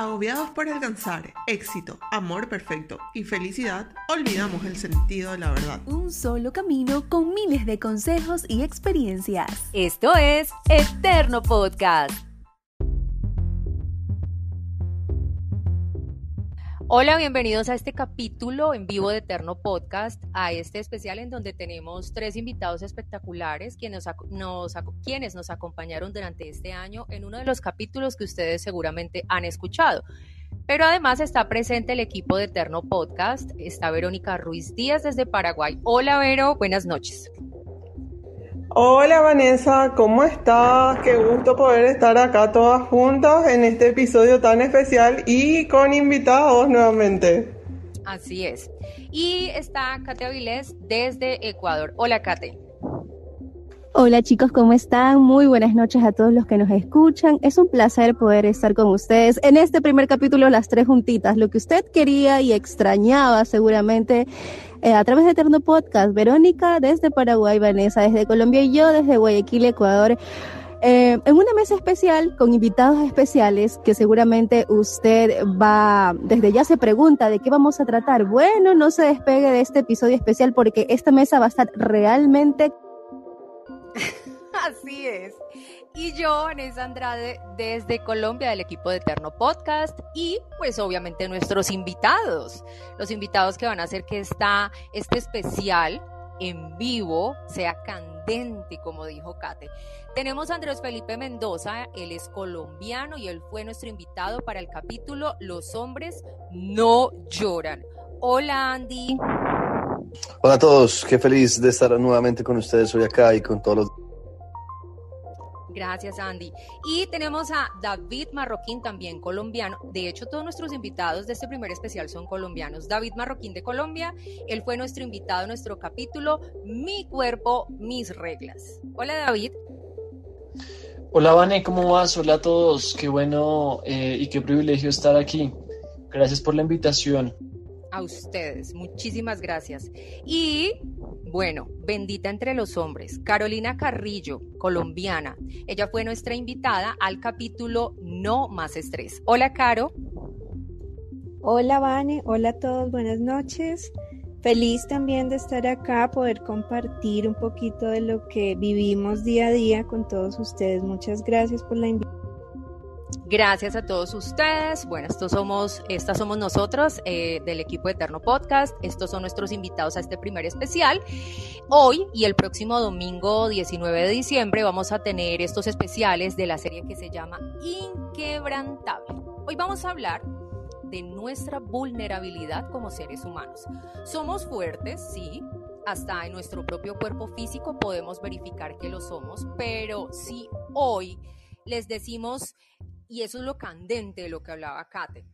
Agobiados por alcanzar éxito, amor perfecto y felicidad, olvidamos el sentido de la verdad. Un solo camino con miles de consejos y experiencias. Esto es Eterno Podcast. Hola, bienvenidos a este capítulo en vivo de Eterno Podcast, a este especial en donde tenemos tres invitados espectaculares quienes nos, acompañaron durante este año en uno de los capítulos que ustedes seguramente han escuchado. Pero además está presente el equipo de Eterno Podcast, está Verónica Ruiz Díaz desde Paraguay. Hola Vero, buenas noches. Hola Vanessa, ¿cómo estás? Qué gusto poder estar acá todas juntas en este episodio tan especial y con invitados nuevamente. Así es. Y está Kate Avilés desde Ecuador. Hola Kate. Hola chicos, ¿cómo están? Muy buenas noches a todos los que nos escuchan. Es un placer poder estar con ustedes en este primer capítulo, las tres juntitas, lo que usted quería y extrañaba seguramente eh, a través de Eterno Podcast. Verónica desde Paraguay, Vanessa desde Colombia y yo desde Guayaquil, Ecuador. Eh, en una mesa especial con invitados especiales que seguramente usted va, desde ya se pregunta de qué vamos a tratar. Bueno, no se despegue de este episodio especial porque esta mesa va a estar realmente Así es. Y yo, Vanessa Andrade, desde Colombia, del equipo de Eterno Podcast, y pues obviamente nuestros invitados, los invitados que van a hacer que esta, este especial en vivo sea candente, como dijo Kate. Tenemos a Andrés Felipe Mendoza, él es colombiano y él fue nuestro invitado para el capítulo Los hombres no lloran. Hola Andy. Hola a todos, qué feliz de estar nuevamente con ustedes hoy acá y con todos los... Gracias, Andy. Y tenemos a David Marroquín, también colombiano. De hecho, todos nuestros invitados de este primer especial son colombianos. David Marroquín de Colombia, él fue nuestro invitado en nuestro capítulo Mi cuerpo, mis reglas. Hola, David. Hola, Vane, ¿cómo vas? Hola a todos. Qué bueno eh, y qué privilegio estar aquí. Gracias por la invitación a ustedes. Muchísimas gracias. Y bueno, bendita entre los hombres, Carolina Carrillo, colombiana. Ella fue nuestra invitada al capítulo No más estrés. Hola, Caro. Hola, Vane. Hola a todos. Buenas noches. Feliz también de estar acá, poder compartir un poquito de lo que vivimos día a día con todos ustedes. Muchas gracias por la invitación Gracias a todos ustedes. Bueno, estos somos, estas somos nosotros eh, del equipo Eterno Podcast. Estos son nuestros invitados a este primer especial. Hoy y el próximo domingo 19 de diciembre vamos a tener estos especiales de la serie que se llama Inquebrantable. Hoy vamos a hablar de nuestra vulnerabilidad como seres humanos. Somos fuertes, sí, hasta en nuestro propio cuerpo físico podemos verificar que lo somos, pero si hoy les decimos y eso es lo candente de lo que hablaba Kate.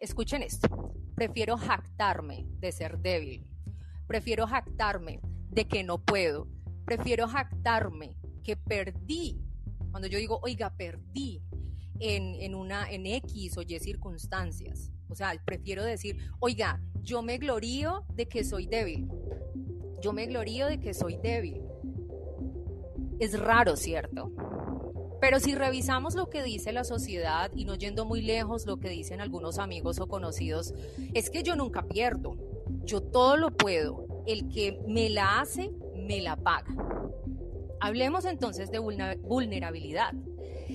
escuchen esto. Prefiero jactarme de ser débil. Prefiero jactarme de que no puedo. Prefiero jactarme que perdí. Cuando yo digo, oiga, perdí en, en, una, en X o Y circunstancias. O sea, prefiero decir, oiga, yo me glorío de que soy débil. Yo me glorío de que soy débil. Es raro, ¿cierto? Pero si revisamos lo que dice la sociedad y no yendo muy lejos lo que dicen algunos amigos o conocidos, es que yo nunca pierdo, yo todo lo puedo, el que me la hace, me la paga. Hablemos entonces de vulnerabilidad.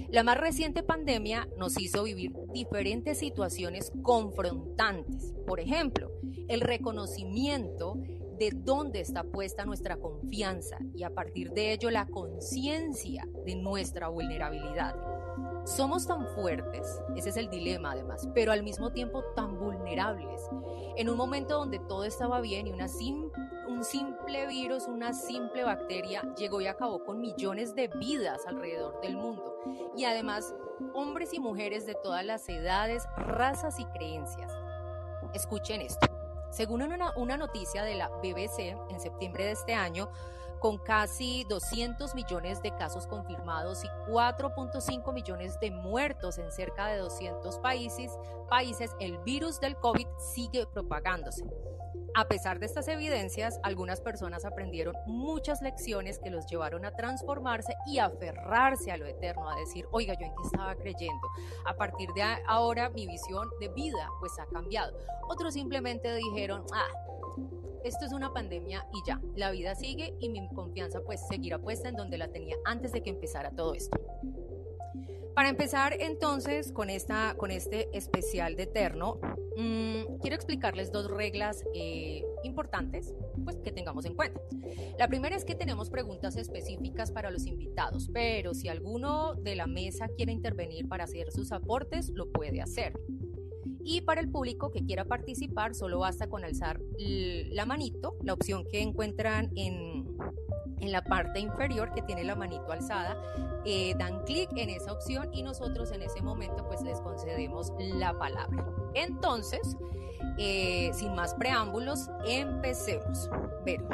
La más reciente pandemia nos hizo vivir diferentes situaciones confrontantes. Por ejemplo, el reconocimiento de dónde está puesta nuestra confianza y a partir de ello la conciencia de nuestra vulnerabilidad. Somos tan fuertes, ese es el dilema además, pero al mismo tiempo tan vulnerables. En un momento donde todo estaba bien y una un simple virus, una simple bacteria llegó y acabó con millones de vidas alrededor del mundo. Y además, hombres y mujeres de todas las edades, razas y creencias. Escuchen esto. Según una, noticia de la BBC en septiembre de este año, con casi 200 millones de casos confirmados y 4.5 millones de muertos en cerca de 200 países, países, el virus del COVID sigue propagándose. A pesar de estas evidencias, algunas personas aprendieron muchas lecciones que los llevaron a transformarse y aferrarse a lo eterno, a decir, oiga, yo en qué estaba creyendo. A partir de ahora mi visión de vida pues ha cambiado. Otros simplemente dijeron, ah, esto es una pandemia y ya, la vida sigue y mi confianza pues seguirá puesta en donde la tenía antes de que empezara todo esto. Para empezar entonces con, esta, con este especial de Eterno, mmm, quiero explicarles dos reglas eh, importantes pues, que tengamos en cuenta. La primera es que tenemos preguntas específicas para los invitados, pero si alguno de la mesa quiere intervenir para hacer sus aportes, lo puede hacer. Y para el público que quiera participar, solo basta con alzar la manito, la opción que encuentran en, en la parte inferior que tiene la manito alzada, eh, dan clic en esa opción y nosotros en ese momento pues les concedemos la palabra. Entonces, eh, sin más preámbulos, empecemos. Vero.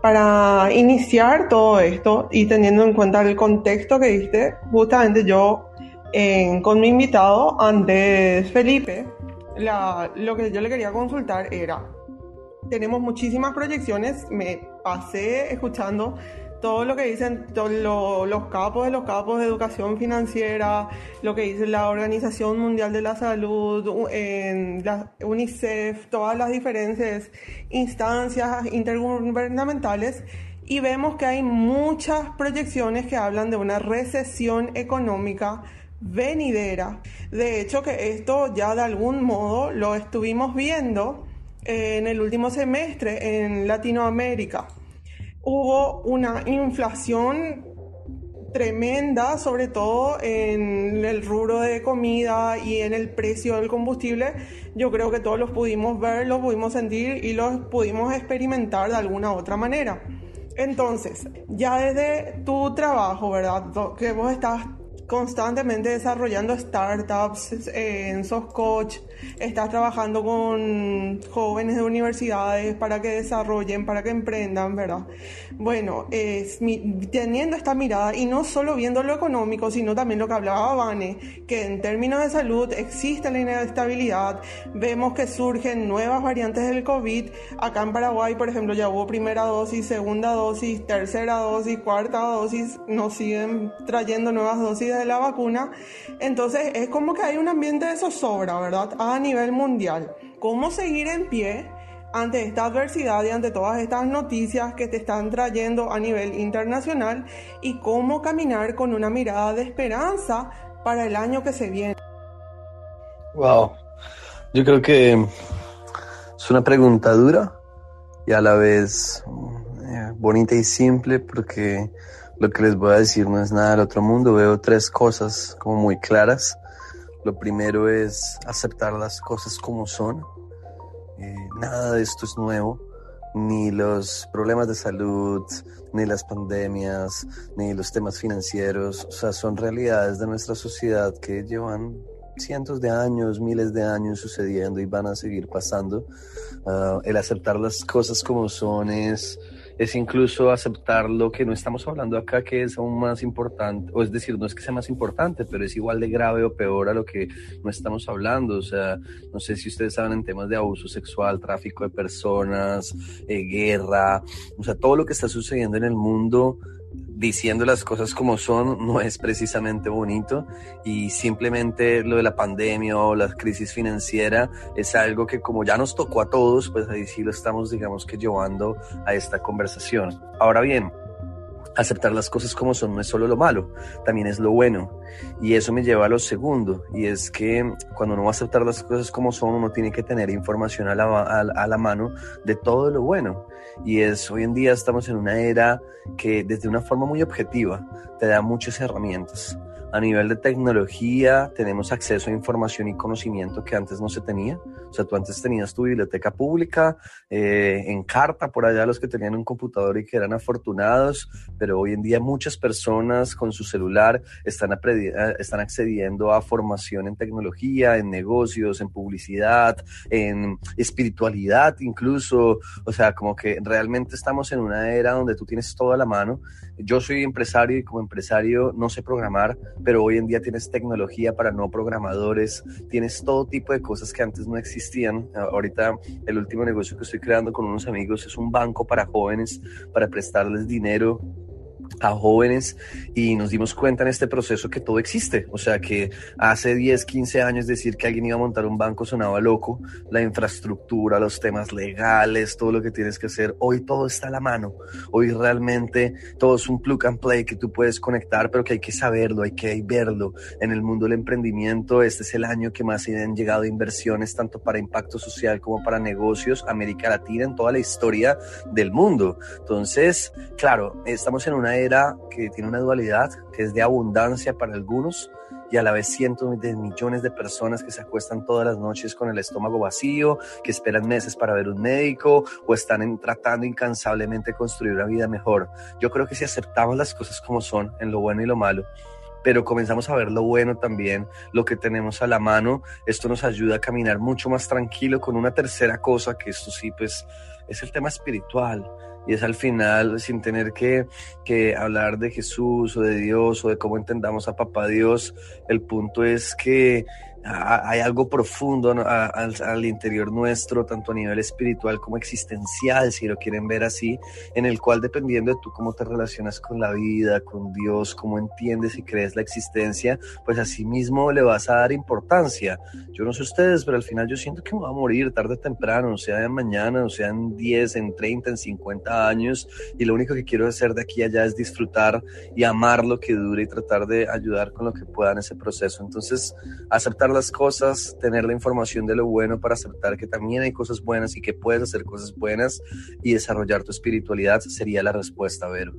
Para iniciar todo esto y teniendo en cuenta el contexto que diste, justamente yo con mi invitado, antes Felipe, lo que yo le quería consultar era, tenemos muchísimas proyecciones, me pasé escuchando todo lo que dicen los capos de los capos de educación financiera, lo que dice la Organización Mundial de la Salud, la UNICEF, todas las diferentes instancias intergubernamentales y vemos que hay muchas proyecciones que hablan de una recesión económica venidera. De hecho, que esto ya de algún modo lo estuvimos viendo en el último semestre en Latinoamérica. Hubo una inflación tremenda, sobre todo en el rubro de comida y en el precio del combustible. Yo creo que todos los pudimos ver, los pudimos sentir y los pudimos experimentar de alguna otra manera. Entonces, ya desde tu trabajo, ¿verdad? Que vos estás constantemente desarrollando startups en SOSCOCH, estás trabajando con jóvenes de universidades para que desarrollen, para que emprendan, ¿verdad? Bueno, es, teniendo esta mirada y no solo viendo lo económico, sino también lo que hablaba Vane, que en términos de salud existe la inestabilidad, vemos que surgen nuevas variantes del COVID, acá en Paraguay, por ejemplo, ya hubo primera dosis, segunda dosis, tercera dosis, cuarta dosis, nos siguen trayendo nuevas dosis de la vacuna. Entonces es como que hay un ambiente de zozobra, ¿verdad? A nivel mundial. ¿Cómo seguir en pie ante esta adversidad y ante todas estas noticias que te están trayendo a nivel internacional? Y cómo caminar con una mirada de esperanza para el año que se viene. Wow. Yo creo que es una pregunta dura y a la vez eh, bonita y simple porque lo que les voy a decir no es nada del otro mundo. Veo tres cosas como muy claras. Lo primero es aceptar las cosas como son. Eh, nada de esto es nuevo. Ni los problemas de salud, ni las pandemias, ni los temas financieros. O sea, son realidades de nuestra sociedad que llevan cientos de años, miles de años sucediendo y van a seguir pasando. Ah, el aceptar las cosas como son es es incluso aceptar lo que no estamos hablando acá, que es aún más importante, o es decir, no es que sea más importante, pero es igual de grave o peor a lo que no estamos hablando. O sea, no sé si ustedes saben en temas de abuso sexual, tráfico de personas, eh, guerra, o sea, todo lo que está sucediendo en el mundo diciendo las cosas como son no es precisamente bonito y simplemente lo de la pandemia o la crisis financiera es algo que como ya nos tocó a todos, pues ahí sí lo estamos digamos que llevando a esta conversación. Ahora bien, aceptar las cosas como son no es solo lo malo, también es lo bueno. Y eso me lleva a lo segundo, y es que cuando uno va a aceptar las cosas como son, uno tiene que tener información a la, a, la mano de todo lo bueno. Y es, hoy en día estamos en una era que desde una forma muy objetiva te da muchas herramientas A nivel de tecnología, tenemos acceso a información y conocimiento que antes no se tenía. O sea, tú antes tenías tu biblioteca pública eh, en carta, por allá los que tenían un computador y que eran afortunados, pero hoy en día muchas personas con su celular están, eh, están accediendo a formación en tecnología, en negocios, en publicidad, en espiritualidad incluso. O sea, como que realmente estamos en una era donde tú tienes todo a la mano. Yo soy empresario y como empresario no sé programar, pero hoy en día tienes tecnología para no programadores, tienes todo tipo de cosas que antes no existían. Ahorita el último negocio que estoy creando con unos amigos es un banco para jóvenes, para prestarles dinero a jóvenes y nos dimos cuenta en este proceso que todo existe. O sea que hace 10, 15 años decir que alguien iba a montar un banco sonaba loco. La infraestructura, los temas legales, todo lo que tienes que hacer. Hoy todo está a la mano. Hoy realmente todo es un plug and play que tú puedes conectar, pero que hay que saberlo, hay que verlo. En el mundo del emprendimiento, este es el año que más han llegado inversiones tanto para impacto social como para negocios. América Latina en toda la historia del mundo. Entonces, claro, estamos en una que tiene una dualidad, que es de abundancia para algunos y a la vez cientos de millones de personas que se acuestan todas las noches con el estómago vacío, que esperan meses para ver un médico o están tratando incansablemente de construir una vida mejor. Yo creo que si aceptamos las cosas como son, en lo bueno y lo malo, pero comenzamos a ver lo bueno también, lo que tenemos a la mano, esto nos ayuda a caminar mucho más tranquilo con una tercera cosa, que esto sí, pues es el tema espiritual. Y es al final sin tener que, que, hablar de Jesús o de Dios o de cómo entendamos a Papá Dios, el punto es que hay algo profundo al, interior nuestro, tanto a nivel espiritual como existencial, si lo quieren ver así, en el cual dependiendo de tú cómo te relacionas con la vida, con Dios, cómo entiendes y crees la existencia, pues así mismo le vas a dar importancia. Yo no sé ustedes, pero al final yo siento que me voy a morir tarde o temprano, o sea en mañana, o sea en 10, en 30, en 50 años, y lo único que quiero hacer de aquí a allá es disfrutar y amar lo que dure y tratar de ayudar con lo que pueda en ese proceso. Entonces, aceptar las cosas, tener la información de lo bueno para aceptar que también hay cosas buenas y que puedes hacer cosas buenas y desarrollar tu espiritualidad sería la respuesta, Vero.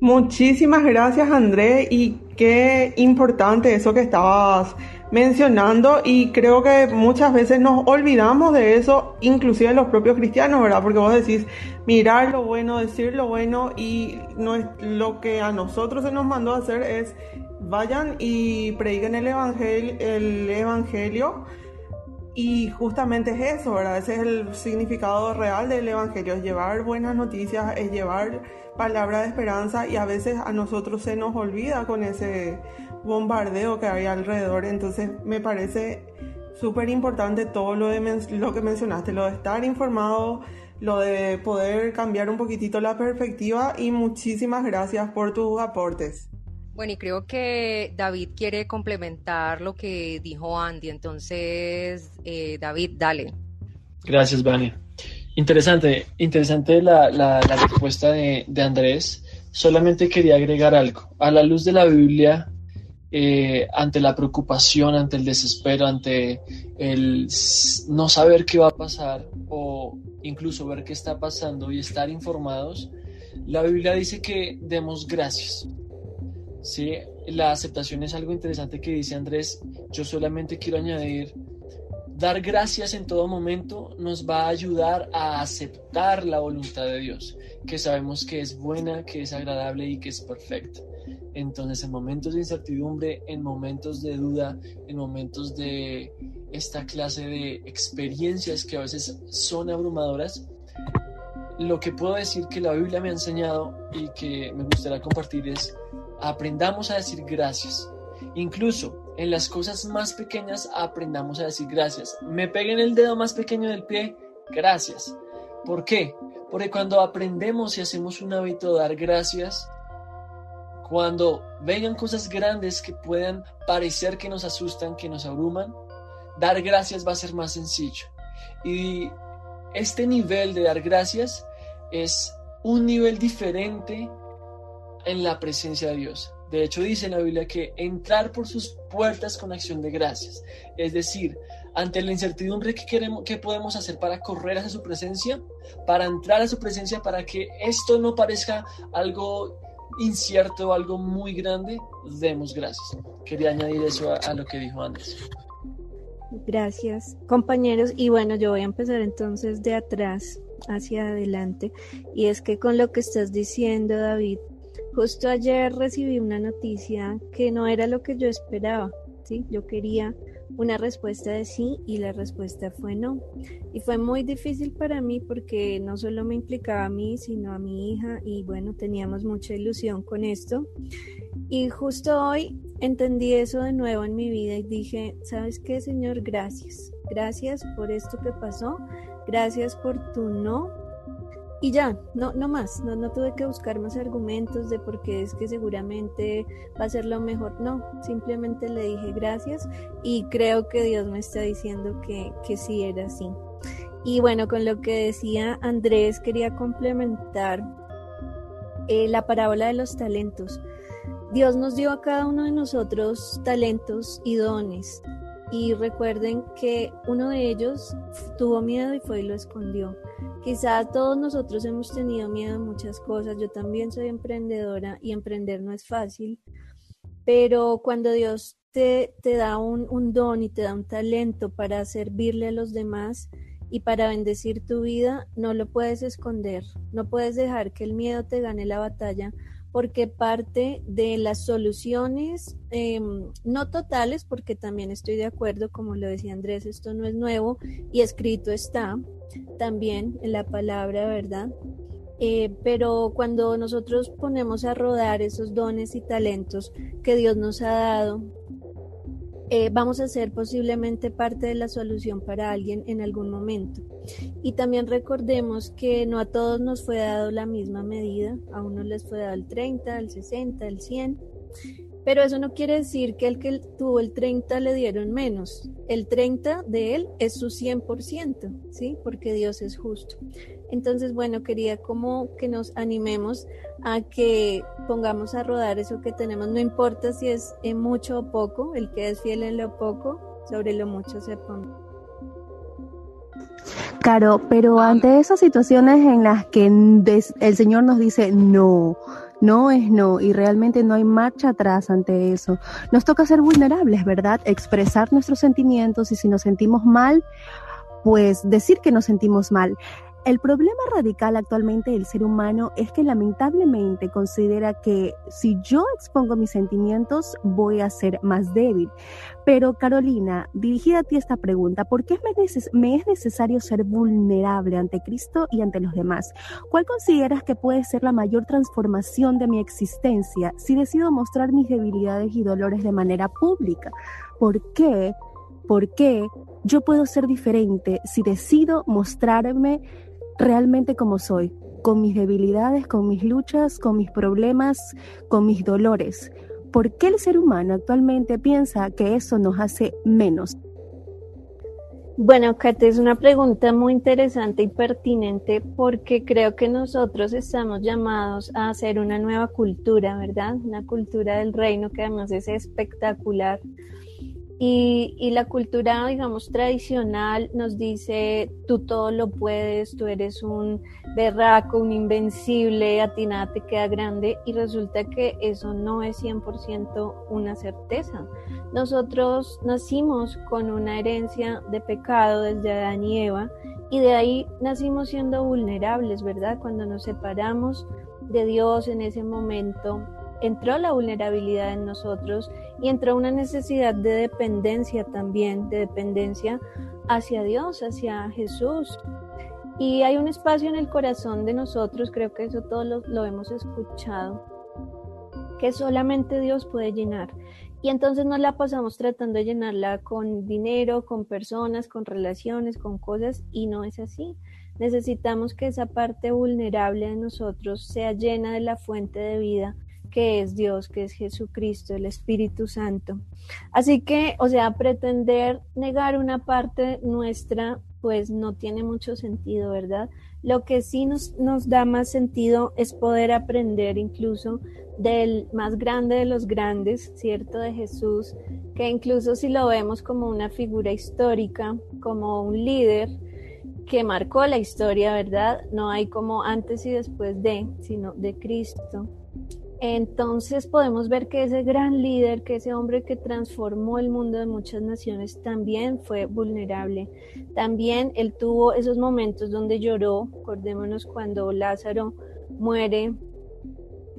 Muchísimas gracias, André, y qué importante eso que estabas mencionando y creo que muchas veces nos olvidamos de eso, inclusive los propios cristianos, ¿verdad? Porque vos decís mirar lo bueno, decir lo bueno y no es, lo que a nosotros se nos mandó a hacer es vayan y prediquen el evangelio, el evangelio y justamente es eso, ¿verdad? Ese es el significado real del evangelio, es llevar buenas noticias, es llevar palabra de esperanza y a veces a nosotros se nos olvida con ese bombardeo que hay alrededor. Entonces me parece súper importante todo lo, de lo que mencionaste, lo de estar informado, lo de poder cambiar un poquitito la perspectiva y muchísimas gracias por tus aportes. Bueno, y creo que David quiere complementar lo que dijo Andy. Entonces, eh, David, dale. Gracias, Vani. Interesante, interesante la, la, respuesta de, de, Andrés. Solamente quería agregar algo. A la luz de la Biblia, eh, ante la preocupación, ante el desespero, ante el no saber qué va a pasar o incluso ver qué está pasando y estar informados, la Biblia dice que demos gracias. Sí, la aceptación es algo interesante que dice Andrés. Yo solamente quiero añadir, dar gracias en todo momento nos va a ayudar a aceptar la voluntad de Dios, que sabemos que es buena, que es agradable y que es perfecta. Entonces, en momentos de incertidumbre, en momentos de duda, en momentos de esta clase de experiencias que a veces son abrumadoras, lo que puedo decir que la Biblia me ha enseñado y que me gustaría compartir es aprendamos a decir gracias. Incluso en las cosas más pequeñas aprendamos a decir gracias. Me peguen el dedo más pequeño del pie, gracias. ¿Por qué? Porque cuando aprendemos y hacemos un hábito de dar gracias, cuando vengan cosas grandes que puedan parecer que nos asustan, que nos abruman, dar gracias va a ser más sencillo. Y este nivel de dar gracias es un nivel diferente en la presencia de Dios. De hecho, dice en la Biblia que entrar por sus puertas con acción de gracias. Es decir, ante la incertidumbre que queremos, que podemos hacer para correr hacia su presencia, para entrar a su presencia, para que esto no parezca algo incierto algo muy grande, demos gracias. Quería añadir eso a, a lo que dijo antes. Gracias, compañeros. Y bueno, yo voy a empezar entonces de atrás hacia adelante. Y es que con lo que estás diciendo, David, justo ayer recibí una noticia que no era lo que yo esperaba. ¿sí? Yo quería una respuesta de sí y la respuesta fue no. Y fue muy difícil para mí porque no solo me implicaba a mí, sino a mi hija y bueno, teníamos mucha ilusión con esto. Y justo hoy entendí eso de nuevo en mi vida y dije, ¿sabes qué, Señor? Gracias. Gracias por esto que pasó. Gracias por tu no y ya, no, no más, no, no tuve que buscar más argumentos de por qué es que seguramente va a ser lo mejor, no, simplemente le dije gracias y creo que Dios me está diciendo que, que sí era así. Y bueno, con lo que decía Andrés, quería complementar eh, la parábola de los talentos. Dios nos dio a cada uno de nosotros talentos y dones. Y recuerden que uno de ellos tuvo miedo y fue y lo escondió. Quizás todos nosotros hemos tenido miedo a muchas cosas. Yo también soy emprendedora y emprender no es fácil. Pero cuando Dios te, te da un, un don y te da un talento para servirle a los demás y para bendecir tu vida, no lo puedes esconder. No puedes dejar que el miedo te gane la batalla porque parte de las soluciones, em, no totales, porque también estoy de acuerdo, como lo decía Andrés, esto no es nuevo y escrito está también en la palabra, ¿verdad? Eh, pero cuando nosotros ponemos a rodar esos dones y talentos que Dios nos ha dado, eh, vamos a ser posiblemente parte de la solución para alguien en algún momento. Y también recordemos que no a todos nos fue dado la misma medida, a unos les fue dado el 30, el 60, el 100, pero eso no quiere decir que el que tuvo el 30 le dieron menos. El 30 de él es su 100%, ¿sí? Porque Dios es justo. Entonces, bueno, quería como que nos animemos a que pongamos a rodar eso que tenemos, no importa si es en mucho o poco, el que es fiel en lo poco, sobre lo mucho se pone. Claro, pero ante esas situaciones en las que el Señor nos dice no, no es no y realmente no hay marcha atrás ante eso. Nos toca ser vulnerables, ¿verdad? Expresar nuestros sentimientos y si nos sentimos mal, pues decir que nos sentimos mal. El problema radical actualmente del ser humano es que lamentablemente considera que si yo expongo mis sentimientos voy a ser más débil. Pero Carolina, dirigida a ti esta pregunta, ¿por qué me es necesario ser vulnerable ante Cristo y ante los demás? ¿Cuál consideras que puede ser la mayor transformación de mi existencia si decido mostrar mis debilidades y dolores de manera pública? ¿Por qué? ¿Por qué yo puedo ser diferente si decido mostrarme realmente como soy, con mis debilidades, con mis luchas, con mis problemas, con mis dolores. ¿Por qué el ser humano actualmente piensa que eso nos hace menos? Bueno, Kate, es una pregunta muy interesante y pertinente porque creo que nosotros estamos llamados a hacer una nueva cultura, ¿verdad? Una cultura del reino que además es espectacular y, la cultura, digamos, tradicional nos dice, tú todo lo puedes, tú eres un berraco, un invencible, a ti nada te queda grande, y resulta que eso no es 100% una certeza. Nosotros nacimos con una herencia de pecado desde Adán y Eva, y de ahí nacimos siendo vulnerables, ¿verdad? Cuando nos separamos de Dios en ese momento, entró la vulnerabilidad en nosotros y entró una necesidad de dependencia también, de dependencia hacia Dios, hacia Jesús. Y hay un espacio en el corazón de nosotros, creo que eso todos lo, hemos escuchado, que solamente Dios puede llenar. Y entonces nos la pasamos tratando de llenarla con dinero, con personas, con relaciones, con cosas, y no es así. Necesitamos que esa parte vulnerable de nosotros sea llena de la fuente de vida que es Dios, que es Jesucristo, el Espíritu Santo. Así que, o sea, pretender negar una parte nuestra, pues no tiene mucho sentido, ¿verdad? Lo que sí nos, nos da más sentido es poder aprender incluso del más grande de los grandes, ¿cierto? De Jesús, que incluso si lo vemos como una figura histórica, como un líder, que marcó la historia, ¿verdad? No hay como antes y después de, sino de Cristo Entonces podemos ver que ese gran líder, que ese hombre que transformó el mundo de muchas naciones, también fue vulnerable. También él tuvo esos momentos donde lloró. Acordémonos cuando Lázaro muere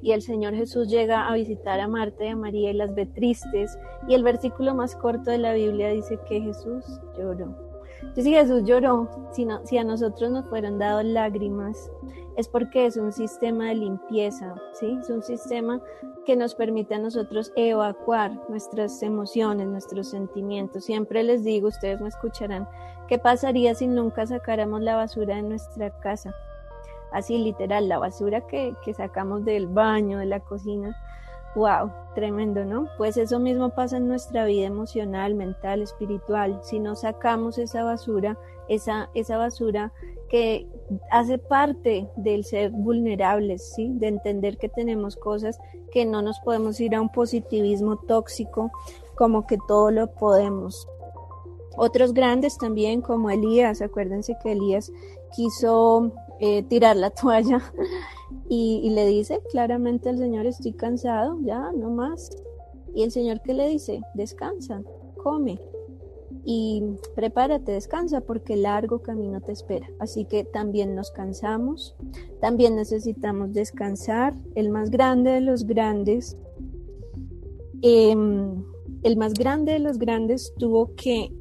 y el Señor Jesús llega a visitar a Marta y a María y las ve tristes. Y el versículo más corto de la Biblia dice que Jesús lloró. Entonces, si Jesús lloró, si, si a nosotros nos fueron dados lágrimas, es porque es un sistema de limpieza, ¿sí? Es un sistema que nos permite a nosotros evacuar nuestras emociones, nuestros sentimientos. Siempre les digo, ustedes me escucharán, ¿qué pasaría si nunca sacáramos la basura de nuestra casa? Así literal, la basura que, que sacamos del baño, de la cocina Wow, tremendo, ¿no? Pues eso mismo pasa en nuestra vida emocional, mental, espiritual. Si no sacamos esa basura, esa, esa basura que hace parte del ser vulnerables, ¿sí? De entender que tenemos cosas que no nos podemos ir a un positivismo tóxico, como que todo lo podemos. Otros grandes también, como Elías, acuérdense que Elías quiso eh, tirar la toalla y, le dice claramente al Señor, estoy cansado, ya, no más. Y el Señor que le dice, descansa, come y prepárate, descansa porque largo camino te espera. Así que también nos cansamos, también necesitamos descansar. El más grande de los grandes, em, el más grande de los grandes tuvo que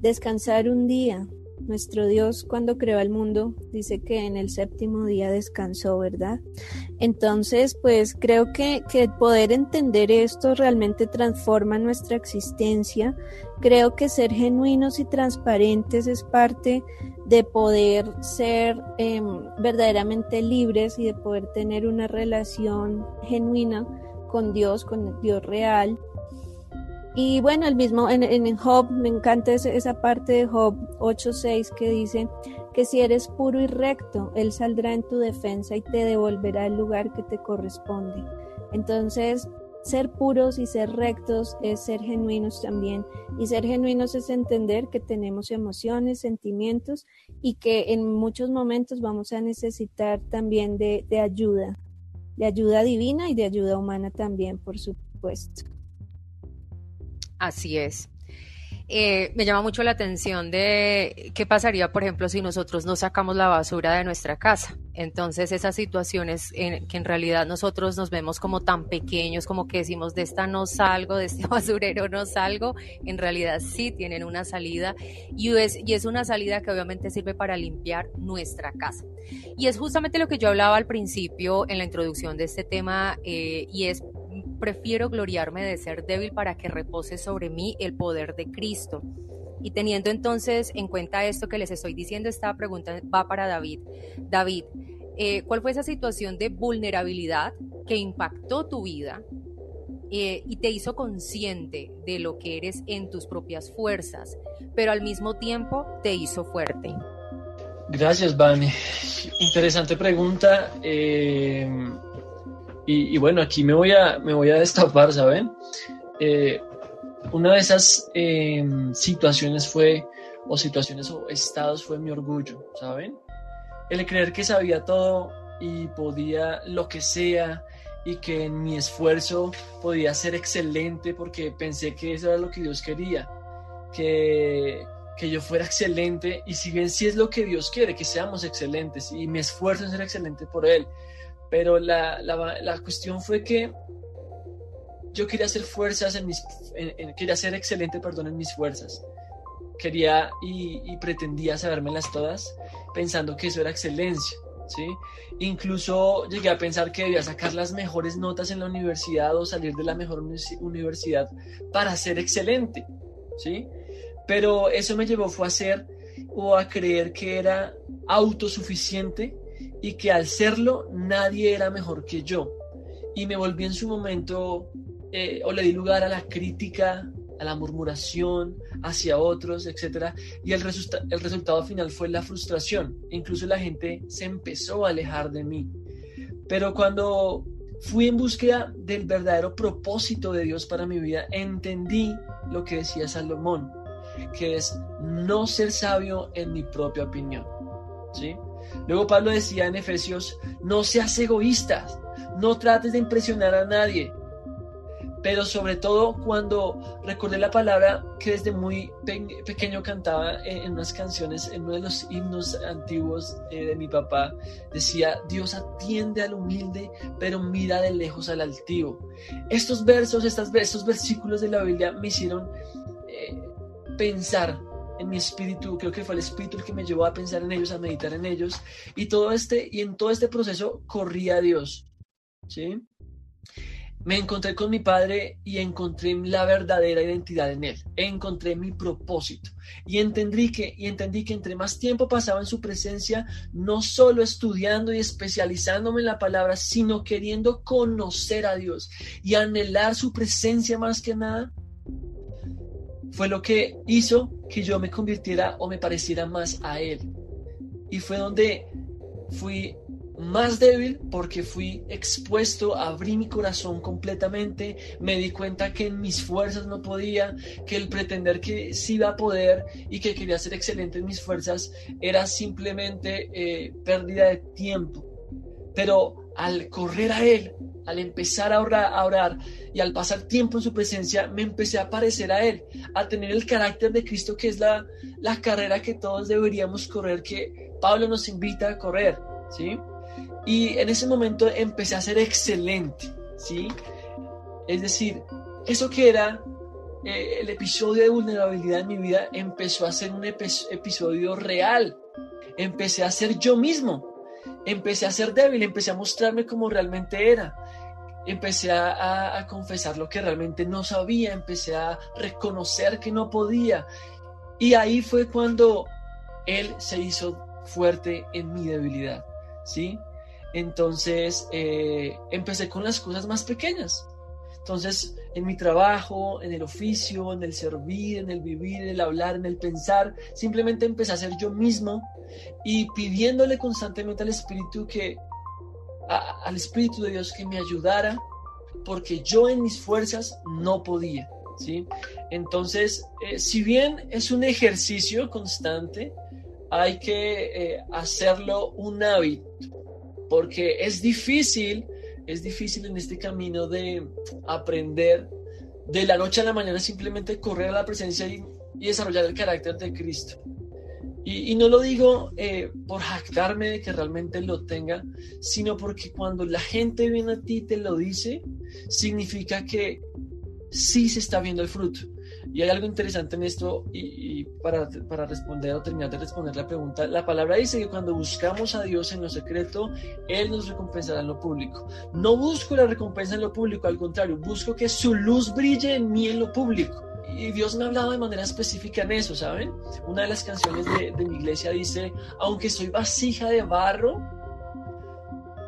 descansar un día nuestro Dios cuando creó el mundo dice que en el séptimo día descansó, ¿verdad? Entonces, pues creo que, que poder entender esto realmente transforma nuestra existencia. Creo que ser genuinos y transparentes es parte de poder ser em, verdaderamente libres y de poder tener una relación genuina con Dios, con el Dios real. Y bueno, el mismo en, en Job, me encanta esa parte de Job 8.6 que dice que si eres puro y recto, Él saldrá en tu defensa y te devolverá el lugar que te corresponde. Entonces, ser puros y ser rectos es ser genuinos también. Y ser genuinos es entender que tenemos emociones, sentimientos y que en muchos momentos vamos a necesitar también de, de ayuda, de ayuda divina y de ayuda humana también, por supuesto. Así es. Eh, me llama mucho la atención de qué pasaría, por ejemplo, si nosotros no sacamos la basura de nuestra casa. Entonces, esas situaciones en, que en realidad nosotros nos vemos como tan pequeños, como que decimos, de esta no salgo, de este basurero no salgo, en realidad sí tienen una salida y es, y es una salida que obviamente sirve para limpiar nuestra casa. Y es justamente lo que yo hablaba al principio en la introducción de este tema eh, y es prefiero gloriarme de ser débil para que repose sobre mí el poder de Cristo. Y teniendo entonces en cuenta esto que les estoy diciendo, esta pregunta va para David. David, eh, ¿cuál fue esa situación de vulnerabilidad que impactó tu vida eh, y te hizo consciente de lo que eres en tus propias fuerzas, pero al mismo tiempo te hizo fuerte? Gracias, Vane. Interesante pregunta. Eh, y, bueno, aquí me voy a, me voy a destapar, ¿saben? Eh, una de esas em, situaciones fue, o situaciones o estados fue mi orgullo, ¿saben? El creer que sabía todo y podía lo que sea y que en mi esfuerzo podía ser excelente porque pensé que eso era lo que Dios quería, que, que yo fuera excelente y si bien sí es lo que Dios quiere, que seamos excelentes y mi esfuerzo en ser excelente por Él, pero la, la, cuestión fue que yo quería hacer fuerzas en mis, quería ser excelente, perdón, en mis fuerzas. Quería y, y pretendía sabérmelas todas, pensando que eso era excelencia, ¿sí? Incluso llegué a pensar que debía sacar las mejores notas en la universidad o salir de la mejor universidad para ser excelente, ¿sí? Pero eso me llevó fue a ser o a creer que era autosuficiente y que al serlo nadie era mejor que yo. Y me volví en su momento, eh, o le di lugar a la crítica, a la murmuración hacia otros, etc. Y el, el resultado final fue la frustración. Incluso la gente se empezó a alejar de mí. Pero cuando fui en búsqueda del verdadero propósito de Dios para mi vida, entendí lo que decía Salomón, que es no ser sabio en mi propia opinión. ¿sí? Luego Pablo decía en Efesios, no seas egoístas, no trates de impresionar a nadie, pero sobre todo cuando recordé la palabra que desde muy pequeño cantaba en, unas canciones, en uno de los himnos antiguos eh, de mi papá, decía, Dios atiende al humilde, pero mira de lejos al altivo. Estos versos, estos versículos de la Biblia me hicieron eh, pensar en mi espíritu, creo que fue el espíritu el que me llevó a pensar en ellos, a meditar en ellos, y todo este, y en todo este proceso corría a Dios, ¿sí? Me encontré con mi padre y encontré la verdadera identidad en él. Encontré mi propósito y entendí que y entendí que entre más tiempo pasaba en su presencia, no solo estudiando y especializándome en la palabra, sino queriendo conocer a Dios y anhelar su presencia más que nada, fue lo que hizo que yo me convirtiera o me pareciera más a él. Y fue donde fui más débil porque fui expuesto, abrí mi corazón completamente, me di cuenta que en mis fuerzas no podía, que el pretender que sí iba a poder y que quería ser excelente en mis fuerzas era simplemente eh, pérdida de tiempo. Pero al correr a Él, al empezar a orar, a orar y al pasar tiempo en su presencia, me empecé a parecer a Él, a tener el carácter de Cristo, que es la, la carrera que todos deberíamos correr, que Pablo nos invita a correr, ¿sí? Y en ese momento empecé a ser excelente, ¿sí? Es decir, eso que era eh, el episodio de vulnerabilidad en mi vida empezó a ser un episodio real. Empecé a ser yo mismo. Empecé a ser débil, empecé a mostrarme como realmente era. Empecé a, a confesar lo que realmente no sabía, empecé a reconocer que no podía. Y ahí fue cuando Él se hizo fuerte en mi debilidad, ¿sí? Entonces eh, empecé con las cosas más pequeñas. Entonces, en mi trabajo, en el oficio, en el servir, en el vivir, en el hablar, en el pensar, simplemente empecé a ser yo mismo y pidiéndole constantemente al Espíritu que, al Espíritu de Dios que me ayudara, porque yo en mis fuerzas no podía, ¿sí? Entonces, eh, si bien es un ejercicio constante, hay que eh, hacerlo un hábito porque es difícil, es difícil en este camino de aprender de la noche a la mañana simplemente correr a la presencia y, desarrollar el carácter de Cristo. Y, no lo digo eh, por jactarme de que realmente lo tenga, sino porque cuando la gente viene a ti y te lo dice, significa que sí se está viendo el fruto. Y hay algo interesante en esto, y, para, para, responder o terminar de responder la pregunta, la palabra dice que cuando buscamos a Dios en lo secreto, Él nos recompensará en lo público. No busco la recompensa en lo público, al contrario, busco que su luz brille en mí en lo público. Y Dios me ha hablado de manera específica en eso, ¿saben? Una de las canciones de, de mi iglesia dice, aunque soy vasija de barro,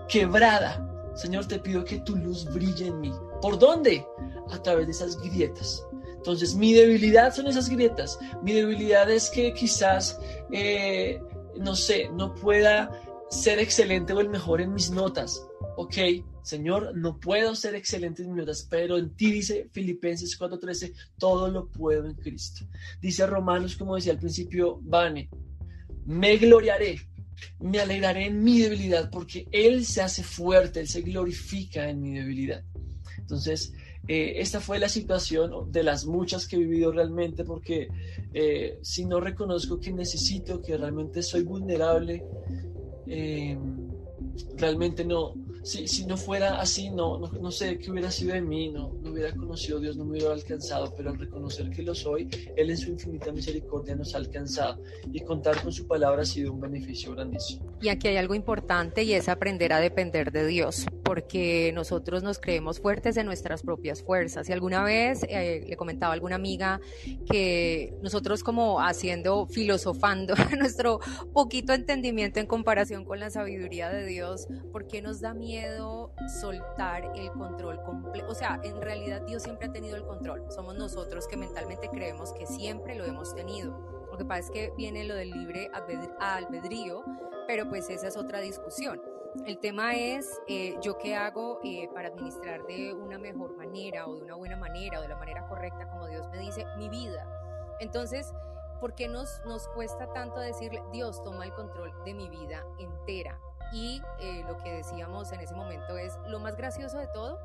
quebrada, Señor, te pido que tu luz brille en mí. ¿Por dónde? A través de esas grietas entonces, mi debilidad son esas grietas. Mi debilidad es que quizás, eh, no sé, no pueda ser excelente o el mejor en mis notas. Ok, Señor, no puedo ser excelente en mis notas, pero en ti dice Filipenses 4:13, todo lo puedo en Cristo. Dice Romanos, como decía al principio, Vane, me gloriaré, me alegraré en mi debilidad, porque Él se hace fuerte, Él se glorifica en mi debilidad. Entonces, eh, esta fue la situación de las muchas que he vivido realmente, porque eh, si no reconozco que necesito, que realmente soy vulnerable, eh, realmente no, si, si, no fuera así, no, no, sé qué hubiera sido de mí, no, no hubiera conocido a Dios, no me hubiera alcanzado, pero al reconocer que lo soy, Él en su infinita misericordia nos ha alcanzado y contar con su palabra ha sido un beneficio grandísimo. Y aquí hay algo importante y es aprender a depender de Dios, porque nosotros nos creemos fuertes en nuestras propias fuerzas. Y alguna vez eh, le comentaba a alguna amiga que nosotros como haciendo, filosofando nuestro poquito entendimiento en comparación con la sabiduría de Dios, ¿por qué nos da miedo soltar el control completo? O sea, en realidad Dios siempre ha tenido el control. Somos nosotros que mentalmente creemos que siempre lo hemos tenido. Lo que pasa es que viene lo del libre albedrío, pero pues esa es otra discusión. El tema es eh, yo qué hago eh, para administrar de una mejor manera o de una buena manera o de la manera correcta como Dios me dice mi vida. Entonces, ¿por qué nos, nos cuesta tanto decirle, Dios toma el control de mi vida entera? Y eh, lo que decíamos en ese momento es, lo más gracioso de todo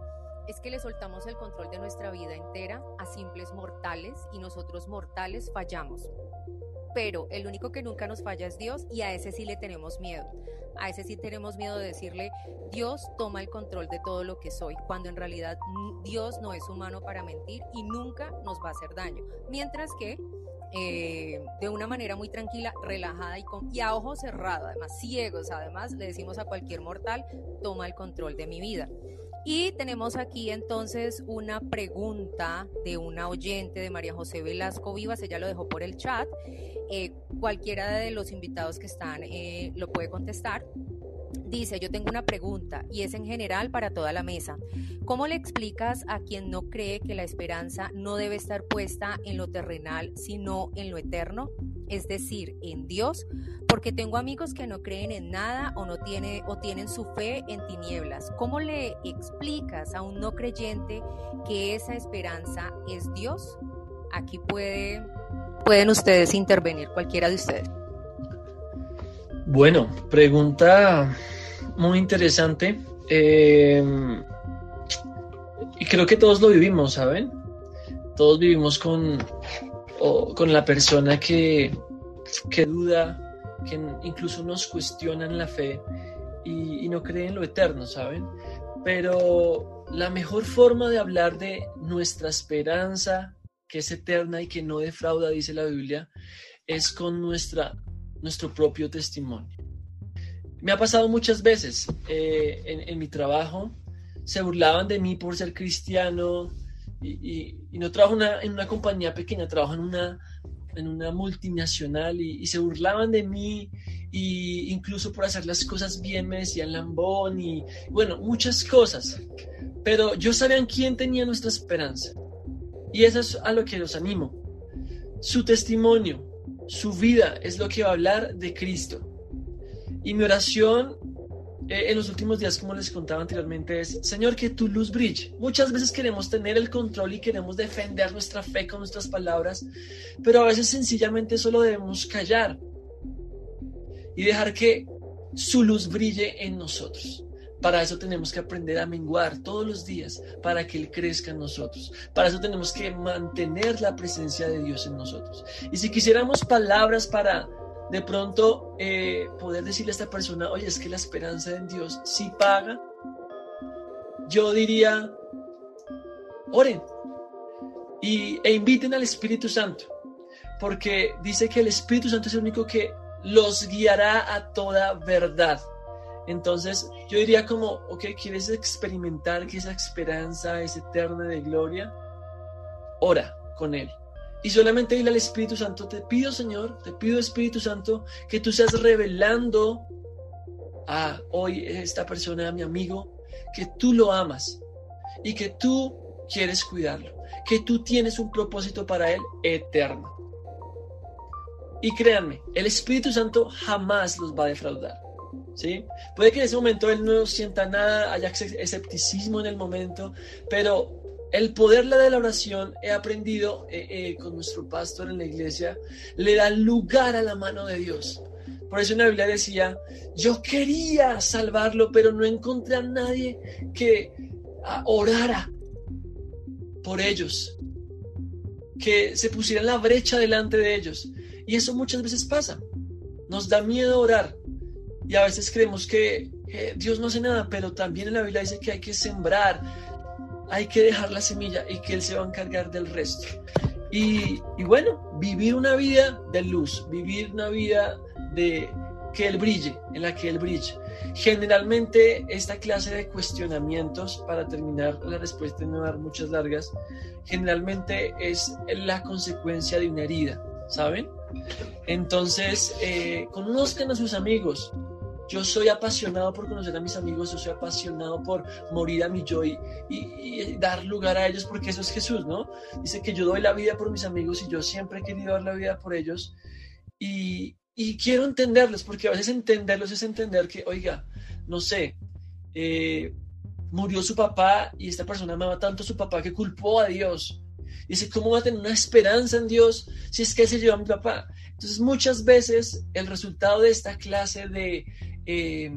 es que le soltamos el control de nuestra vida entera a simples mortales y nosotros mortales fallamos. Pero el único que nunca nos falla es Dios y a ese sí le tenemos miedo. A ese sí tenemos miedo de decirle, Dios toma el control de todo lo que soy, cuando en realidad Dios no es humano para mentir y nunca nos va a hacer daño. Mientras que eh, de una manera muy tranquila, relajada y, con, y a ojos cerrados, además ciegos, además le decimos a cualquier mortal, toma el control de mi vida. Y tenemos aquí entonces una pregunta de una oyente de María José Velasco Vivas, ella lo dejó por el chat. Eh, cualquiera de los invitados que están eh, lo puede contestar. Dice, yo tengo una pregunta y es en general para toda la mesa. ¿Cómo le explicas a quien no cree que la esperanza no debe estar puesta en lo terrenal, sino en lo eterno? Es decir, en Dios, porque tengo amigos que no creen en nada o no tiene, o tienen su fe en tinieblas. ¿Cómo le explicas a un no creyente que esa esperanza es Dios? Aquí puede, pueden ustedes intervenir, cualquiera de ustedes. Bueno, pregunta muy interesante. Eh, y creo que todos lo vivimos, ¿saben? Todos vivimos con, con la persona que, que duda, que incluso nos cuestionan la fe y, no creen en lo eterno, ¿saben? Pero la mejor forma de hablar de nuestra esperanza, que es eterna y que no defrauda, dice la Biblia, es con nuestra nuestro propio testimonio. Me ha pasado muchas veces eh, en, mi trabajo, se burlaban de mí por ser cristiano y, no trabajo en una compañía pequeña, trabajo en una, en una multinacional y, se burlaban de mí y incluso por hacer las cosas bien me decían lambón y bueno, muchas cosas. Pero yo sabía en quién tenía nuestra esperanza. Y eso es a lo que los animo. Su testimonio, su vida es lo que va a hablar de Cristo. Y mi oración eh, en los últimos días, como les contaba anteriormente, es, Señor, que tu luz brille. Muchas veces queremos tener el control y queremos defender nuestra fe con nuestras palabras, pero a veces sencillamente solo debemos callar y dejar que su luz brille en nosotros. Para eso tenemos que aprender a menguar todos los días para que Él crezca en nosotros. Para eso tenemos que mantener la presencia de Dios en nosotros. Y si quisiéramos palabras para de pronto eh, poder decirle a esta persona, oye, es que la esperanza en Dios sí paga, yo diría, oren y, e inviten al Espíritu Santo, porque dice que el Espíritu Santo es el único que los guiará a toda verdad. Entonces, yo diría como, ok, ¿quieres experimentar que esa esperanza es eterna de gloria? Ora con Él. Y solamente dile al Espíritu Santo, te pido Señor, te pido Espíritu Santo, que tú seas revelando a hoy esta persona, a mi amigo, que tú lo amas y que tú quieres cuidarlo, que tú tienes un propósito para él eterno. Y créanme, el Espíritu Santo jamás los va a defraudar. ¿Sí? Puede que en ese momento él no sienta nada, haya escepticismo en el momento, pero el poder de la oración, he aprendido eh, eh, con nuestro pastor en la iglesia, le da lugar a la mano de Dios. Por eso en la Biblia decía, yo quería salvarlo, pero no encontré a nadie que ah, orara por ellos, que se pusiera la brecha delante de ellos. Y eso muchas veces pasa. Nos da miedo orar, y a veces creemos que Dios no hace nada, pero también en la Biblia dice que hay que sembrar, hay que dejar la semilla y que Él se va a encargar del resto. Y, bueno, vivir una vida de luz, vivir una vida de que Él brille, en la que Él brille. Generalmente esta clase de cuestionamientos, para terminar la respuesta y no dar muchas largas, generalmente es la consecuencia de una herida, ¿saben? Entonces, eh, conozcan a sus amigos, yo soy apasionado por conocer a mis amigos, yo soy apasionado por morir a mi yo y, dar lugar a ellos, porque eso es Jesús, ¿no? Dice que yo doy la vida por mis amigos y yo siempre he querido dar la vida por ellos. Y, quiero entenderlos, porque a veces entenderlos es entender que, oiga, no sé, eh, murió su papá y esta persona amaba tanto a su papá que culpó a Dios dice, ¿cómo va a tener una esperanza en Dios si es que se llevó a mi papá? Entonces muchas veces el resultado de esta clase de eh,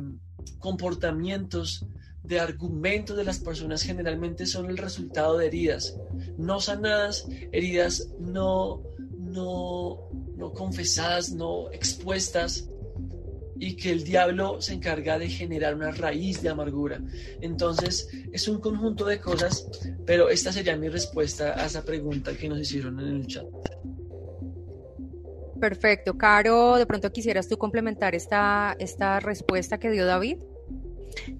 comportamientos, de argumentos de las personas generalmente son el resultado de heridas no sanadas, heridas no, no, no confesadas, no expuestas, y que el diablo se encarga de generar una raíz de amargura. Entonces, es un conjunto de cosas, pero esta sería mi respuesta a esa pregunta que nos hicieron en el chat. Perfecto. Caro, de pronto quisieras tú complementar esta, esta respuesta que dio David.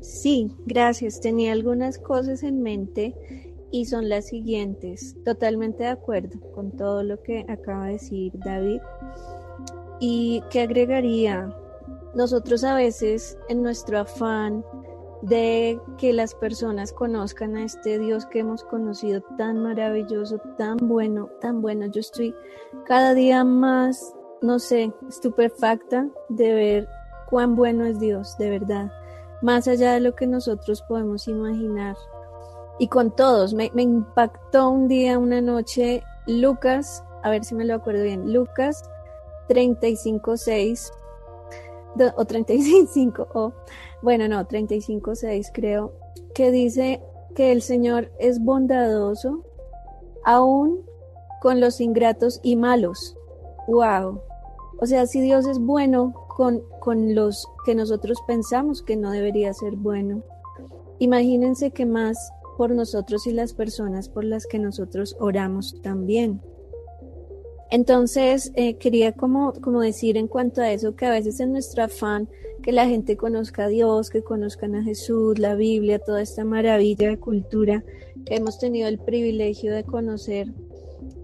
Sí, gracias. Tenía algunas cosas en mente y son las siguientes. Totalmente de acuerdo con todo lo que acaba de decir David. ¿Y qué agregaría? Nosotros a veces en nuestro afán de que las personas conozcan a este Dios que hemos conocido tan maravilloso, tan bueno, tan bueno. Yo estoy cada día más, no sé, estupefacta de ver cuán bueno es Dios, de verdad, más allá de lo que nosotros podemos imaginar. Y con todos, me, impactó un día, una noche, Lucas, a ver si me lo acuerdo bien, Lucas 35.6 o 35, o bueno, no, 35.6 creo, que dice que el Señor es bondadoso aún con los ingratos y malos. ¡Wow! O sea, si Dios es bueno con, con los que nosotros pensamos que no debería ser bueno, imagínense que más por nosotros y las personas por las que nosotros oramos también. Entonces, eh, quería como, como decir en cuanto a eso que a veces en nuestro afán que la gente conozca a Dios, que conozcan a Jesús, la Biblia, toda esta maravilla de cultura que hemos tenido el privilegio de conocer.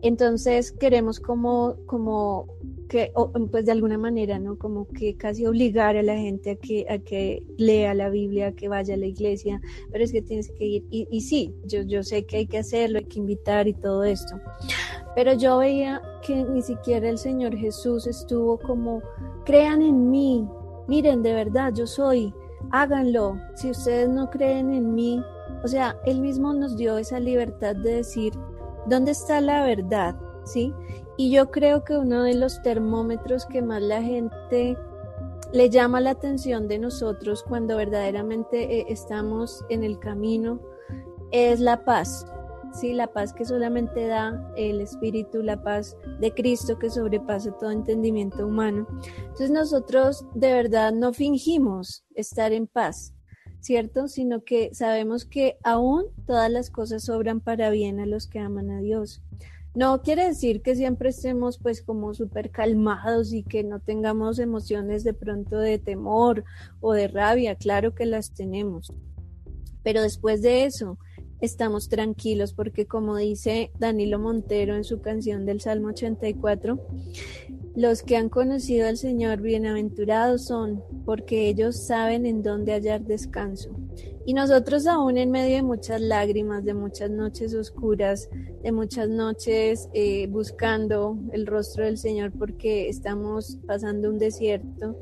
Entonces queremos como, como que, pues de alguna manera, ¿no? Como que casi obligar a la gente a que, a que lea la Biblia, a que vaya a la iglesia, pero es que tienes que ir. Y, y sí, yo, yo sé que hay que hacerlo, hay que invitar y todo esto. Pero yo veía que ni siquiera el Señor Jesús estuvo como, crean en mí, miren, de verdad, yo soy, háganlo. Si ustedes no creen en mí, o sea, Él mismo nos dio esa libertad de decir, ¿dónde está la verdad? ¿Sí? Y yo creo que uno de los termómetros que más la gente le llama la atención de nosotros cuando verdaderamente eh, estamos en el camino es la paz. ¿Sí? La paz que solamente da el Espíritu, la paz de Cristo que sobrepasa todo entendimiento humano. Entonces nosotros de verdad no fingimos estar en paz, ¿cierto? Sino que sabemos que aún todas las cosas sobran para bien a los que aman a Dios. No quiere decir que siempre estemos pues como súper calmados y que no tengamos emociones de pronto de temor o de rabia, claro que las tenemos. Pero después de eso, estamos tranquilos porque como dice Danilo Montero en su canción del Salmo 84, los que han conocido al Señor bienaventurados son porque ellos saben en dónde hallar descanso. Y nosotros aún en medio de muchas lágrimas, de muchas noches oscuras, de muchas noches eh, buscando el rostro del Señor porque estamos pasando un desierto,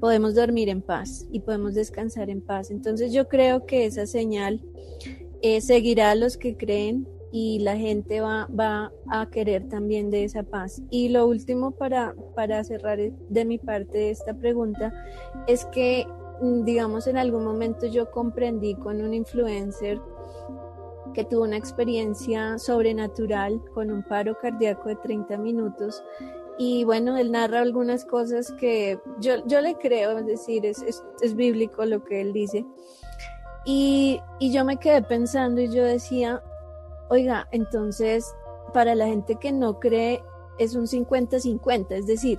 podemos dormir en paz y podemos descansar en paz. Entonces yo creo que esa señal eh, seguirá a los que creen y la gente va, va a querer también de esa paz. Y lo último para, para cerrar de mi parte esta pregunta es que, mm, digamos, en algún momento yo comprendí con un influencer que tuvo una experiencia sobrenatural con un paro cardíaco de 30 minutos. Y bueno, él narra algunas cosas que yo, yo le creo, es decir, es, es, es bíblico lo que él dice. Y, yo me quedé pensando y yo decía, oiga, entonces para la gente que no cree es un 50-50, es decir,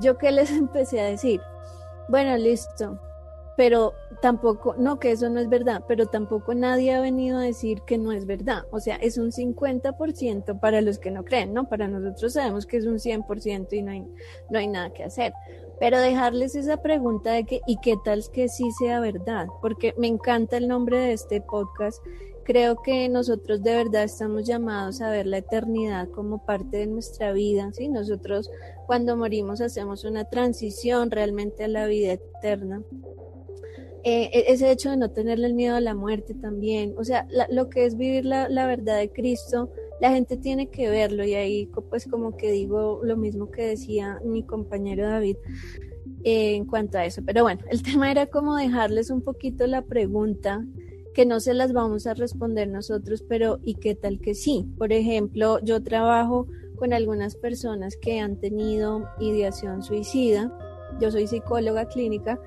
yo que les empecé a decir, bueno, listo, pero tampoco, no que eso no es verdad, pero tampoco nadie ha venido a decir que no es verdad. O sea, es un 50% para los que no creen, ¿no? Para nosotros sabemos que es un 100% y no hay, no hay nada que hacer. Pero dejarles esa pregunta de que, ¿y qué tal que sí sea verdad? Porque me encanta el nombre de este podcast. Creo que nosotros de verdad estamos llamados a ver la eternidad como parte de nuestra vida, ¿sí? Nosotros cuando morimos hacemos una transición realmente a la vida eterna. Eh, e-, ese hecho de no tenerle el miedo a la muerte también, o sea, lo que es vivir la, la verdad de Cristo la gente tiene que verlo y ahí pues como que digo lo mismo que decía mi compañero David eh, en cuanto a eso. Pero bueno, el tema era como dejarles un poquito la pregunta que no se las vamos a responder nosotros, pero ¿y qué tal que sí? Por ejemplo, yo trabajo con algunas personas que han tenido ideación suicida. Yo soy psicóloga clínica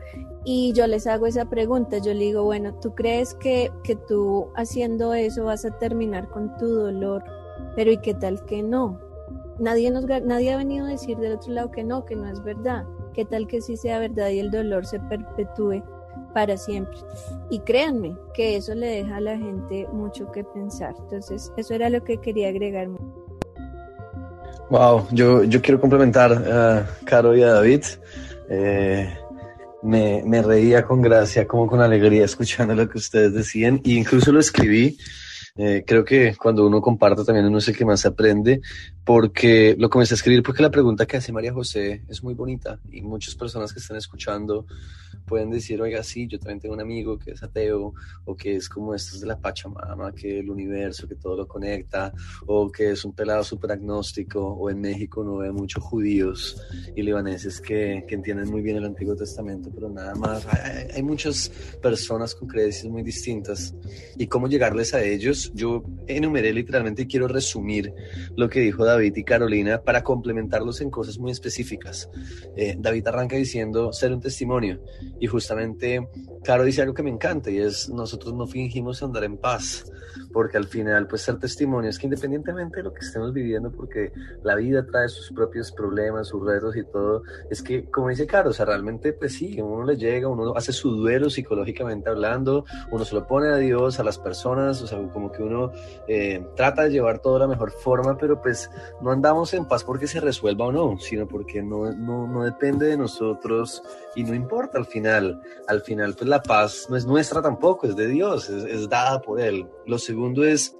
y yo les hago esa pregunta. Yo le digo, bueno, ¿tú crees que, que tú haciendo eso vas a terminar con tu dolor? Pero ¿y qué tal que no? Nadie, nos, nadie ha venido a decir del otro lado que no, que no es verdad. ¿Qué tal que sí sea verdad y el dolor se perpetúe para siempre? Y créanme que eso le deja a la gente mucho que pensar. Entonces, eso era lo que quería agregar. Wow, yo, yo quiero complementar a Caro y a David. Eh, me, me, reía con gracia, como con alegría, escuchando lo que ustedes decían, e incluso lo escribí. Eh, creo que cuando uno comparte también uno es el que más aprende, porque lo comencé a escribir porque la pregunta que hace María José es muy bonita y muchas personas que están escuchando pueden decir, oiga, sí, yo también tengo un amigo que es ateo, o que es como estos de la Pachamama, que el universo, que todo lo conecta, o que es un pelado súper agnóstico, o en México uno ve muchos judíos y libaneses que, que, entienden muy bien el Antiguo Testamento, pero nada más, hay, hay muchas personas con creencias muy distintas. ¿Y cómo llegarles a ellos? Yo enumeré literalmente y quiero resumir lo que dijo David y Carolina para complementarlos en cosas muy específicas. Eh, David arranca diciendo ser un testimonio. Y justamente, Caro dice algo que me encanta y es, nosotros no fingimos andar en paz, porque al final, pues ser testimonio es que independientemente de lo que estemos viviendo, porque la vida trae sus propios problemas, sus retos y todo, es que, como dice Caro, o realmente, pues sí, uno le llega, uno hace su duelo psicológicamente hablando, uno se lo pone a Dios, a las personas, o sea, como que uno eh, trata de llevar todo de la mejor forma, pero pues no andamos en paz porque se resuelva o no, sino porque no, no, no depende de nosotros y no importa al final. Al final, pues la paz no es nuestra tampoco, es de Dios, es, dada por Él. Lo segundo es,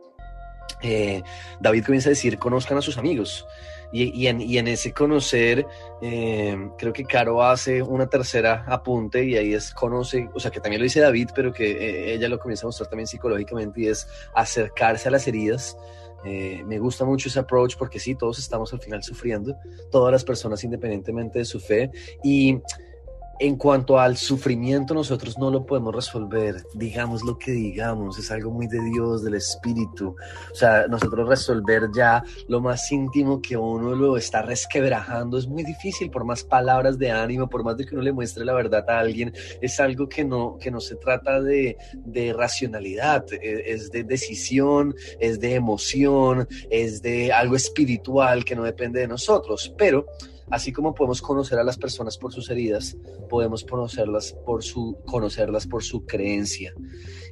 eh, David comienza a decir, conozcan a sus amigos. Y, y, en, y en, ese conocer, eh, creo que Caro hace una tercera apunte y ahí es conoce, o sea, que también lo dice David, pero que eh, ella lo comienza a mostrar también psicológicamente y es acercarse a las heridas. Eh, me gusta mucho ese approach porque sí, todos estamos al final sufriendo, todas las personas independientemente de su fe. Y en cuanto al sufrimiento, nosotros no lo podemos resolver, digamos lo que digamos, es algo muy de Dios, del Espíritu. O sea, nosotros resolver ya lo más íntimo que uno lo está resquebrajando es muy difícil, por más palabras de ánimo, por más de que uno le muestre la verdad a alguien, es algo que no, que no se trata de, de racionalidad, e, es de decisión, es de emoción, es de algo espiritual que no depende de nosotros. Pero Así como podemos conocer a las personas por sus heridas, podemos conocerlas por su, conocerlas por su creencia.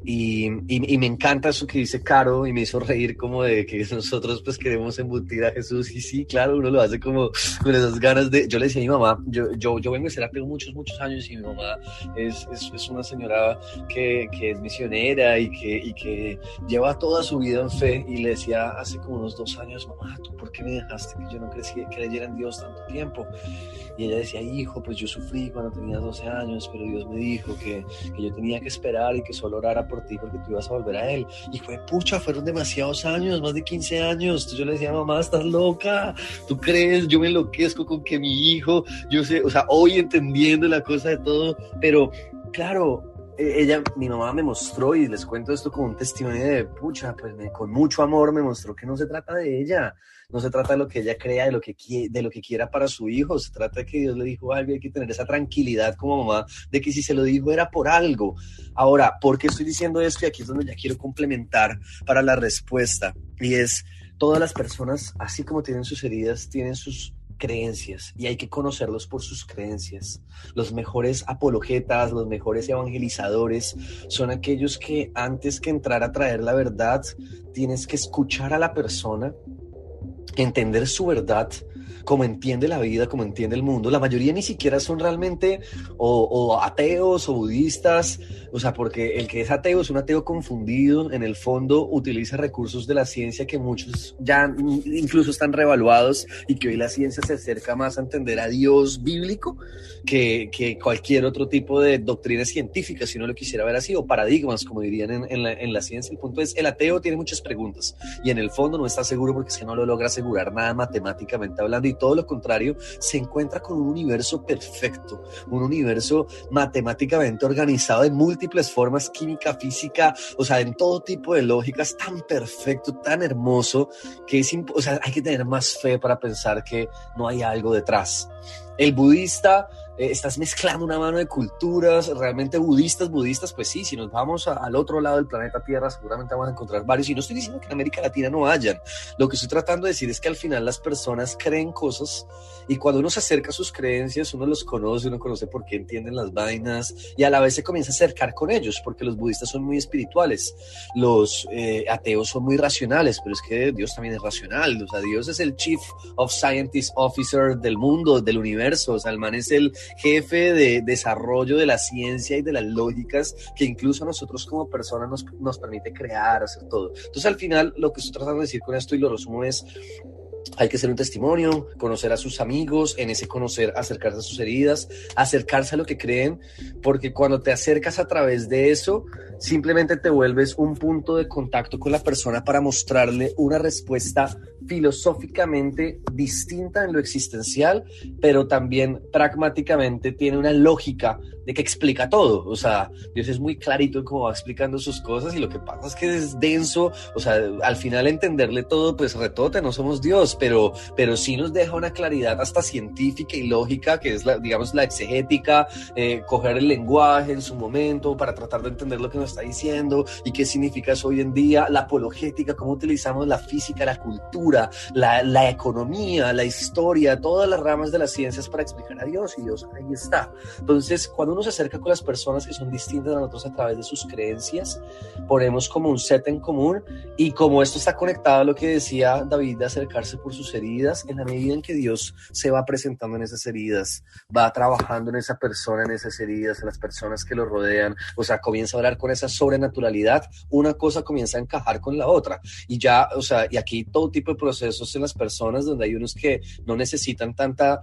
Y, y, me encanta eso que dice Caro y me hizo reír como de que nosotros pues queremos embutir a Jesús y sí, claro, uno lo hace como con esas ganas de... Yo le decía a mi mamá, yo, yo, yo vengo a ser muchos, muchos años y mi mamá es, es, es una señora que, que, es misionera y que, y que lleva toda su vida en fe y le decía hace como unos dos años, mamá, ¿tú por qué me dejaste que yo no crecí, creyera en Dios tanto tiempo? Y ella decía, hijo, pues yo sufrí cuando tenía 12 años, pero Dios me dijo que, que yo tenía que esperar y que solo orara por ti porque tú ibas a volver a Él. Y fue, pucha, fueron demasiados años, más de 15 años. Entonces yo le decía, mamá, estás loca, tú crees, yo me enloquezco con que mi hijo, yo sé, o sea, hoy entendiendo la cosa de todo, pero claro, ella, mi mamá me mostró, y les cuento esto como un testimonio de pucha, pues me, con mucho amor me mostró que no se trata de ella, no se trata de lo que ella crea, de lo que, de lo que quiera para su hijo, se trata de que Dios le dijo algo y hay que tener esa tranquilidad como mamá de que si se lo dijo era por algo. Ahora, ¿por qué estoy diciendo esto? Y aquí es donde ya quiero complementar para la respuesta. Y es, todas las personas, así como tienen sus heridas, tienen sus creencias y hay que conocerlos por sus creencias. Los mejores apologetas, los mejores evangelizadores son aquellos que antes que entrar a traer la verdad, tienes que escuchar a la persona entender su verdad, como entiende la vida, como entiende el mundo. La mayoría ni siquiera son realmente o, ateos o budistas, o sea, porque el que es ateo es un ateo confundido, en el fondo utiliza recursos de la ciencia que muchos ya incluso están revaluados y que hoy la ciencia se acerca más a entender a Dios bíblico que, que cualquier otro tipo de doctrina científica, si uno lo quisiera ver así, o paradigmas, como dirían en, en, la, en la ciencia. El punto es, el ateo tiene muchas preguntas y en el fondo no está seguro porque es que no lo logra asegurar nada matemáticamente hablando y todo lo contrario, se encuentra con un universo perfecto, un universo matemáticamente organizado en múltiples formas, química, física, o sea, en todo tipo de lógicas, tan perfecto, tan hermoso, que es, o sea, hay que tener más fe para pensar que no hay algo detrás. El budista eh, estás mezclando una mano de culturas realmente budistas, budistas, pues sí, si nos vamos al otro lado del planeta Tierra, seguramente vamos a encontrar varios. Y no estoy diciendo que en América Latina no hayan. Lo que estoy tratando de decir es que al final las personas creen cosas y cuando uno se acerca a sus creencias, uno los conoce, uno conoce por qué entienden las vainas y a la vez se comienza a acercar con ellos, porque los budistas son muy espirituales, los eh, ateos son muy racionales, pero es que Dios también es racional. O sea, Dios es el Chief of Scientist Officer del mundo, del universo. O sea, el man es el jefe de desarrollo de la ciencia y de las lógicas que incluso a nosotros como personas nos, nos permite crear, hacer todo. Entonces al final lo que estoy tratando de decir con esto y lo resumo es hay que ser un testimonio, conocer a sus amigos, en ese conocer, acercarse a sus heridas, acercarse a lo que creen, porque cuando te acercas a través de eso, simplemente te vuelves un punto de contacto con la persona para mostrarle una respuesta filosóficamente distinta en lo existencial, pero también pragmáticamente tiene una lógica de que explica todo. O sea, Dios es muy clarito en cómo va explicando sus cosas y lo que pasa es que es denso. O sea, al final entenderle todo, pues retote, no somos Dios, pero, pero sí nos deja una claridad hasta científica y lógica, que es la, digamos, la exegética, eh, coger el lenguaje en su momento para tratar de entender lo que nos está diciendo y qué significa eso hoy en día, la apologética, cómo utilizamos la física, la cultura, la, la economía, la historia, todas las ramas de las ciencias para explicar a Dios y Dios ahí está. Entonces, cuando uno se acerca con las personas que son distintas a nosotros a través de sus creencias, ponemos como un set en común y como esto está conectado a lo que decía David de acercarse por sus heridas, en la medida en que Dios se va presentando en esas heridas, va trabajando en esa persona, en esas heridas, en las personas que lo rodean, o sea, comienza a hablar con esa sobrenaturalidad, una cosa comienza a encajar con la otra y ya, o sea, y aquí todo tipo de procesos en las personas donde hay unos que no necesitan tanta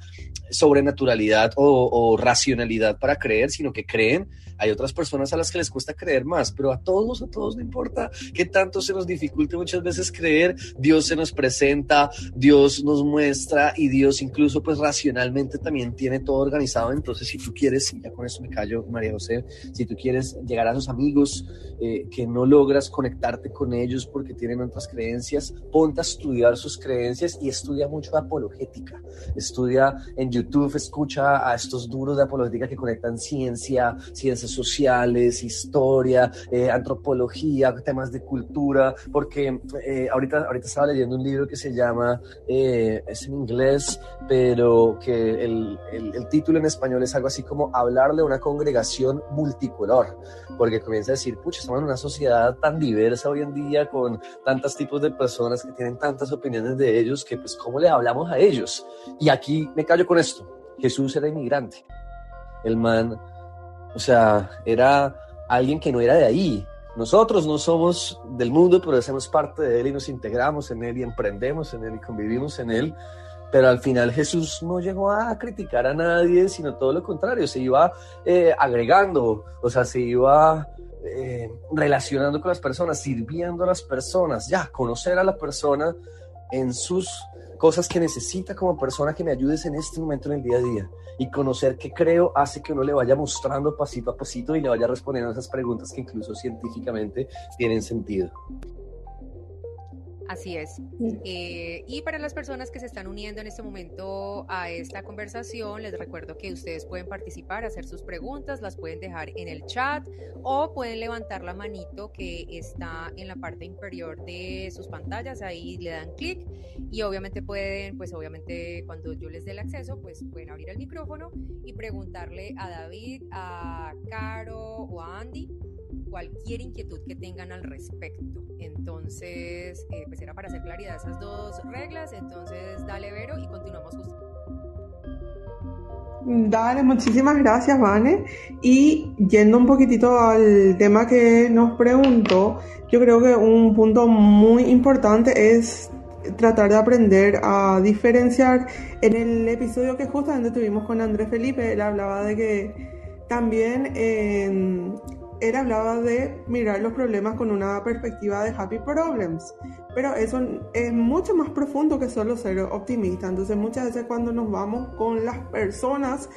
sobrenaturalidad o, o racionalidad para creer, sino que creen hay otras personas a las que les cuesta creer más, pero a todos, a todos no importa que tanto se nos dificulte muchas veces creer, Dios se nos presenta, Dios nos muestra y Dios incluso pues racionalmente también tiene todo organizado. Entonces si tú quieres, y ya con eso me callo María José, si tú quieres llegar a tus amigos eh, que no logras conectarte con ellos porque tienen otras creencias, ponte a estudiar sus creencias y estudia mucho apologética. Estudia en YouTube, escucha a estos duros de apologética que conectan ciencia, ciencias sociales, historia, eh, antropología, temas de cultura, porque eh, ahorita, ahorita estaba leyendo un libro que se llama, eh, es en inglés, pero que el, el, el, título en español es algo así como hablarle a una congregación multicolor, porque comienza a decir, pucha, estamos en una sociedad tan diversa hoy en día, con tantos tipos de personas que tienen tantas opiniones de ellos, que pues, ¿cómo le hablamos a ellos? Y aquí me callo con esto. Jesús era inmigrante. El man o sea, era alguien que no era de ahí. Nosotros no somos del mundo, pero hacemos parte de él y nos integramos en él y emprendemos en él y convivimos en él. Pero al final Jesús no llegó a criticar a nadie, sino todo lo contrario, se iba eh, agregando, o sea, se iba eh, relacionando con las personas, sirviendo a las personas, ya, conocer a la persona en sus cosas que necesita como persona que me ayudes en este momento en el día a día. Y conocer qué creo hace que uno le vaya mostrando pasito a pasito y le vaya respondiendo esas preguntas que incluso científicamente tienen sentido. Así es. Eh, y para las personas que se están uniendo en este momento a esta conversación, les recuerdo que ustedes pueden participar, hacer sus preguntas, las pueden dejar en el chat o pueden levantar la manito que está en la parte inferior de sus pantallas, ahí le dan clic y obviamente pueden, pues obviamente cuando yo les dé el acceso, pues pueden abrir el micrófono y preguntarle a David, a Caro o a Andy cualquier inquietud que tengan al respecto. Entonces, eh, pues era para hacer claridad esas dos reglas. Entonces, dale Vero y continuamos justo Dale, muchísimas gracias, Vane. Y yendo un poquitito al tema que nos preguntó, yo creo que un punto muy importante es tratar de aprender a diferenciar. En el episodio que justamente tuvimos con Andrés Felipe, él hablaba de que también eh, él hablaba de mirar los problemas con una perspectiva de happy problems, pero eso es mucho más profundo que solo ser optimista. Entonces muchas veces cuando nos vamos con las personas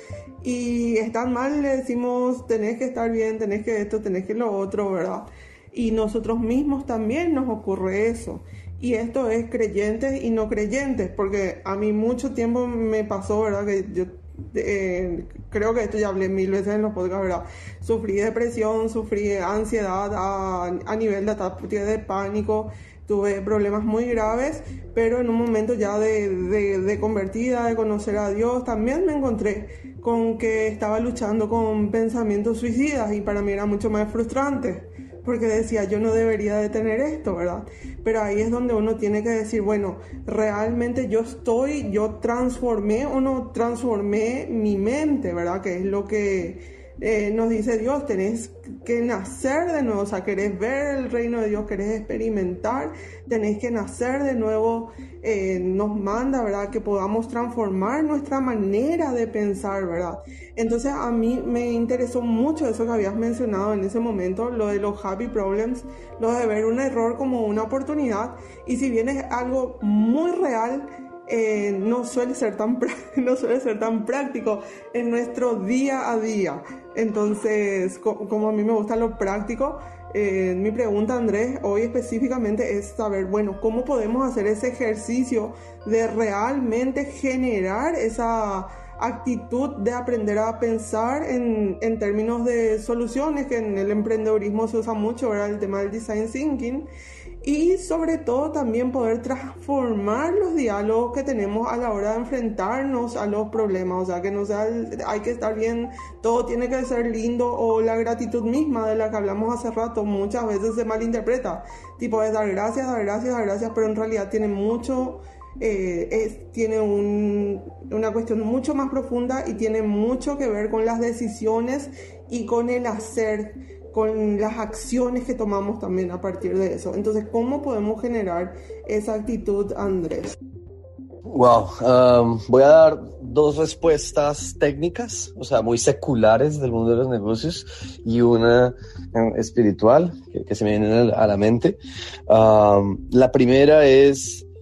y están mal, le decimos, tenés que estar bien, tenés que esto, tenés que lo otro, ¿verdad? Y nosotros mismos también nos ocurre eso. Y esto es creyentes y no creyentes, porque a mí mucho tiempo me pasó, ¿verdad? Que yo eh, creo que esto ya hablé mil veces en los podcasts, ¿verdad? Sufrí depresión, sufrí ansiedad a, a nivel de ataque de pánico, tuve problemas muy graves, pero en un momento ya de, de, de, convertida, de conocer a Dios, también me encontré con que estaba luchando con pensamientos suicidas y para mí era mucho más frustrante porque decía, yo no debería de tener esto, ¿verdad? Pero ahí es donde uno tiene que decir, bueno, realmente yo estoy, yo transformé o no transformé mi mente, ¿verdad? Que es lo que eh, nos dice Dios, tenés que nacer de nuevo, o sea, querés ver el reino de Dios, querés experimentar, tenés que nacer de nuevo, eh, nos manda, ¿verdad? Que podamos transformar nuestra manera de pensar, ¿verdad? Entonces a mí me interesó mucho eso que habías mencionado en ese momento, lo de los happy problems, lo de ver un error como una oportunidad, y si bien es algo muy real, eh, no, suele ser tan, no suele ser tan práctico en nuestro día a día. Entonces, como a mí me gusta lo práctico, eh, mi pregunta, Andrés, hoy específicamente es saber, bueno, ¿cómo podemos hacer ese ejercicio de realmente generar esa actitud de aprender a pensar en, en términos de soluciones, que en el emprendedorismo se usa mucho, ¿verdad? El tema del design thinking y sobre todo también poder transformar los diálogos que tenemos a la hora de enfrentarnos a los problemas, o sea, que no sea, hay que estar bien, todo tiene que ser lindo o la gratitud misma de la que hablamos hace rato muchas veces se malinterpreta, tipo es dar gracias, dar gracias, dar gracias, pero en realidad tiene mucho, eh, tiene un, una cuestión mucho más profunda y tiene mucho que ver con las decisiones y con el hacer con las acciones que tomamos también a partir de eso. Entonces, ¿cómo podemos generar esa actitud, Andrés? Wow, um, voy a dar dos respuestas técnicas, o sea, muy seculares del mundo de los negocios y una um, espiritual que, se me viene a la mente. Um, la primera es eh,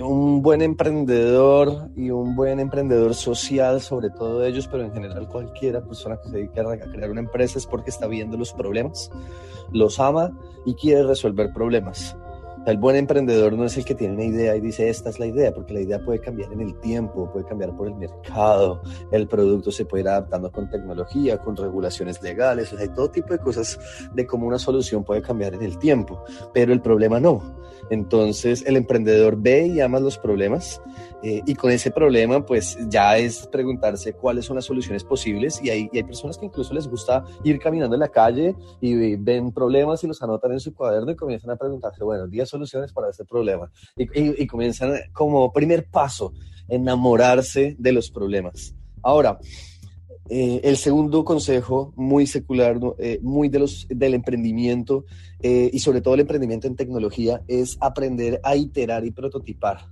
un buen emprendedor y un buen emprendedor social, sobre todo ellos, pero en general cualquiera persona que se dedique a crear una empresa es porque está viendo los problemas, los ama y quiere resolver problemas. El buen emprendedor no es el que tiene una idea y dice esta es la idea, porque la idea puede cambiar en el tiempo, puede cambiar por el mercado, el producto se puede ir adaptando con tecnología, con regulaciones legales, o sea, hay todo tipo de cosas de cómo una solución puede cambiar en el tiempo, pero el problema no. Entonces el emprendedor ve y ama los problemas eh, y con ese problema pues ya es preguntarse cuáles son las soluciones posibles y hay, hay personas que incluso les gusta ir caminando en la calle y ven problemas y los anotan en su cuaderno y comienzan a preguntarse, bueno, 10 soluciones para este problema y, y, comienzan como primer paso enamorarse de los problemas. Ahora, eh, el segundo consejo, muy secular, eh, muy de los, del emprendimiento eh, y sobre todo el emprendimiento en tecnología, es aprender a iterar y prototipar.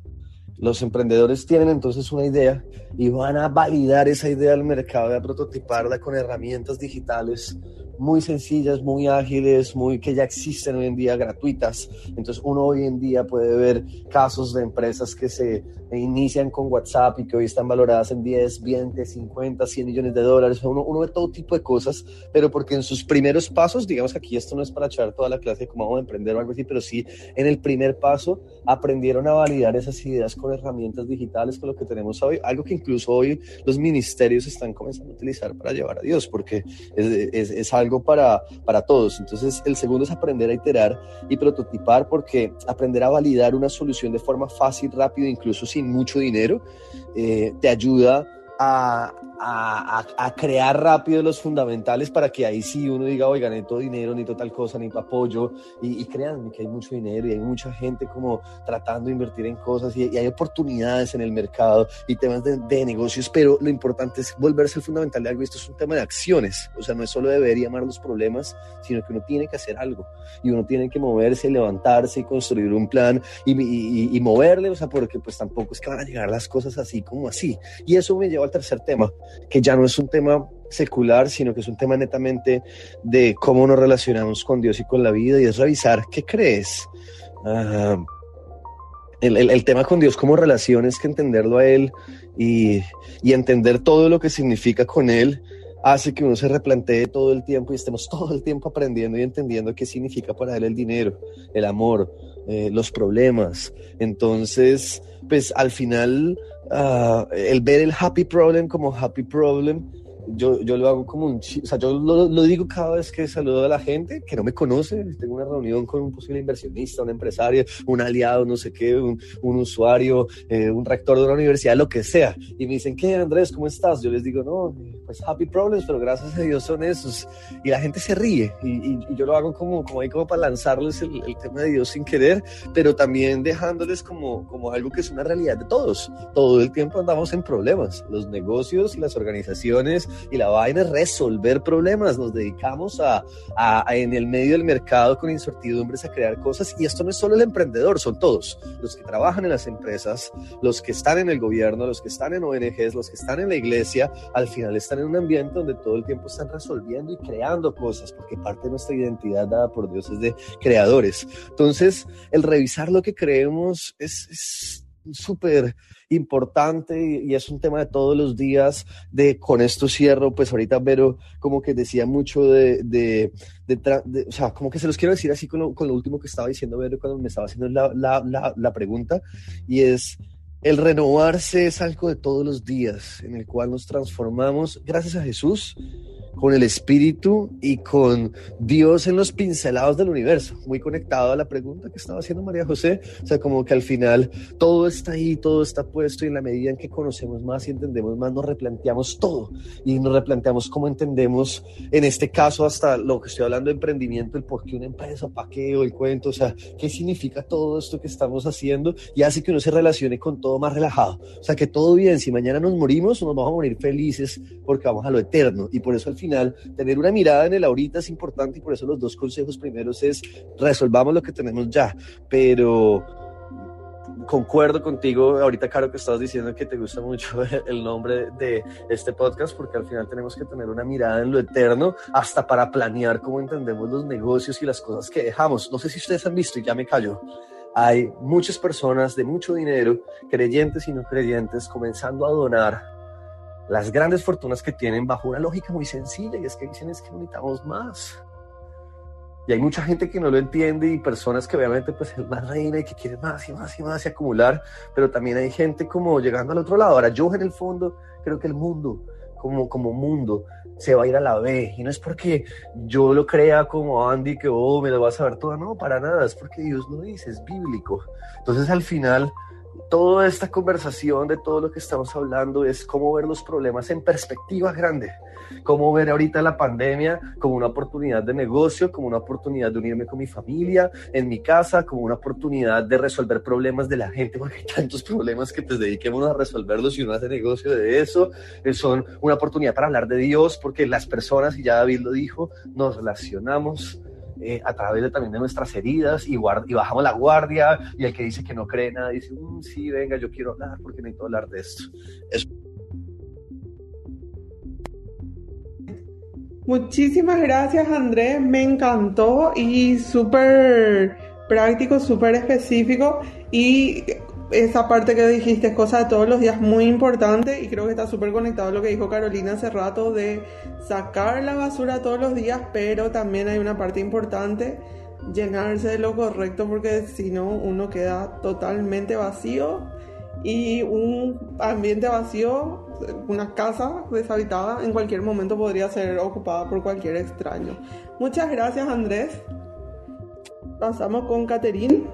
Los emprendedores tienen entonces una idea y van a validar esa idea al mercado, a prototiparla con herramientas digitales muy sencillas, muy ágiles, muy que ya existen hoy en día gratuitas. Entonces uno hoy en día puede ver casos de empresas que se inician con WhatsApp y que hoy están valoradas en 10, 20, 50, 100 millones de dólares. Uno, uno ve todo tipo de cosas, pero porque en sus primeros pasos, digamos que aquí esto no es para echar toda la clase de cómo vamos a emprender o algo así, pero sí en el primer paso aprendieron a validar esas ideas con herramientas digitales, con lo que tenemos hoy, algo que incluso hoy los ministerios están comenzando a utilizar para llevar a Dios, porque es, algo para, para todos. Entonces, el segundo es aprender a iterar y prototipar, porque aprender a validar una solución de forma fácil, rápida, incluso sin mucho dinero, eh, te ayuda a a, crear rápido los fundamentales para que ahí sí uno diga, oiga, necesito dinero, necesito tal cosa, necesito apoyo. Y, y créanme que hay mucho dinero y hay mucha gente como tratando de invertir en cosas y, hay oportunidades en el mercado y temas de, negocios, pero lo importante es volverse el fundamental de algo. Esto es un tema de acciones, o sea, no es solo deber llamar los problemas, sino que uno tiene que hacer algo y uno tiene que moverse, levantarse y construir un plan y, y moverle, o sea, porque pues tampoco es que van a llegar las cosas así como así. Y eso me lleva al tercer tema, que ya no es un tema secular, sino que es un tema netamente de cómo nos relacionamos con Dios y con la vida, y es revisar qué crees. Ah, el, tema con Dios como relación es que entenderlo a Él y, y, entender todo lo que significa con Él hace que uno se replantee todo el tiempo y estemos todo el tiempo aprendiendo y entendiendo qué significa para Él el dinero, el amor, eh, los problemas. Entonces, pues al final, uh, el ver el happy problem como happy problem yo, yo lo hago como un... O sea, yo lo, lo, digo cada vez que saludo a la gente que no me conoce, tengo una reunión con un posible inversionista, un empresario, un aliado, no sé qué, un, un usuario, eh, un rector de una universidad, lo que sea. Y me dicen, ¿qué, Andrés? ¿Cómo estás? Yo les digo, no, pues happy problems, pero gracias a Dios son esos. Y la gente se ríe. Y, y, yo lo hago como, como ahí como para lanzarles el, el, tema de Dios sin querer, pero también dejándoles como, como algo que es una realidad de todos. Todo el tiempo andamos en problemas. Los negocios y las organizaciones y la vaina es resolver problemas. Nos dedicamos a, en el medio del mercado con incertidumbres a crear cosas y esto no es solo el emprendedor, son todos los que trabajan en las empresas, los que están en el gobierno, los que están en ONGs, los que están en la iglesia, al final están en un ambiente donde todo el tiempo están resolviendo y creando cosas, porque parte de nuestra identidad dada por Dios es de creadores. Entonces, el revisar lo que creemos es súper importante y, es un tema de todos los días. De con esto cierro, pues ahorita Vero como que decía mucho de, de, o sea, como que se los quiero decir así con lo, con último que estaba diciendo Vero cuando me estaba haciendo la, la, la, la pregunta y es el renovarse es algo de todos los días en el cual nos transformamos gracias a Jesús con el espíritu y con Dios en los pincelados del universo, muy conectado a la pregunta que estaba haciendo María José, o sea, como que al final todo está ahí, todo está puesto y en la medida en que conocemos más y entendemos más, nos replanteamos todo. Y nos replanteamos cómo entendemos, en este caso hasta lo que estoy hablando de emprendimiento, el por qué una empresa, para qué, o el cuento, o sea, qué significa todo esto que estamos haciendo y hace que uno se relacione con todo más relajado, o sea, que todo bien, si mañana nos morimos, nos vamos a morir felices porque vamos a lo eterno. Y por eso al final final, tener una mirada en el ahorita es importante y por eso los dos consejos primeros es resolvamos lo que tenemos ya, pero concuerdo contigo, ahorita Caro que estabas diciendo que te gusta mucho el nombre de este podcast porque al final tenemos que tener una mirada en lo eterno hasta para planear cómo entendemos los negocios y las cosas que dejamos. No sé si ustedes han visto y ya me callo. Hay muchas personas de mucho dinero, creyentes y no creyentes, comenzando a donar las grandes fortunas que tienen bajo una lógica muy sencilla y es que dicen es que necesitamos más. Y hay mucha gente que no lo entiende y personas que obviamente pues es más reina y que quiere más y más y más y acumular, pero también hay gente como llegando al otro lado. Ahora yo en el fondo creo que el mundo como, como mundo se va a ir a la B y no es porque yo lo crea como Andy que oh me lo vas a ver toda, no, para nada, es porque Dios lo dice, es bíblico. Entonces al final toda esta conversación de todo lo que estamos hablando es cómo ver los problemas en perspectiva grande, cómo ver ahorita la pandemia como una oportunidad de negocio, como una oportunidad de unirme con mi familia, en mi casa, como una oportunidad de resolver problemas de la gente, porque hay tantos problemas que pues dediquemos a resolverlos y uno hace negocio de eso, eh, son una oportunidad para hablar de Dios, porque las personas, y ya David lo dijo, nos relacionamos eh, a través de, también de nuestras heridas y, y, bajamos la guardia y el que dice que no cree nada dice, mm, sí, venga, yo quiero hablar porque necesito hablar de esto. Muchísimas gracias Andrés, me encantó y súper práctico, súper específico y esa parte que dijiste, cosa de todos los días, muy importante y creo que está súper conectado a lo que dijo Carolina hace rato de sacar la basura todos los días, pero también hay una parte importante, llenarse de lo correcto porque si no uno queda totalmente vacío y un ambiente vacío, una casa deshabitada en cualquier momento podría ser ocupada por cualquier extraño. Muchas gracias Andrés. Pasamos con Caterín.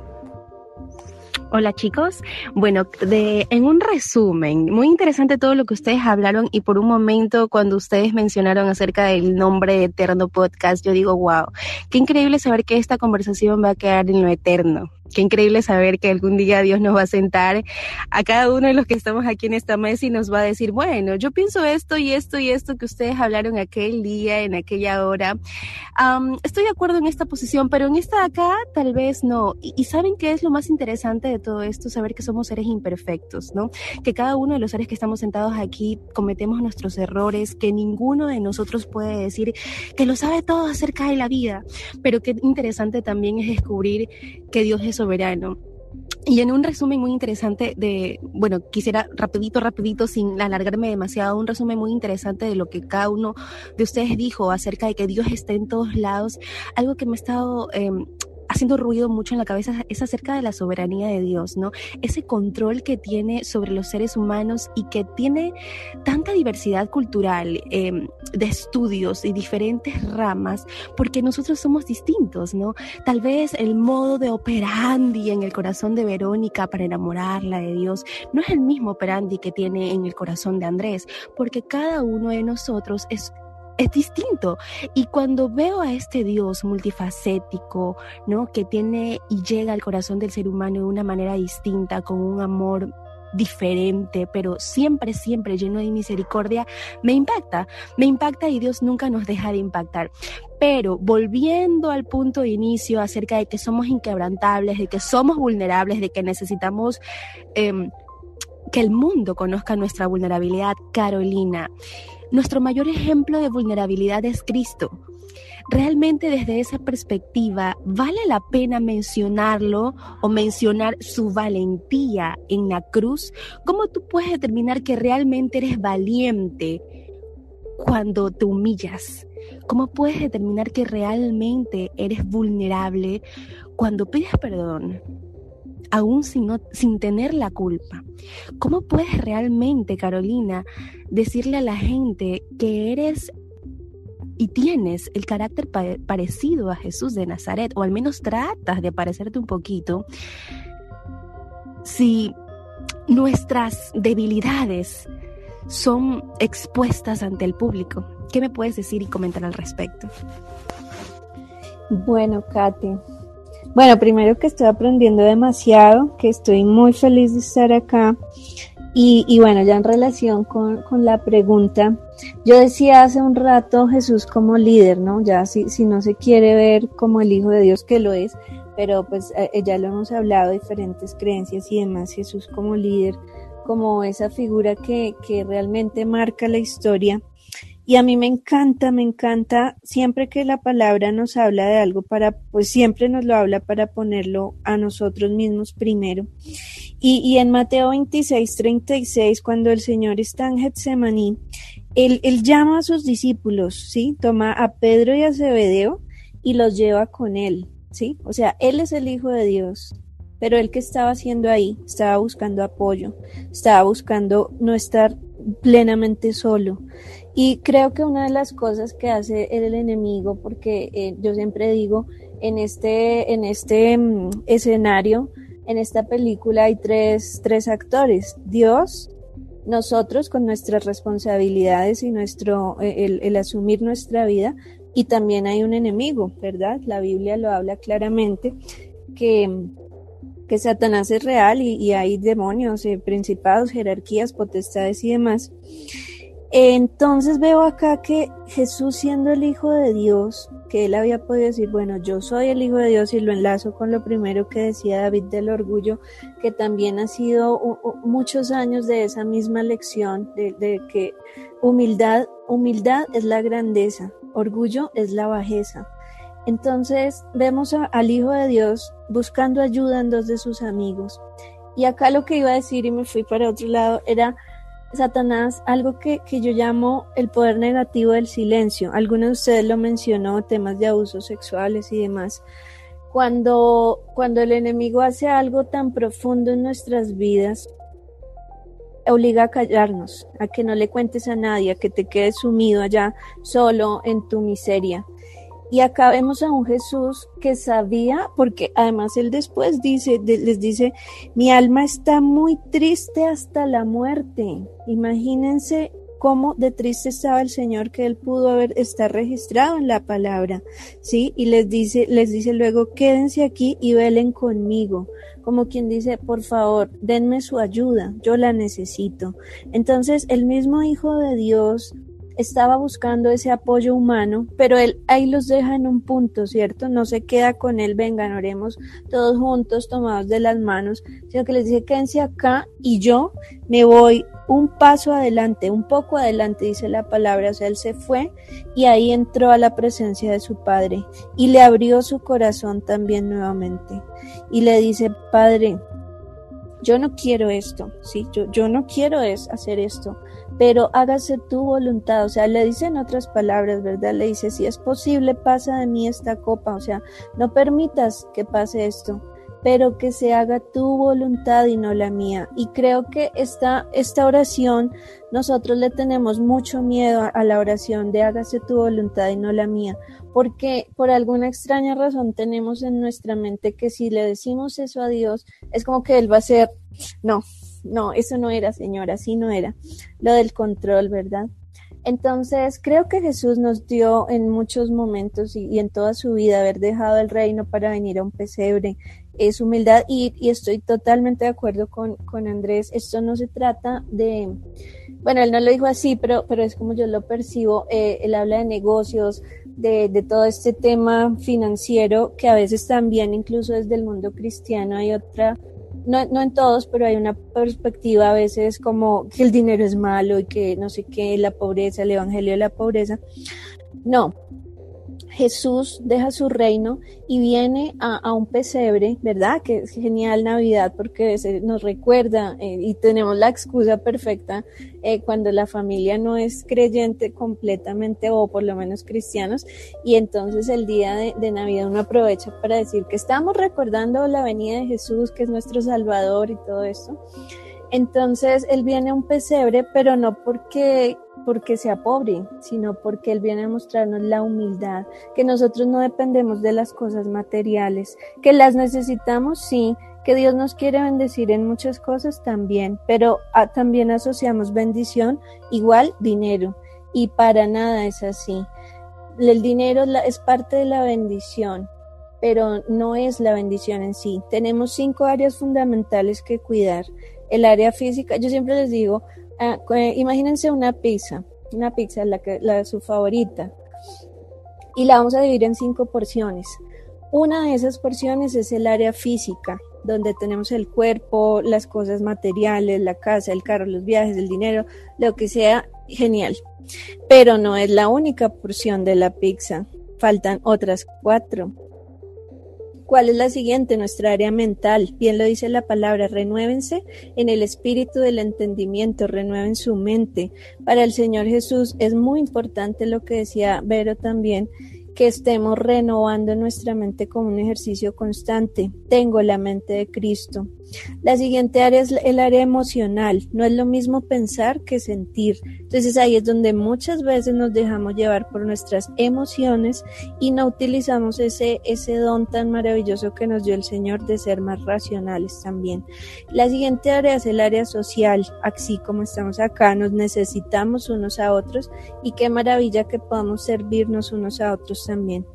Hola chicos. Bueno, de, en un resumen, muy interesante todo lo que ustedes hablaron y por un momento cuando ustedes mencionaron acerca del nombre de Eterno Podcast, yo digo, wow, qué increíble saber que esta conversación va a quedar en lo eterno. Qué increíble saber que algún día Dios nos va a sentar a cada uno de los que estamos aquí en esta mesa y nos va a decir, bueno, yo pienso esto y esto y esto que ustedes hablaron aquel día, en aquella hora. estoy de acuerdo en esta posición, pero en esta de acá tal vez no. Y, saben qué es lo más interesante de todo esto, saber que somos seres imperfectos, ¿no? Que cada uno de los seres que estamos sentados aquí cometemos nuestros errores, que ninguno de nosotros puede decir que lo sabe todo acerca de la vida, pero qué interesante también es descubrir que Dios es soberano. Y en un resumen muy interesante de, bueno, quisiera rapidito, rapidito, sin alargarme demasiado, un resumen muy interesante de lo que cada uno de ustedes dijo acerca de que Dios está en todos lados. Algo que me ha estado eh, haciendo ruido mucho en la cabeza es acerca de la soberanía de Dios, ¿no? Ese control que tiene sobre los seres humanos y que tiene tanta diversidad cultural em, de estudios y diferentes ramas, porque nosotros somos distintos, ¿no? Tal vez el modo de operandi en el corazón de Verónica para enamorarla de Dios no es el mismo operandi que tiene en el corazón de Andrés, porque cada uno de nosotros es es distinto. Y cuando veo a este Dios multifacético, ¿no? Que tiene y llega al corazón del ser humano de una manera distinta, con un amor diferente, pero siempre, siempre lleno de misericordia, me impacta, me impacta y Dios nunca nos deja de impactar. Pero volviendo al punto de inicio acerca de que somos inquebrantables, de que somos vulnerables, de que necesitamos em, que el mundo conozca nuestra vulnerabilidad, Carolina. Nuestro mayor ejemplo de vulnerabilidad es Cristo. Realmente desde esa perspectiva, ¿vale la pena mencionarlo o mencionar su valentía en la cruz? ¿Cómo tú puedes determinar que realmente eres valiente cuando te humillas? ¿Cómo puedes determinar que realmente eres vulnerable cuando pides perdón? Aún sin, sin tener la culpa. ¿Cómo puedes realmente, Carolina, decirle a la gente que eres y tienes el carácter parecido a Jesús de Nazaret, o al menos tratas de parecerte un poquito, si nuestras debilidades son expuestas ante el público. ¿Qué me puedes decir y comentar al respecto? Bueno, Katy, bueno, primero que estoy aprendiendo demasiado, que estoy muy feliz de estar acá. Y, bueno, ya en relación con, la pregunta, yo decía hace un rato Jesús como líder, ¿no? Ya si, si no se quiere ver como el Hijo de Dios, que lo es, pero pues eh, ya lo hemos hablado, diferentes creencias y demás, Jesús como líder, como esa figura que, que realmente marca la historia y a mí me encanta, me encanta siempre que la palabra nos habla de algo para, pues siempre nos lo habla para ponerlo a nosotros mismos primero. Y, en Mateo 26, 36, cuando el Señor está en Getsemaní, él, él llama a sus discípulos, ¿sí? Toma a Pedro y a Zebedeo y los lleva con él, ¿sí? O sea, él es el Hijo de Dios, pero él que estaba haciendo ahí, estaba buscando apoyo, estaba buscando no estar plenamente solo. Y creo que una de las cosas que hace el enemigo, porque eh, yo siempre digo, en este, en este mm, escenario, en esta película hay tres, tres actores, Dios, nosotros con nuestras responsabilidades y nuestro, eh, el, asumir nuestra vida, y también hay un enemigo, ¿verdad? La Biblia lo habla claramente, que, que Satanás es real y, y hay demonios, eh, principados, jerarquías, potestades y demás. Entonces veo acá que Jesús siendo el Hijo de Dios, que él había podido decir, bueno, yo soy el Hijo de Dios y lo enlazo con lo primero que decía David del orgullo, que también ha sido muchos años de esa misma lección, de, que humildad, humildad es la grandeza, orgullo es la bajeza. Entonces vemos al Hijo de Dios buscando ayuda en dos de sus amigos. Y acá lo que iba a decir y me fui para otro lado era Satanás, algo que, yo llamo el poder negativo del silencio. Algunos de ustedes lo mencionó, temas de abusos sexuales y demás. Cuando, cuando el enemigo hace algo tan profundo en nuestras vidas, obliga a callarnos, a que no le cuentes a nadie, a que te quedes sumido allá solo en tu miseria. Y acá vemos a un Jesús que sabía, porque además él después dice, les dice, mi alma está muy triste hasta la muerte. Imagínense cómo de triste estaba el Señor que él pudo haber estar registrado en la palabra, ¿sí? Y les dice, les dice luego, quédense aquí y velen conmigo, como quien dice, por favor, denme su ayuda, yo la necesito. Entonces, el mismo Hijo de Dios estaba buscando ese apoyo humano, pero él ahí los deja en un punto, ¿cierto? No se queda con él, vengan, oremos todos juntos, tomados de las manos, sino que les dice, quédense acá y yo me voy un paso adelante, un poco adelante, dice la palabra, o sea, él se fue y ahí entró a la presencia de su padre y le abrió su corazón también nuevamente y le dice, Padre, yo no quiero esto, sí, yo, yo no quiero es hacer esto, pero hágase tu voluntad, o sea, le dice en otras palabras, ¿verdad? Le dice, si es posible, pasa de mí esta copa, o sea, no permitas que pase esto, pero que se haga tu voluntad y no la mía. Y creo que esta, esta oración, nosotros le tenemos mucho miedo a la oración de hágase tu voluntad y no la mía, porque por alguna extraña razón tenemos en nuestra mente que si le decimos eso a Dios, es como que Él va a ser, no, no, eso no era, Señora, así no era. Lo del control, ¿verdad? Entonces, creo que Jesús nos dio en muchos momentos y, en toda su vida haber dejado el reino para venir a un pesebre. Es humildad y, estoy totalmente de acuerdo con, con, Andrés. Esto no se trata de, bueno, él no lo dijo así, pero, pero es como yo lo percibo. Eh, él habla de negocios, de, de todo este tema financiero que a veces también, incluso desde el mundo cristiano, hay otra no, no en todos, pero hay una perspectiva a veces como que el dinero es malo y que no sé qué, la pobreza, el evangelio de la pobreza. No, Jesús deja su reino y viene a, un pesebre, ¿verdad? Que es genial Navidad porque nos recuerda eh, y tenemos la excusa perfecta eh, cuando la familia no es creyente completamente o por lo menos cristianos y entonces el día de, de Navidad uno aprovecha para decir que estamos recordando la venida de Jesús, que es nuestro Salvador y todo esto. Entonces él viene a un pesebre, pero no porque porque sea pobre, sino porque Él viene a mostrarnos la humildad, que nosotros no dependemos de las cosas materiales, que las necesitamos, sí, que Dios nos quiere bendecir en muchas cosas también, pero ah, también asociamos bendición igual dinero, y para nada es así. El dinero es parte de la bendición, pero no es la bendición en sí. Tenemos cinco áreas fundamentales que cuidar. El área física, yo siempre les digo, Ah, imagínense una pizza, una pizza, la, que, la su favorita, y la vamos a dividir en cinco porciones. Una de esas porciones es el área física, donde tenemos el cuerpo, las cosas materiales, la casa, el carro, los viajes, el dinero, lo que sea, genial. Pero no es la única porción de la pizza. Faltan otras cuatro. ¿Cuál es la siguiente? Nuestra área mental. Bien lo dice la palabra, renuévense en el espíritu del entendimiento, renueven su mente. Para el Señor Jesús es muy importante lo que decía Vero también, que estemos renovando nuestra mente como un ejercicio constante. Tengo la mente de Cristo. La siguiente área es el área emocional. No es lo mismo pensar que sentir. Entonces ahí es donde muchas veces nos dejamos llevar por nuestras emociones y no utilizamos ese, ese don tan maravilloso que nos dio el Señor de ser más racionales también. La siguiente área es el área social. Así como estamos acá, nos necesitamos unos a otros y qué maravilla que podamos servirnos unos a otros también.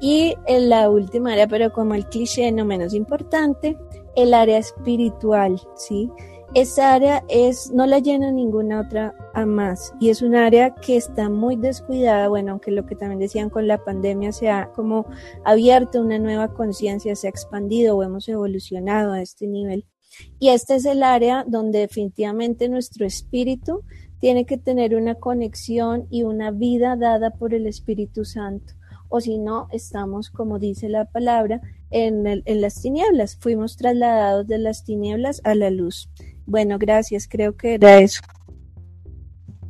Y en la última área, pero como el cliché no menos importante, el área espiritual, ¿sí? Esa área es, no la llena ninguna otra a más y es un área que está muy descuidada, bueno, aunque lo que también decían con la pandemia se ha como abierto una nueva conciencia, se ha expandido o hemos evolucionado a este nivel. Y este es el área donde definitivamente nuestro espíritu tiene que tener una conexión y una vida dada por el Espíritu Santo o si no, estamos, como dice la palabra, en, en las tinieblas. Fuimos trasladados de las tinieblas a la luz. Bueno, gracias, creo que era eso.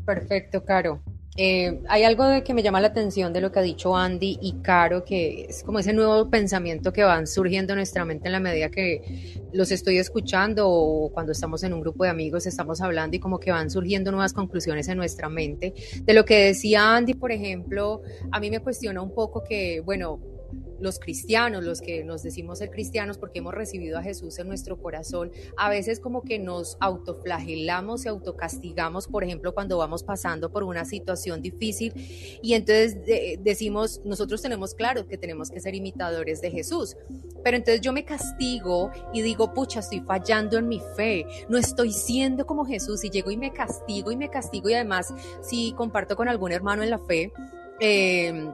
Perfecto, Caro. Eh, hay algo de que me llama la atención de lo que ha dicho Andy y Caro, que es como ese nuevo pensamiento que van surgiendo en nuestra mente en la medida que los estoy escuchando o cuando estamos en un grupo de amigos estamos hablando y como que van surgiendo nuevas conclusiones en nuestra mente. De lo que decía Andy, por ejemplo, a mí me cuestiona un poco que, bueno, los cristianos, los que nos decimos ser cristianos porque hemos recibido a Jesús en nuestro corazón, a veces como que nos autoflagelamos y autocastigamos, por ejemplo, cuando vamos pasando por una situación difícil y entonces decimos, nosotros tenemos claro que tenemos que ser imitadores de Jesús, pero entonces yo me castigo y digo, pucha, estoy fallando en mi fe, no estoy siendo como Jesús y llego y me castigo y me castigo y además si comparto con algún hermano en la fe, eh,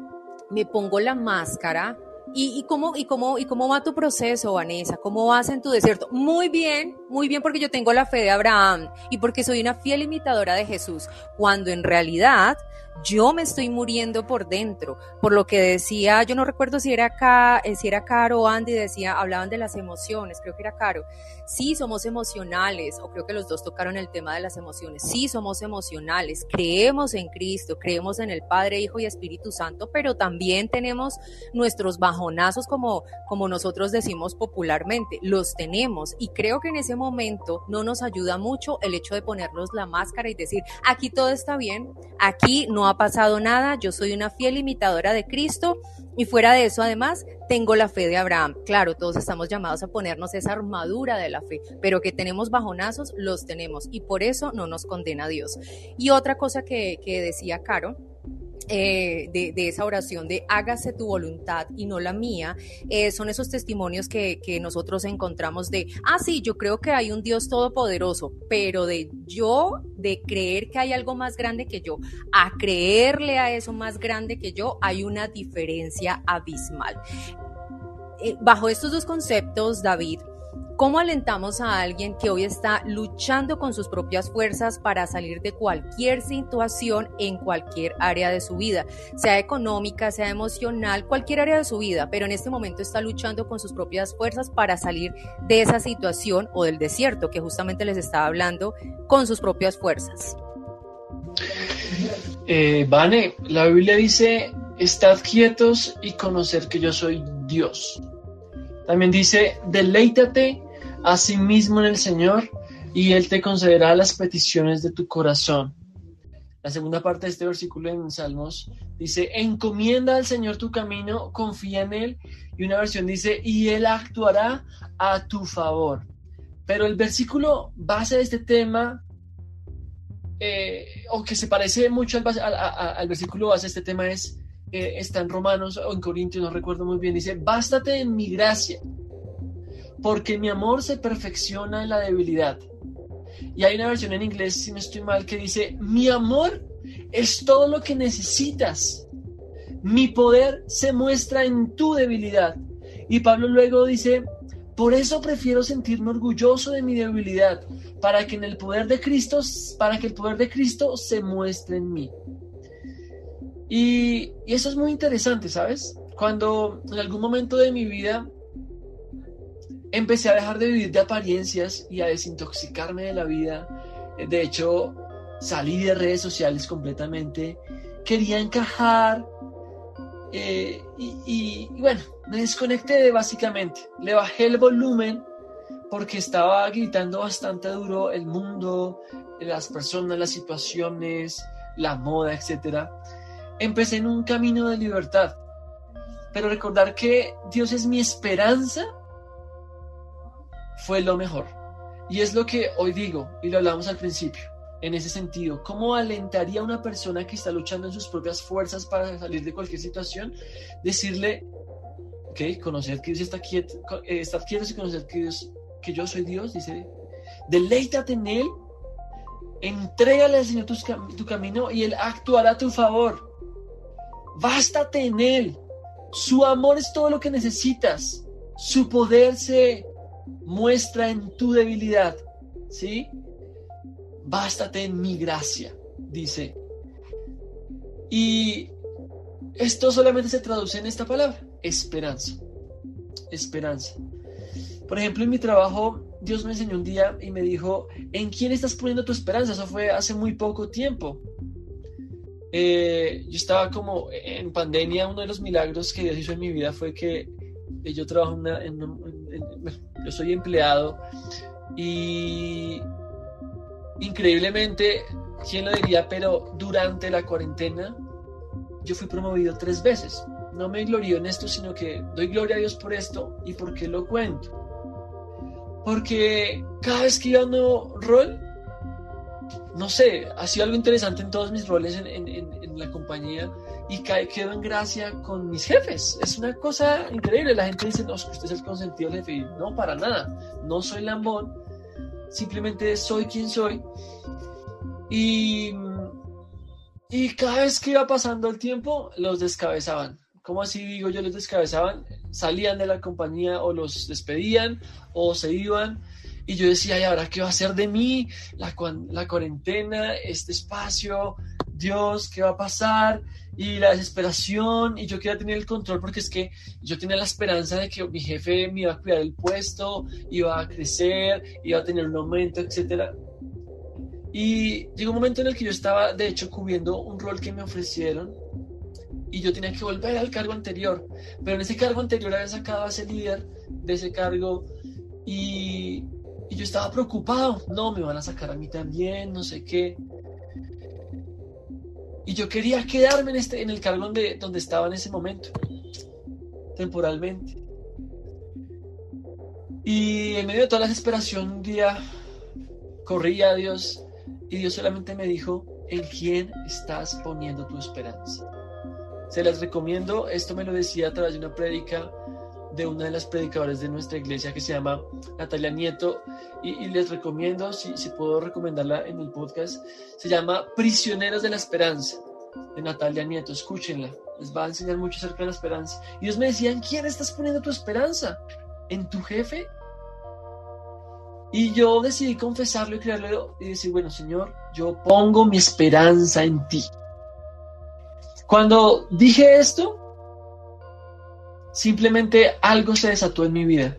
me pongo la máscara ¿Y, cómo, y, cómo, ¿Y cómo va tu proceso, Vanessa? ¿Cómo vas en tu desierto? Muy bien, muy bien porque yo tengo la fe de Abraham y porque soy una fiel imitadora de Jesús, cuando en realidad yo me estoy muriendo por dentro, por lo que decía, yo no recuerdo si era acá, eh, si era Caro o Andy, decía, hablaban de las emociones, creo que era Caro. Sí, somos emocionales, o creo que los dos tocaron el tema de las emociones. Sí, somos emocionales, creemos en Cristo, creemos en el Padre, Hijo y Espíritu Santo, pero también tenemos nuestros bajonazos, como, como nosotros decimos popularmente, los tenemos. Y creo que en ese momento no nos ayuda mucho el hecho de ponernos la máscara y decir, aquí todo está bien, aquí no ha pasado nada, yo soy una fiel imitadora de Cristo y fuera de eso además tengo la fe de Abraham. Claro, todos estamos llamados a ponernos esa armadura de la fe, pero que tenemos bajonazos, los tenemos y por eso no nos condena Dios. Y otra cosa que, que decía Caro, eh, de, esa oración de hágase tu voluntad y no la mía, eh, son esos testimonios que, que, nosotros encontramos de, ah, sí, yo creo que hay un Dios todopoderoso, pero de yo, de creer que hay algo más grande que yo, a creerle a eso más grande que yo, hay una diferencia abismal. Eh, bajo estos dos conceptos, David, ¿Cómo alentamos a alguien que hoy está luchando con sus propias fuerzas para salir de cualquier situación en cualquier área de su vida, sea económica, sea emocional, cualquier área de su vida, pero en este momento está luchando con sus propias fuerzas para salir de esa situación o del desierto que justamente les estaba hablando con sus propias fuerzas? Eh, Vane, la Biblia dice, estad quietos y conocer que yo soy Dios. También dice, deleítate mismo en el Señor y Él te concederá las peticiones de tu corazón. La segunda parte de este versículo en Salmos dice, encomienda al Señor tu camino, confía en Él. Y una versión dice, y Él actuará a tu favor. Pero el versículo base de este tema, eh, o que se parece mucho al, versículo base de este tema, es, eh, está en Romanos o en Corintios, no recuerdo muy bien, dice, bástate en mi gracia porque mi amor se perfecciona en la debilidad. Y hay una versión en inglés, si no estoy mal, que dice, mi amor es todo lo que necesitas. Mi poder se muestra en tu debilidad. Y Pablo luego dice, por eso prefiero sentirme orgulloso de mi debilidad, para que en el poder de Cristo, para que el poder de Cristo se muestre en mí. Y, y eso es muy interesante, ¿sabes? Cuando en algún momento de mi vida empecé a dejar de vivir de apariencias y a desintoxicarme de la vida. De hecho, salí de redes sociales completamente. Quería encajar. Eh, y, bueno, me desconecté básicamente. Le bajé el volumen porque estaba gritando bastante duro el mundo, las personas, las situaciones, la moda, etc. Empecé en un camino de libertad. Pero recordar que Dios es mi esperanza fue lo mejor. Y es lo que hoy digo, y lo hablamos al principio, en ese sentido, ¿cómo alentaría a una persona que está luchando en sus propias fuerzas para salir de cualquier situación? Decirle, ok, conocer que Dios está quieto, eh, estar quietos y conocer que, Dios, que yo soy Dios, dice, deleítate en Él, entrégale al Señor tu, tu camino y Él actuará a tu favor. Bástate en Él. Su amor es todo lo que necesitas. Su poder se muestra en tu debilidad, ¿sí? Bástate en mi gracia, dice. Y esto solamente se traduce en esta palabra, esperanza. Esperanza. Por ejemplo, en mi trabajo, Dios me enseñó un día y me dijo, ¿en quién estás poniendo tu esperanza? Eso fue hace muy poco tiempo. eh, yo estaba como en pandemia, uno de los milagros que Dios hizo en mi vida fue que yo trabajo en, yo soy empleado y increíblemente, ¿quién lo diría? Pero durante la cuarentena yo fui promovido tres veces. No me glorío en esto, sino que doy gloria a Dios por esto y por qué lo cuento. Porque cada vez que iba a un nuevo rol, no sé, ha sido algo interesante en todos mis roles en, la compañía y quedo en gracia con mis jefes. Es una cosa increíble. La gente dice, no, usted es el consentido jefe. no, para nada. No soy lambón. Simplemente soy quien soy. Y, y cada vez que iba pasando el tiempo, los descabezaban. ¿Cómo así digo yo los descabezaban? Salían de la compañía o los despedían o se iban y yo decía, ¿y ahora qué va a hacer de mí? La, la cuarentena, este espacio, Dios, ¿qué va a pasar? Y la desesperación, y yo quería tener el control porque es que yo tenía la esperanza de que mi jefe me iba a cuidar el puesto, iba a crecer, iba a tener un aumento, etc. Y llegó un momento en el que yo estaba, de hecho, cubriendo un rol que me ofrecieron y yo tenía que volver al cargo anterior. Pero en ese cargo anterior había sacado a ese líder de ese cargo y y yo estaba preocupado, no, me van a sacar a mí también, no sé qué. Y yo quería quedarme en, este, en el cargo donde, donde estaba en ese momento, temporalmente. Y en medio de toda la desesperación, un día corrí a Dios y Dios solamente me dijo, ¿en quién estás poniendo tu esperanza? Se las recomiendo, esto me lo decía a través de una prédica de una de las predicadoras de nuestra iglesia que se llama Natalia Nieto y, les recomiendo, si, si, puedo recomendarla en el podcast, se llama Prisioneros de la Esperanza de Natalia Nieto, escúchenla, les va a enseñar mucho acerca de la esperanza. Y ellos me decían, ¿quién estás poniendo tu esperanza? ¿En tu jefe? Y yo decidí confesarlo y creerlo y decir, bueno, Señor, yo pongo mi esperanza en ti. Cuando dije esto, simplemente algo se desató en mi vida.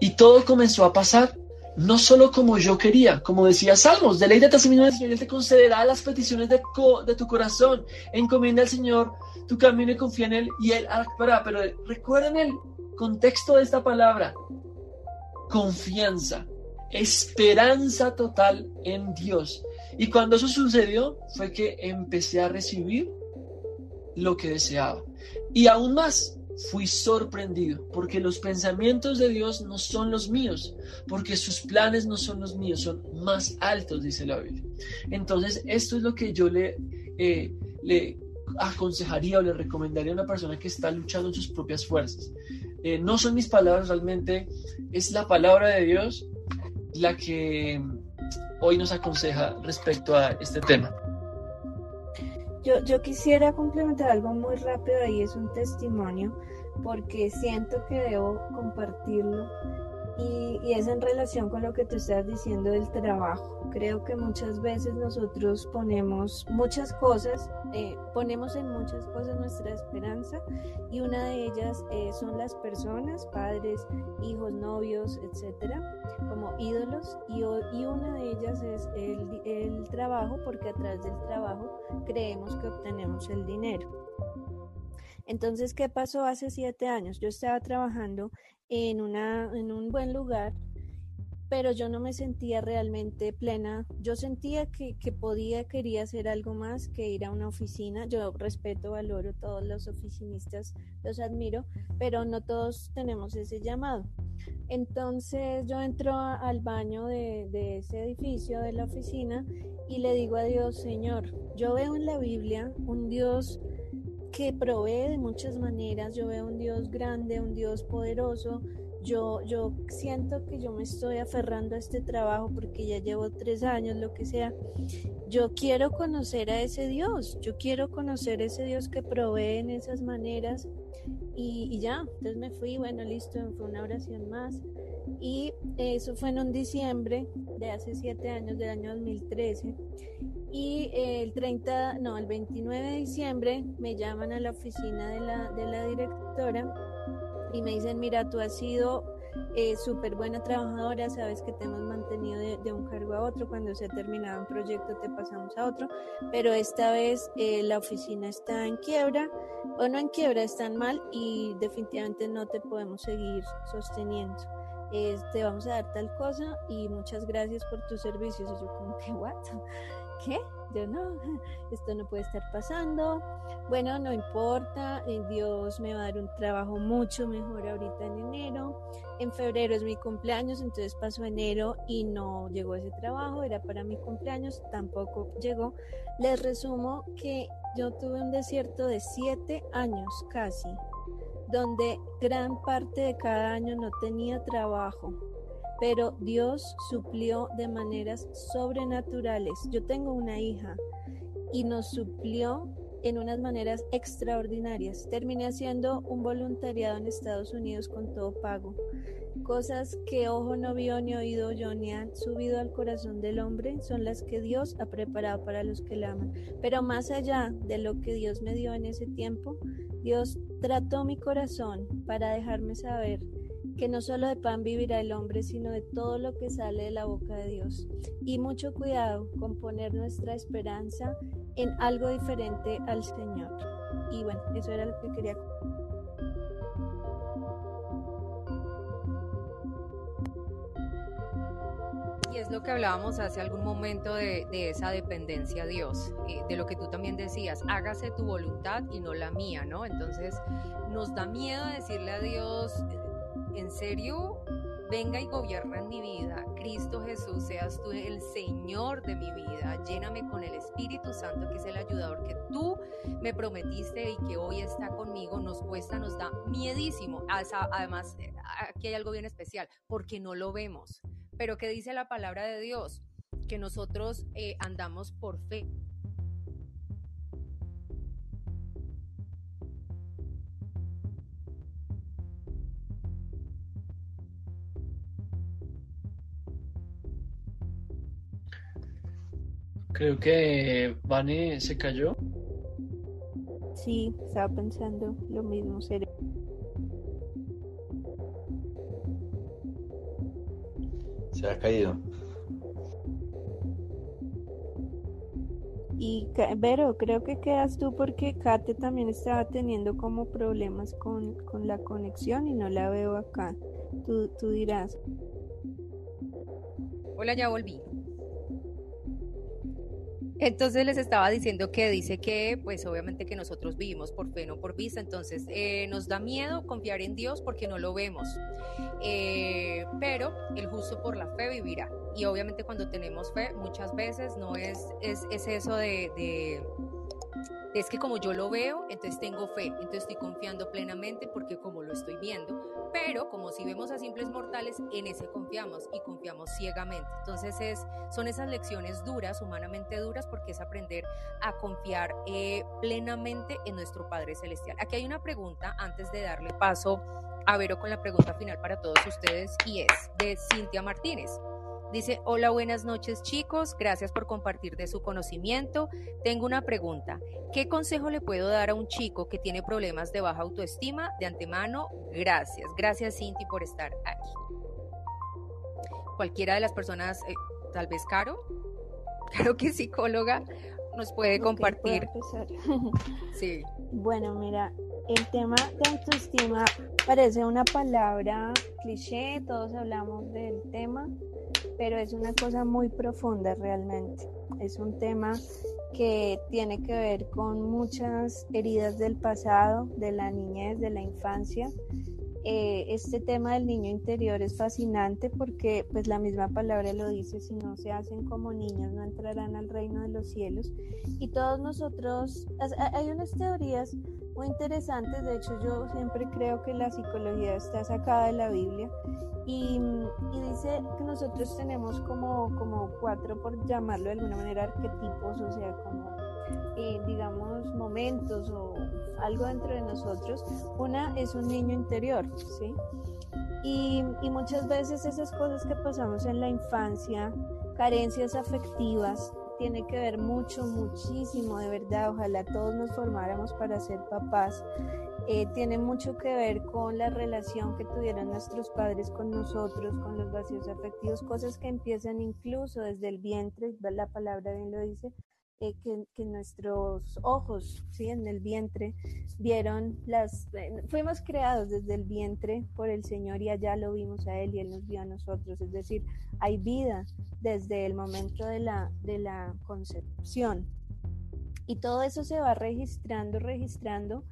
Y todo comenzó a pasar, no solo como yo quería, como decía Salmos, deleítate a sí mismo Señor, Él te concederá las peticiones de, de tu corazón, encomienda al Señor tu camino y confía en Él y Él actuará. Pero recuerden el contexto de esta palabra, confianza, esperanza total en Dios. Y cuando eso sucedió fue que empecé a recibir lo que deseaba. Y aún más, fui sorprendido, porque los pensamientos de Dios no son los míos, porque sus planes no son los míos, son más altos, dice la Biblia. Entonces, esto es lo que yo le, eh, aconsejaría o le recomendaría a una persona que está luchando en sus propias fuerzas. Eh, no son mis palabras, realmente es la palabra de Dios la que hoy nos aconseja respecto a este tema. Yo, yo quisiera complementar algo muy rápido ahí, es un testimonio, porque siento que debo compartirlo y, es en relación con lo que tú estás diciendo del trabajo. Creo que muchas veces nosotros ponemos muchas cosas, eh, ponemos en muchas cosas nuestra esperanza y una de ellas eh, son las personas, padres, hijos, novios, etcétera, como ídolos y, una de ellas es el, el trabajo porque a través del trabajo creemos que obtenemos el dinero. Entonces, ¿qué pasó hace siete años? Yo estaba trabajando en, una, en un buen lugar, pero yo no me sentía realmente plena. Yo sentía que, que, podía, quería hacer algo más que ir a una oficina. Yo respeto, valoro todos los oficinistas, los admiro, pero no todos tenemos ese llamado. Entonces yo entro al baño de, de ese edificio, de la oficina, y le digo a Dios, Señor, yo veo en la Biblia un Dios que provee de muchas maneras. Yo veo un Dios grande, un Dios poderoso. Yo, yo siento que yo me estoy aferrando a este trabajo porque ya llevo tres años, lo que sea. Yo quiero conocer a ese Dios, yo quiero conocer a ese Dios que provee en esas maneras. Y, y ya, entonces me fui, bueno, listo, fue una oración más. Y eso fue en un diciembre de hace siete años, del año 2013. Y el 30, no, el 29 de diciembre me llaman a la oficina de la, directora y me dicen, mira, tú has sido eh, súper buena trabajadora, sabes que te hemos mantenido de, un cargo a otro, cuando se ha terminado un proyecto te pasamos a otro, pero esta vez eh, la oficina está en quiebra, o no en quiebra, están mal y definitivamente no te podemos seguir sosteniendo. te vamos a dar tal cosa y muchas gracias por tus servicios. Y yo como que, ¿what? ¿Qué? Yo no, esto no puede estar pasando. Bueno, no importa, eh, Dios me va a dar un trabajo mucho mejor ahorita en enero. En febrero es mi cumpleaños, entonces pasó enero y no llegó ese trabajo, era para mi cumpleaños, tampoco llegó. Les resumo que yo tuve un desierto de siete años casi, donde gran parte de cada año no tenía trabajo pero Dios suplió de maneras sobrenaturales. Yo tengo una hija y nos suplió en unas maneras extraordinarias. Terminé haciendo un voluntariado en Estados Unidos con todo pago. Cosas que ojo no vio ni oído yo ni han subido al corazón del hombre son las que Dios ha preparado para los que le aman. Pero más allá de lo que Dios me dio en ese tiempo, Dios trató mi corazón para dejarme saber que no solo de pan vivirá el hombre, sino de todo lo que sale de la boca de Dios. Y mucho cuidado con poner nuestra esperanza en algo diferente al Señor. Y bueno, eso era lo que quería es lo que hablábamos hace algún momento de, esa dependencia a Dios, eh, de lo que tú también decías, hágase tu voluntad y no la mía, ¿no? Entonces nos da miedo decirle a Dios, en serio, venga y gobierna en mi vida. Cristo Jesús, seas tú el Señor de mi vida. Lléname con el Espíritu Santo, que es el ayudador que tú me prometiste y que hoy está conmigo. Nos cuesta, nos da miedísimo. Además, aquí hay algo bien especial, porque no lo vemos. Pero ¿qué dice la palabra de Dios? Que nosotros eh, andamos por fe Creo que Vane se cayó. Sí, estaba pensando lo mismo. Se ha caído. Y Vero, creo que quedas tú porque Kate también estaba teniendo como problemas con, con la conexión y no la veo acá. Tú, tú dirás. Hola, ya volví. Entonces les estaba diciendo que dice que, pues obviamente que nosotros vivimos por fe, no por vista, entonces eh, nos da miedo confiar en Dios porque no lo vemos, eh, pero el justo por la fe vivirá. Y obviamente cuando tenemos fe, muchas veces no es, es, eso de es que como yo lo veo, entonces tengo fe, entonces estoy confiando plenamente porque como lo estoy viendo, pero como si vemos a simples mortales, en ese confiamos y confiamos ciegamente. Entonces es, son esas lecciones duras, humanamente duras, porque es aprender a confiar eh, plenamente en nuestro Padre Celestial. Aquí hay una pregunta antes de darle paso a Vero con la pregunta final para todos ustedes y es de Cintia Martínez. Dice, hola, buenas noches chicos, gracias por compartir de su conocimiento. Tengo una pregunta, ¿qué consejo le puedo dar a un chico que tiene problemas de baja autoestima? De antemano, gracias. Gracias Cinti por estar aquí. Cualquiera de las personas, eh, tal vez Caro, Caro que es psicóloga, nos puede compartir. sí. Bueno, mira, el tema de autoestima parece una palabra cliché, todos hablamos del tema, pero es una cosa muy profunda realmente. Es un tema que tiene que ver con muchas heridas del pasado, de la niñez, de la infancia. Eh, este tema del niño interior es fascinante porque pues la misma palabra lo dice, si no se hacen como niños no entrarán al reino de los cielos. Y todos nosotros, hay unas teorías muy interesantes, de hecho yo siempre creo que la psicología está sacada de la Biblia y, dice que nosotros tenemos como, como cuatro, por llamarlo de alguna manera, arquetipos, o sea, como eh, digamos momentos o algo dentro de nosotros. Una es un niño interior, ¿sí? Y, muchas veces esas cosas que pasamos en la infancia, carencias afectivas, tiene que ver mucho, muchísimo, de verdad. Ojalá todos nos formáramos para ser papás. eh, tiene mucho que ver con la relación que tuvieron nuestros padres con nosotros, con los vacíos afectivos, cosas que empiezan incluso desde el vientre, la palabra bien lo dice, eh, que, nuestros ojos, ¿sí? En el vientre, vieron las... Eh, fuimos creados desde el vientre por el Señor y allá lo vimos a Él y Él nos vio a nosotros. Es decir, hay vida desde el momento de la, de la concepción. Y todo eso se va registrando, registrando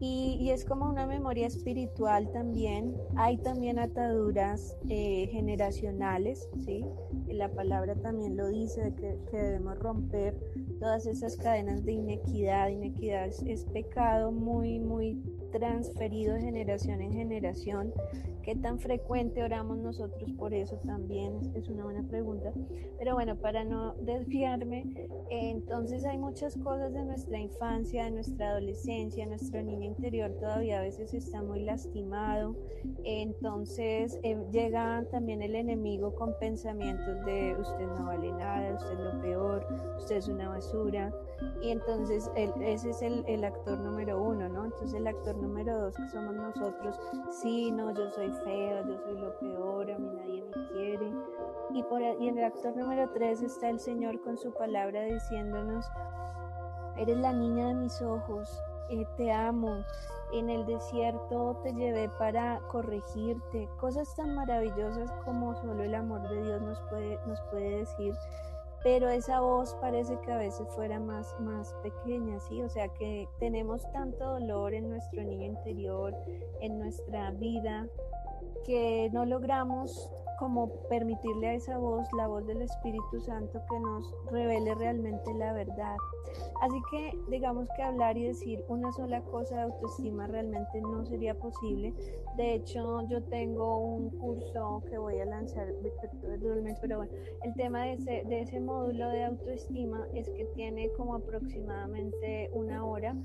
y, es como una memoria espiritual también. Hay también ataduras eh, generacionales, ¿sí? La palabra también lo dice, que, debemos romper todas esas cadenas de inequidad. Inequidad es pecado muy, muy transferido generación en generación. ¿Qué tan frecuente oramos nosotros por eso también? Es una buena pregunta. Pero bueno, para no desviarme, entonces hay muchas cosas de nuestra infancia, de nuestra adolescencia, nuestro niño interior todavía a veces está muy lastimado. Entonces eh, llega también el enemigo con pensamientos de usted no vale nada, usted es lo peor, usted es una basura. Y entonces ese es el, el actor número uno, ¿no? Entonces el actor número dos, que somos nosotros, sí, no, yo soy feo, yo soy lo peor, a mí nadie me quiere. Y, por, y en el actor número tres está el Señor con su palabra diciéndonos, eres la niña de mis ojos, eh, te amo, en el desierto te llevé para corregirte, cosas tan maravillosas como solo el amor de Dios nos puede, nos puede decir pero esa voz parece que a veces fuera más, más pequeña, ¿sí? O sea que tenemos tanto dolor en nuestro niño interior, en nuestra vida, que no logramos como permitirle a esa voz, la voz del Espíritu Santo, que nos revele realmente la verdad. Así que digamos que hablar y decir una sola cosa de autoestima realmente no sería posible. De hecho, yo tengo un curso que voy a lanzar pero bueno, el tema de ese, de ese módulo de autoestima es que tiene como aproximadamente una hora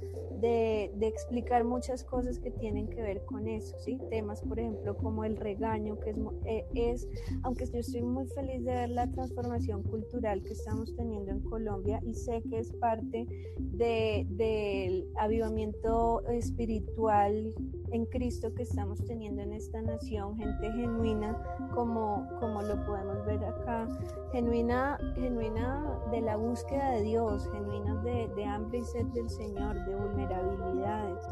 de, de explicar muchas cosas que tienen que ver con eso, ¿sí? Temas, por ejemplo, como el regaño, que es, eh, es aunque yo estoy muy feliz de ver la transformación cultural que estamos teniendo en Colombia y sé que es parte del avivamiento espiritual en Cristo que estamos teniendo en esta nación, gente genuina, como, como lo podemos ver acá, genuina, genuina de la búsqueda de Dios, genuina de, de hambre y sed del Señor, de vulnerabilidades.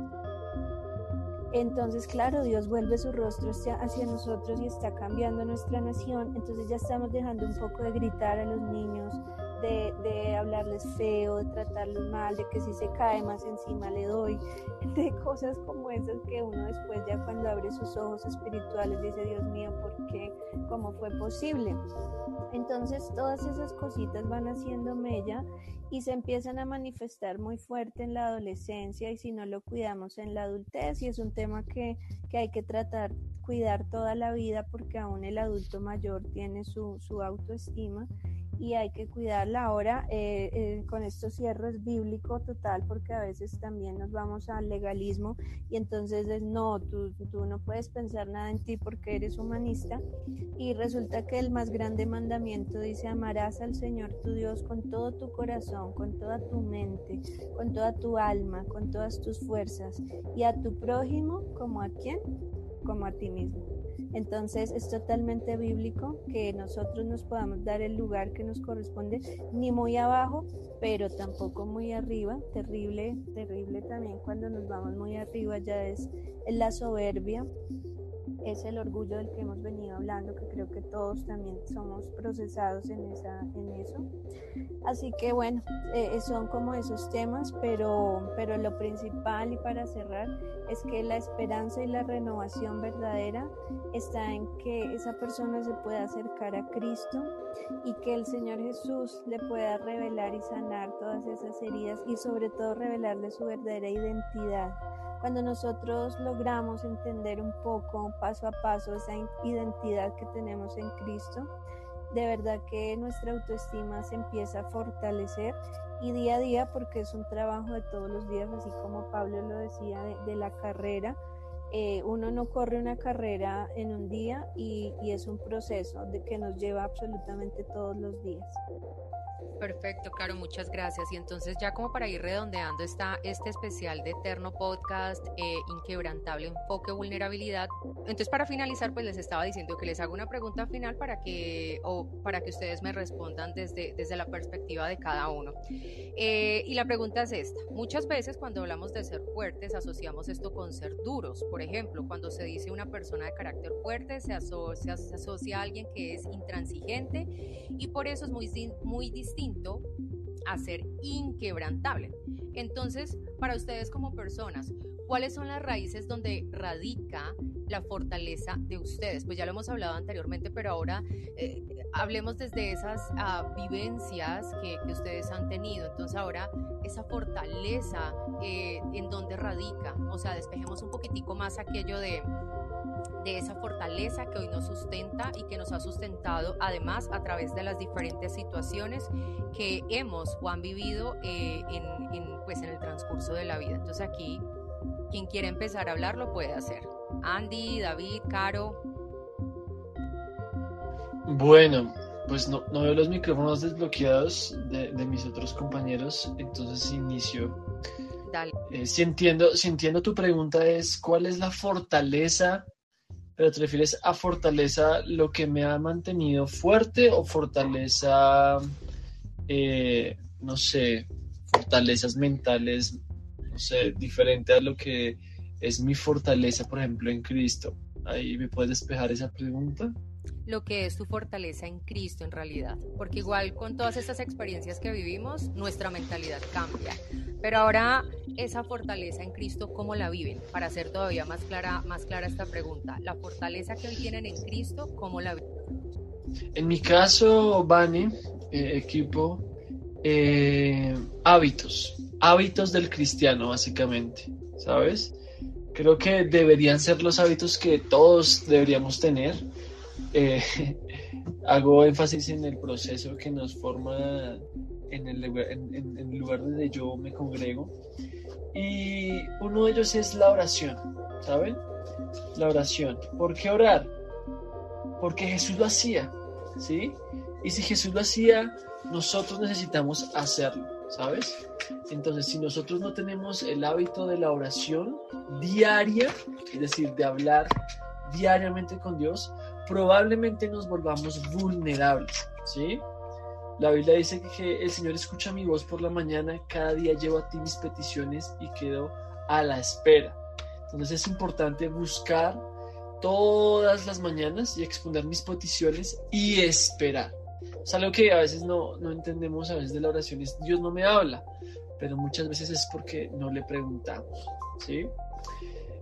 Entonces, claro, Dios vuelve su rostro hacia nosotros y está cambiando nuestra nación. Entonces ya estamos dejando un poco de gritar a los niños, de, de, hablarles feo, de tratarlos mal, de que si se cae más encima le doy, de cosas como esas que uno después ya cuando abre sus ojos espirituales dice, Dios mío, ¿por qué? ¿Cómo fue posible? Entonces todas esas cositas van haciendo mella y se empiezan a manifestar muy fuerte en la adolescencia y si no lo cuidamos en la adultez y es un tema que, que hay que tratar, cuidar toda la vida porque aún el adulto mayor tiene su, su autoestima y hay que cuidarla. Ahora, eh, eh, con esto cierro, es bíblico total porque a veces también nos vamos al legalismo y entonces es no, tú, tú no puedes pensar nada en ti porque eres humanista y resulta que el más grande mandamiento dice amarás al Señor tu Dios con todo tu corazón, con toda tu mente, con toda tu alma, con todas tus fuerzas y a tu prójimo como a quién, como a ti mismo. Entonces es totalmente bíblico que nosotros nos podamos dar el lugar que nos corresponde, ni muy abajo, pero tampoco muy arriba. Terrible, terrible también cuando nos vamos muy arriba ya es la soberbia es el orgullo del que hemos venido hablando, que creo que todos también somos procesados en, esa, en eso. Así que bueno, eh, son como esos temas, pero, pero lo principal y para cerrar es que la esperanza y la renovación verdadera está en que esa persona se pueda acercar a Cristo y que el Señor Jesús le pueda revelar y sanar todas esas heridas y sobre todo revelarle su verdadera identidad cuando nosotros logramos entender un poco, paso a paso, esa identidad que tenemos en Cristo, de verdad que nuestra autoestima se empieza a fortalecer y día a día, porque es un trabajo de todos los días, así como Pablo lo decía de, la carrera, eh, uno no corre una carrera en un día y, y, es un proceso de que nos lleva absolutamente todos los días. Perfecto, Caro, muchas gracias. Y entonces ya como para ir redondeando está este especial de Eterno Podcast, eh, Inquebrantable Enfoque Vulnerabilidad. Entonces para finalizar, pues les estaba diciendo que les hago una pregunta final para que, o para que ustedes me respondan desde, desde la perspectiva de cada uno. Eh, y la pregunta es esta. Muchas veces cuando hablamos de ser fuertes asociamos esto con ser duros. Por ejemplo, cuando se dice una persona de carácter fuerte, se asocia, a alguien que es intransigente y por eso es muy, muy distinto a ser inquebrantable. Entonces, para ustedes como personas, ¿cuáles son las raíces donde radica la fortaleza de ustedes? Pues ya lo hemos hablado anteriormente, pero ahora eh, hablemos desde esas uh, vivencias que, que, ustedes han tenido. Entonces ahora esa fortaleza, eh, ¿en dónde radica? O sea, despejemos un poquitico más aquello de de esa fortaleza que hoy nos sustenta y que nos ha sustentado además a través de las diferentes situaciones que hemos o han vivido eh, en, pues en el transcurso de la vida. Entonces aquí, quien quiere empezar a hablar lo puede hacer. Andy, David, Caro. Bueno, pues no, no veo los micrófonos desbloqueados de, de, mis otros compañeros, entonces inicio. Dale. Eh, si, entiendo, si entiendo tu pregunta es, ¿cuál es la fortaleza pero te refieres a fortaleza lo que me ha mantenido fuerte o fortaleza, eh, no sé, fortalezas mentales, sé, diferente a lo que es mi fortaleza, por ejemplo, en Cristo. Ahí me puedes despejar esa pregunta lo que es tu fortaleza en Cristo en realidad, porque igual con todas estas experiencias que vivimos, nuestra mentalidad cambia. Pero ahora esa fortaleza en Cristo, ¿cómo la viven? Para hacer todavía más clara, más clara esta pregunta, la fortaleza que hoy tienen en Cristo, ¿cómo la viven? En mi caso, Vane, eh, equipo, eh, hábitos, hábitos del cristiano básicamente, ¿sabes? Creo que deberían ser los hábitos que todos deberíamos tener eh, hago énfasis en el proceso que nos forma en el, lugar donde yo me congrego. Y uno de ellos es la oración, ¿saben? La oración. ¿Por qué orar? Porque Jesús lo hacía, ¿sí? Y si Jesús lo hacía, nosotros necesitamos hacerlo, ¿sabes? Entonces, si nosotros no tenemos el hábito de la oración diaria, es decir, de hablar diariamente con Dios, probablemente nos volvamos vulnerables, ¿sí? La Biblia dice que el Señor escucha mi voz por la mañana, cada día llevo a ti mis peticiones y quedo a la espera. Entonces es importante buscar todas las mañanas y exponer mis peticiones y esperar. Algo que a veces no, no entendemos a veces de la oración es Dios no me habla, pero muchas veces es porque no le preguntamos, ¿sí?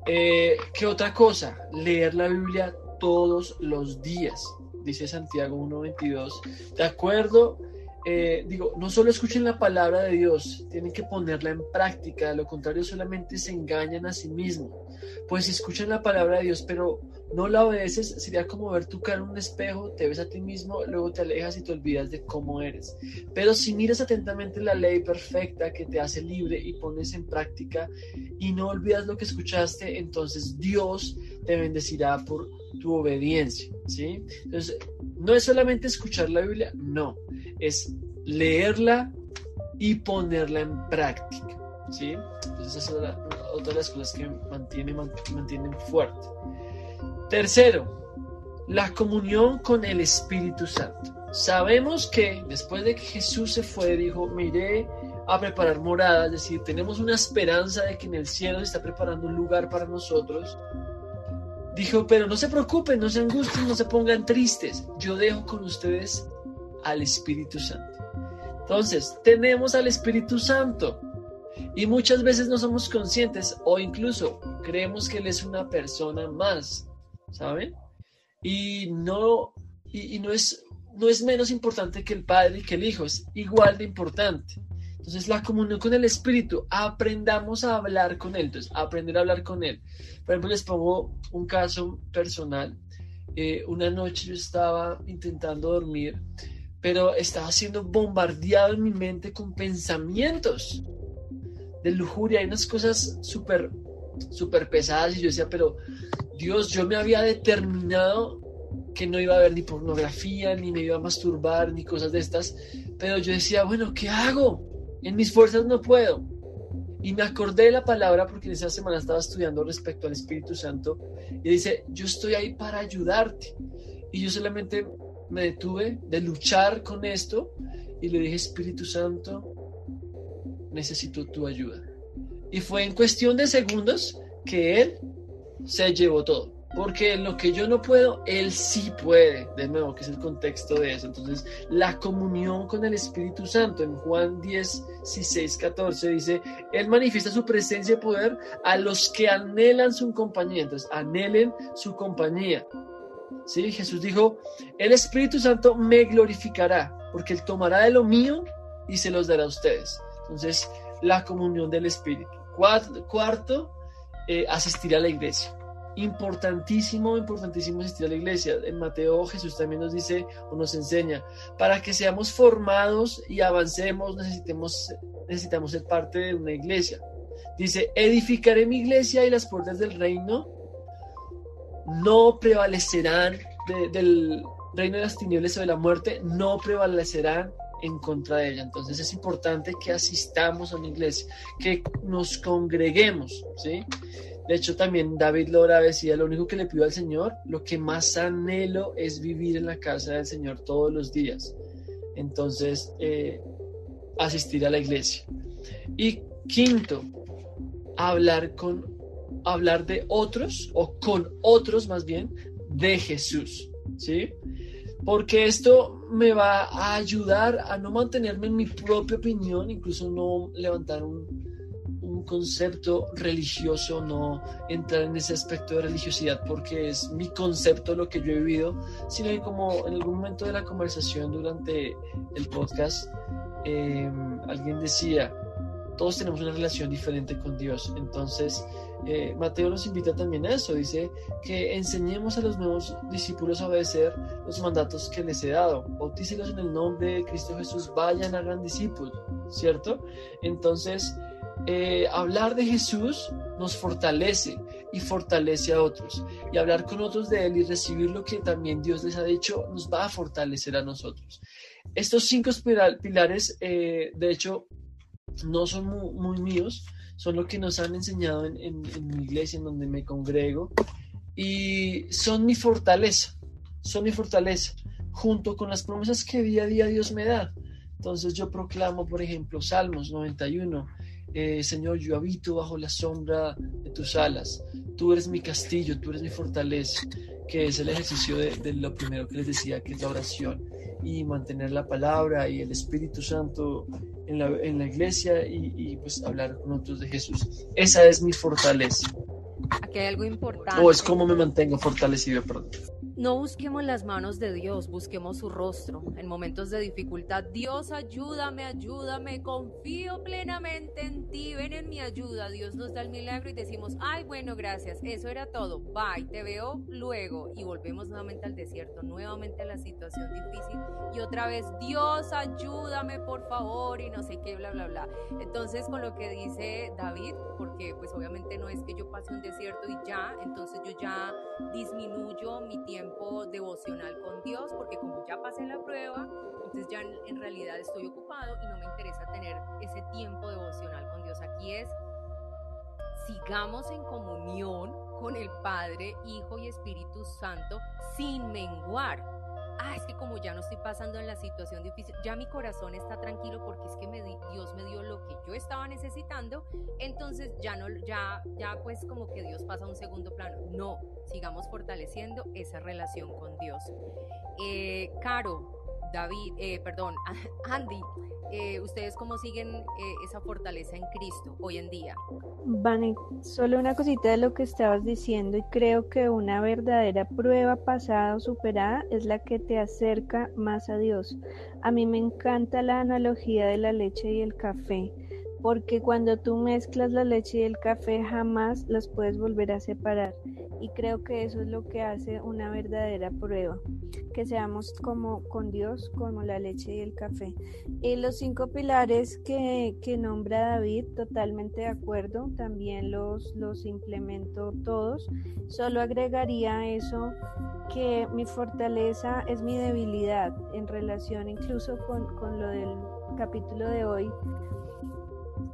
Eh, ¿Qué otra cosa? Leer la Biblia todos los días, dice Santiago 1.22. De acuerdo, eh, digo, no solo escuchen la palabra de Dios, tienen que ponerla en práctica, de lo contrario solamente se engañan a sí mismos. Pues si escuchan la palabra de Dios, pero no la obedeces, sería como ver tu cara en un espejo, te ves a ti mismo, luego te alejas y te olvidas de cómo eres. Pero si miras atentamente la ley perfecta que te hace libre y pones en práctica y no olvidas lo que escuchaste, entonces Dios te bendecirá por tu obediencia, ¿sí? Entonces, no es solamente escuchar la Biblia, no, es leerla y ponerla en práctica, ¿sí? Entonces, esa es otra de las cosas que mantiene, mantienen fuerte. Tercero, la comunión con el Espíritu Santo. Sabemos que después de que Jesús se fue, dijo, me iré a preparar morada, es decir, tenemos una esperanza de que en el cielo está preparando un lugar para nosotros Dijo, pero no se preocupen, no se angustien, no se pongan tristes. Yo dejo con ustedes al Espíritu Santo. Entonces, tenemos al Espíritu Santo. Y muchas veces no somos conscientes o incluso creemos que Él es una persona más, ¿saben? Y no, y, no, es, no es menos importante que el Padre y que el Hijo, es igual de importante. Entonces, la comunión con el Espíritu, aprendamos a hablar con Él. Entonces, aprender a hablar con Él. Por ejemplo, les pongo un caso personal. Eh, una noche yo estaba intentando dormir, pero estaba siendo bombardeado en mi mente con pensamientos de lujuria. Hay unas cosas súper, súper pesadas. Y yo decía, pero Dios, yo me había determinado que no iba a haber ni pornografía, ni me iba a masturbar, ni cosas de estas. Pero yo decía, bueno, ¿qué hago? En mis fuerzas no puedo. Y me acordé de la palabra porque en esa semana estaba estudiando respecto al Espíritu Santo y dice, yo estoy ahí para ayudarte. Y yo solamente me detuve de luchar con esto y le dije, Espíritu Santo, necesito tu ayuda. Y fue en cuestión de segundos que Él se llevó todo. Porque lo que yo no puedo, Él sí puede. De nuevo, que es el contexto de eso. Entonces, la comunión con el Espíritu Santo en Juan 10, 16, 14 dice, Él manifiesta su presencia y poder a los que anhelan su compañía. Entonces, anhelen su compañía. ¿Sí? Jesús dijo, el Espíritu Santo me glorificará, porque Él tomará de lo mío y se los dará a ustedes. Entonces, la comunión del Espíritu. Cuarto, eh, asistir a la iglesia. Importantísimo, importantísimo asistir a la iglesia. En Mateo Jesús también nos dice o nos enseña, para que seamos formados y avancemos necesitemos, necesitamos ser parte de una iglesia. Dice, edificaré mi iglesia y las puertas del reino no prevalecerán del reino de las tinieblas o de la muerte, no prevalecerán en contra de ella. Entonces es importante que asistamos a una iglesia, que nos congreguemos, ¿sí? De hecho, también David Lora decía, lo único que le pido al Señor, lo que más anhelo es vivir en la casa del Señor todos los días. Entonces, eh, asistir a la iglesia. Y quinto, hablar con hablar de otros o con otros más bien de Jesús, ¿sí? Porque esto me va a ayudar a no mantenerme en mi propia opinión, incluso no levantar un, concepto religioso, no entrar en ese aspecto de religiosidad porque es mi concepto lo que yo he vivido, sino que como en algún momento de la conversación durante el podcast, em, alguien decía, todos tenemos una relación diferente con Dios, entonces eh, Mateo nos invita también a eso, dice que enseñemos a los nuevos discípulos a obedecer los mandatos que les he dado, bautícelos en el nombre de Cristo Jesús, vayan, a gran discípulo, ¿cierto? Entonces, eh, hablar de Jesús nos fortalece y fortalece a otros. Y hablar con otros de Él y recibir lo que también Dios les ha dicho nos va a fortalecer a nosotros. Estos cinco pilares, eh, de hecho, no son muy míos, son lo que nos han enseñado en, mi iglesia, en donde me congrego, y son mi fortaleza, son mi fortaleza, junto con las promesas que día a día Dios me da. Entonces yo proclamo, por ejemplo, Salmos 91, eh, Señor, yo habito bajo la sombra de tus alas, tú eres mi castillo, tú eres mi fortaleza, que es el ejercicio de, lo primero que les decía, que es la oración, y mantener la palabra y el Espíritu Santo en la, en la iglesia y, pues hablar con otros de Jesús. Esa es mi fortaleza. Aquí hay algo importante. O es como me mantengo fortalecido, perdón. No busquemos las manos de Dios, busquemos su rostro. En momentos de dificultad, Dios ayúdame, ayúdame, confío plenamente en ti, ven en mi ayuda. Dios nos da el milagro y decimos, ay, bueno, gracias, eso era todo, bye, te veo luego. Y volvemos nuevamente al desierto, nuevamente a la situación difícil. Y otra vez, Dios ayúdame, por favor, y no sé qué, bla, bla, bla. Entonces, con lo que dice David, porque pues obviamente no es que yo pase un desierto y ya, entonces yo ya disminuyo mi tiempo devocional con Dios, porque como ya pasé la prueba, entonces ya en, realidad estoy ocupado y no me interesa tener ese tiempo devocional con Dios. Aquí es, sigamos en comunión con el Padre, Hijo y Espíritu Santo sin menguar ah, es que como ya no estoy pasando en la situación difícil, ya mi corazón está tranquilo porque es que me Dios me dio lo que yo estaba necesitando, entonces ya no, ya, ya pues como que Dios pasa a un segundo plano. No, sigamos fortaleciendo esa relación con Dios. Eh, Caro, David, eh, perdón, Andy, eh, ¿ustedes cómo siguen eh, esa fortaleza en Cristo hoy en día? Vane, solo una cosita de lo que estabas diciendo y creo que una verdadera prueba pasada o superada es la que te acerca más a Dios. A mí me encanta la analogía de la leche y el café porque cuando tú mezclas la leche y el café jamás las puedes volver a separar. Y creo que eso es lo que hace una verdadera prueba, que seamos como con Dios, como la leche y el café. Y los cinco pilares que, que nombra David, totalmente de acuerdo, también los, los implemento todos. Solo agregaría eso que mi fortaleza es mi debilidad en relación incluso con, con lo del capítulo de hoy.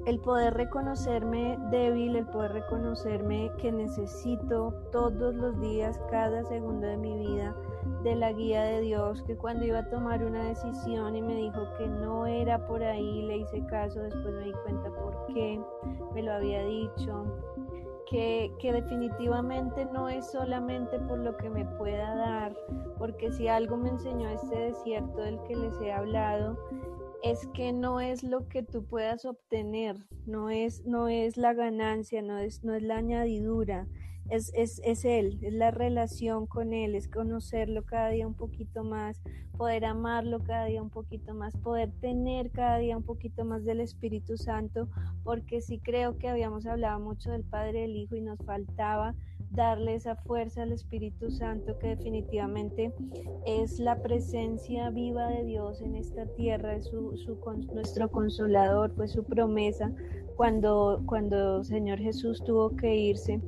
El poder reconocerme débil, el poder reconocerme que necesito todos los días, cada segundo de mi vida, de la guía de Dios, que cuando iba a tomar una decisión y me dijo que no era por ahí, le hice caso, después me di cuenta por qué, me lo había dicho, que, que, definitivamente no es solamente por lo que me pueda dar, porque si algo me enseñó este desierto del que les he hablado, es que no es lo que tú puedas obtener, no es, no es la ganancia, no es, no es la añadidura, es, es, es, Él, es la relación con Él, es conocerlo cada día un poquito más, poder amarlo cada día un poquito más, poder tener cada día un poquito más del Espíritu Santo, porque sí creo que habíamos hablado mucho del Padre, del Hijo y nos faltaba darle esa fuerza al Espíritu Santo que definitivamente es la presencia viva de Dios en esta tierra, es su, nuestro consolador, fue su promesa cuando, cuando Señor Jesús tuvo que irse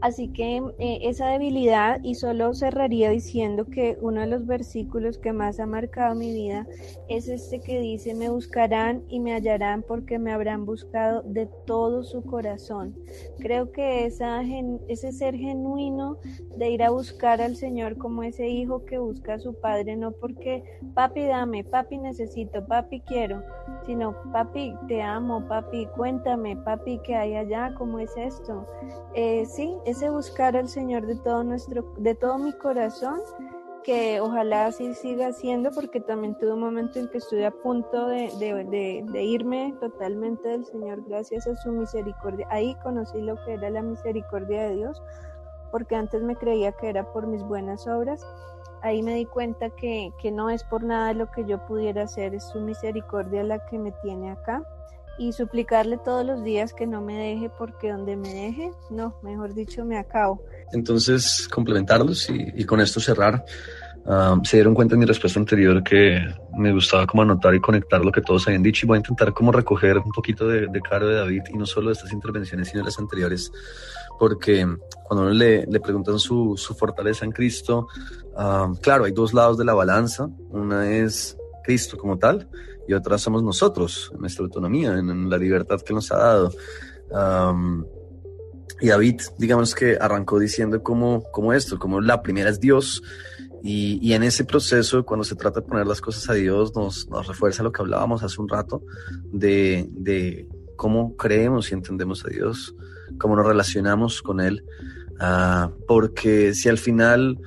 Así que eh, esa debilidad, y solo cerraría diciendo que uno de los versículos que más ha marcado mi vida es este que dice, me buscarán y me hallarán porque me habrán buscado de todo su corazón. Creo que esa, ese ser genuino de ir a buscar al Señor como ese hijo que busca a su padre, no porque papi dame, papi necesito, papi quiero, sino papi te amo, papi cuéntame, papi que hay allá, ¿cómo es esto? Eh, sí, ese buscar al Señor de todo nuestro, de todo mi corazón, que ojalá así siga siendo, porque también tuve un momento en que estuve a punto de, de, irme totalmente del Señor gracias a su misericordia. Ahí conocí lo que era la misericordia de Dios, porque antes me creía que era por mis buenas obras. Ahí me di cuenta que, que no es por nada lo que yo pudiera hacer, es su misericordia la que me tiene acá y suplicarle todos los días que no me deje porque donde me deje, no, mejor dicho, me acabo. Entonces, complementarlos y, y con esto cerrar. Um, se dieron cuenta en mi respuesta anterior que me gustaba como anotar y conectar lo que todos habían dicho y voy a intentar como recoger un poquito de, de Caro de David y no solo de estas intervenciones sino de las anteriores porque cuando uno le, le preguntan su, su, fortaleza en Cristo, um, claro, hay dos lados de la balanza, una es Cristo como tal y otra somos nosotros, en nuestra autonomía, en, la libertad que nos ha dado. y David, digamos que arrancó diciendo como, como esto, como la primera es Dios, y, y, en ese proceso, cuando se trata de poner las cosas a Dios, nos, nos refuerza lo que hablábamos hace un rato de, de, cómo creemos y entendemos a Dios, cómo nos relacionamos con Él, uh, porque si al final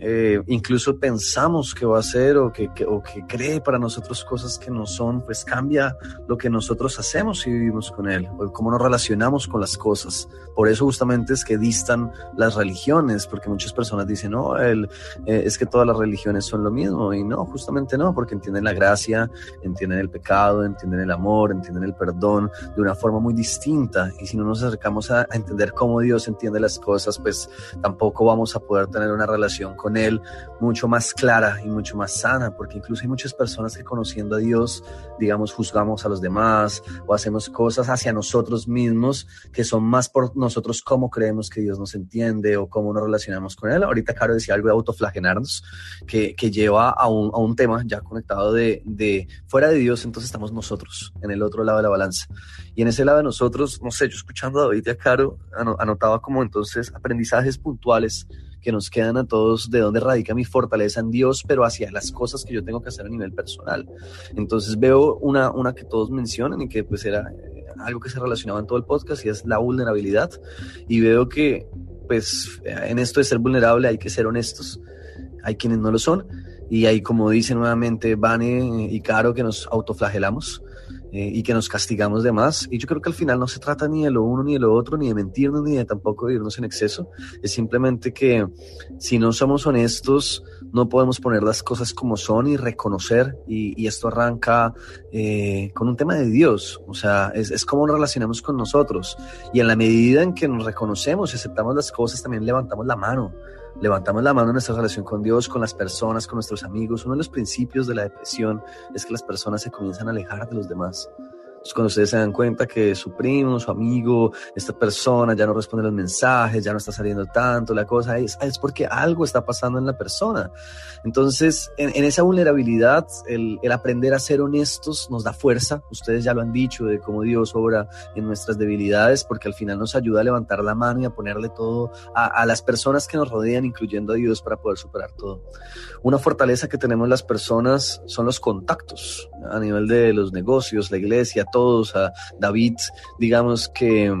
eh, incluso pensamos que va a ser o que, o que cree para nosotros cosas que no son, pues cambia lo que nosotros hacemos y vivimos con Él, o cómo nos relacionamos con las cosas. Por eso justamente es que distan las religiones, porque muchas personas dicen, no, el, eh, es que todas las religiones son lo mismo, y no, justamente no, porque entienden la gracia, entienden el pecado, entienden el amor, entienden el perdón de una forma muy distinta, y si no nos acercamos a, a entender cómo Dios entiende las cosas, pues tampoco vamos a poder tener una relación con él mucho más clara y mucho más sana, porque incluso hay muchas personas que conociendo a Dios, digamos, juzgamos a los demás o hacemos cosas hacia nosotros mismos que son más por nosotros cómo creemos que Dios nos entiende o cómo nos relacionamos con Él. Ahorita Caro decía algo de autoflagenarnos, que, que lleva a un, a un tema ya conectado de, de fuera de Dios, entonces estamos nosotros, en el otro lado de la balanza. Y en ese lado de nosotros, no sé, yo escuchando a David y Caro, anotaba como entonces aprendizajes puntuales que nos quedan a todos de dónde radica mi fortaleza en Dios, pero hacia las cosas que yo tengo que hacer a nivel personal. Entonces veo una, una que todos mencionan y que pues era eh, algo que se relacionaba en todo el podcast y es la vulnerabilidad. Y veo que pues en esto de ser vulnerable hay que ser honestos. Hay quienes no lo son y hay como dice nuevamente Vane y Caro que nos autoflagelamos eh, y que nos castigamos de más. Y yo creo que al final no se trata ni de lo uno ni de lo otro, ni de mentirnos, ni de tampoco irnos en exceso. Es simplemente que si no somos honestos, no podemos poner las cosas como son y reconocer. Y, y esto arranca eh, con un tema de Dios. O sea, es, es cómo nos relacionamos con nosotros. Y en la medida en que nos reconocemos y aceptamos las cosas, también levantamos la mano levantamos la mano en nuestra relación con Dios, con las personas, con nuestros amigos. Uno de los principios de la depresión es que las personas se comienzan a alejar de los demás. Cuando ustedes se dan cuenta que su primo, su amigo, esta persona ya no responde los mensajes, ya no está saliendo tanto, la cosa es, es porque algo está pasando en la persona. Entonces, en, esa vulnerabilidad, el, aprender a ser honestos nos da fuerza. Ustedes ya lo han dicho de cómo Dios obra en nuestras debilidades, porque al final nos ayuda a levantar la mano y a ponerle todo a, a las personas que nos rodean, incluyendo a Dios, para poder superar todo. Una fortaleza que tenemos las personas son los contactos a nivel de los negocios, la iglesia, todos, a David, digamos que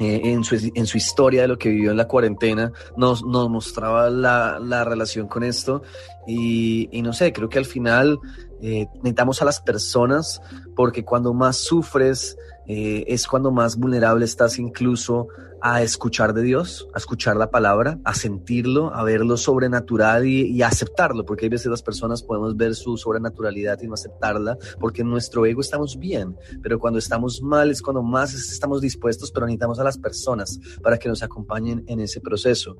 eh, en, su, en, su, historia de lo que vivió en la cuarentena, nos, nos mostraba la, la, relación con esto. Y, no sé, creo que al final eh, necesitamos a las personas porque cuando más sufres eh, es cuando más vulnerable estás incluso a escuchar de Dios, a escuchar la palabra, a sentirlo, a verlo sobrenatural y, a aceptarlo, porque hay veces las personas podemos ver su sobrenaturalidad y no aceptarla, porque en nuestro ego estamos bien, pero cuando estamos mal es cuando más estamos dispuestos, pero necesitamos a las personas para que nos acompañen en ese proceso.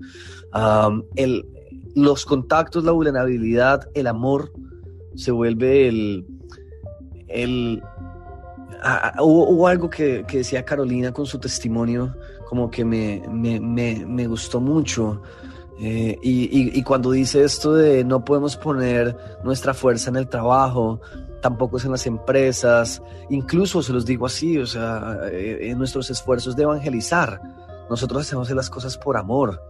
el, los contactos, la vulnerabilidad, el amor, se vuelve el, el Ah, ah, hubo, algo que, decía Carolina con su testimonio, como que me, me, gustó mucho. Eh, y, cuando dice esto de no podemos poner nuestra fuerza en el trabajo, tampoco es en las empresas, incluso se los digo así, o sea, eh, en nuestros esfuerzos de evangelizar, nosotros hacemos las cosas por amor.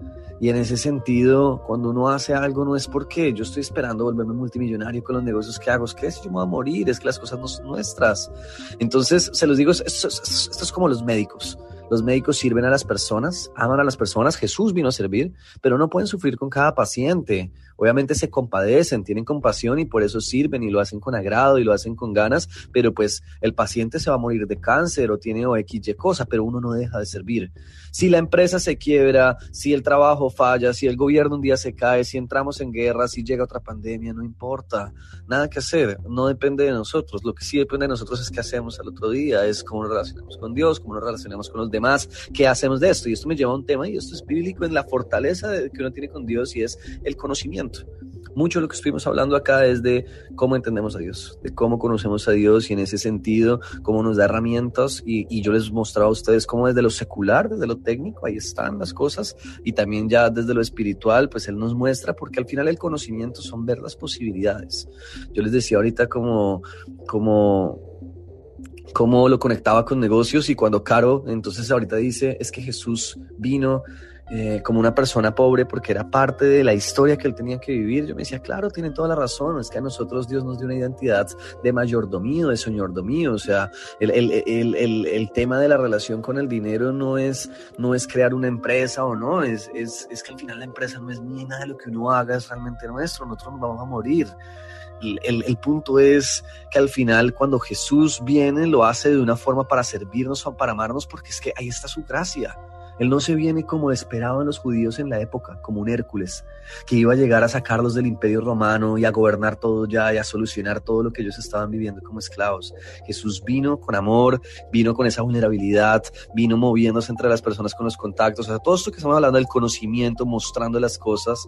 Y en ese sentido, cuando uno hace algo, no es porque yo estoy esperando volverme multimillonario con los negocios que hago, es que si yo me voy a morir, es que las cosas no son nuestras. Entonces, se los digo, esto, es como los médicos. Los médicos sirven a las personas, aman a las personas, Jesús vino a servir, pero no pueden sufrir con cada paciente. Obviamente se compadecen, tienen compasión y por eso sirven y lo hacen con agrado y lo hacen con ganas, pero pues el paciente se va a morir de cáncer o tiene o X, Y cosa, pero uno no deja de servir. Si la empresa se quiebra, si el trabajo falla, si el gobierno un día se cae, si entramos en guerra, si llega otra pandemia, no importa, nada que hacer, no depende de nosotros. Lo que sí depende de nosotros es qué hacemos al otro día, es cómo nos relacionamos con Dios, cómo nos relacionamos con los demás, qué hacemos de esto. Y esto me lleva a un tema, y esto es bíblico en la fortaleza que uno tiene con Dios y es el conocimiento. Mucho de lo que estuvimos hablando acá es de cómo entendemos a Dios, de cómo conocemos a Dios y en ese sentido, cómo nos da herramientas. Y, yo les mostraba a ustedes cómo desde lo secular, desde lo técnico, ahí están las cosas. Y también ya desde lo espiritual, pues Él nos muestra, porque al final el conocimiento son ver las posibilidades. Yo les decía ahorita como, como, cómo lo conectaba con negocios y cuando Caro entonces ahorita dice es que Jesús vino eh, como una persona pobre porque era parte de la historia que él tenía que vivir. Yo me decía, claro, tiene toda la razón, es que a nosotros Dios nos dio una identidad de mayordomío, de señordomío, o sea, el, el, el, el, tema de la relación con el dinero no es, no es crear una empresa o no, es, es, es que al final la empresa no es ni nada de lo que uno haga, es realmente nuestro, nosotros nos vamos a morir. El, el, punto es que al final cuando Jesús viene lo hace de una forma para servirnos o para amarnos porque es que ahí está su gracia. Él no se viene como esperaban los judíos en la época, como un Hércules, que iba a llegar a sacarlos del imperio romano y a gobernar todo ya y a solucionar todo lo que ellos estaban viviendo como esclavos. Jesús vino con amor, vino con esa vulnerabilidad, vino moviéndose entre las personas con los contactos, o sea, todo esto que estamos hablando del conocimiento, mostrando las cosas.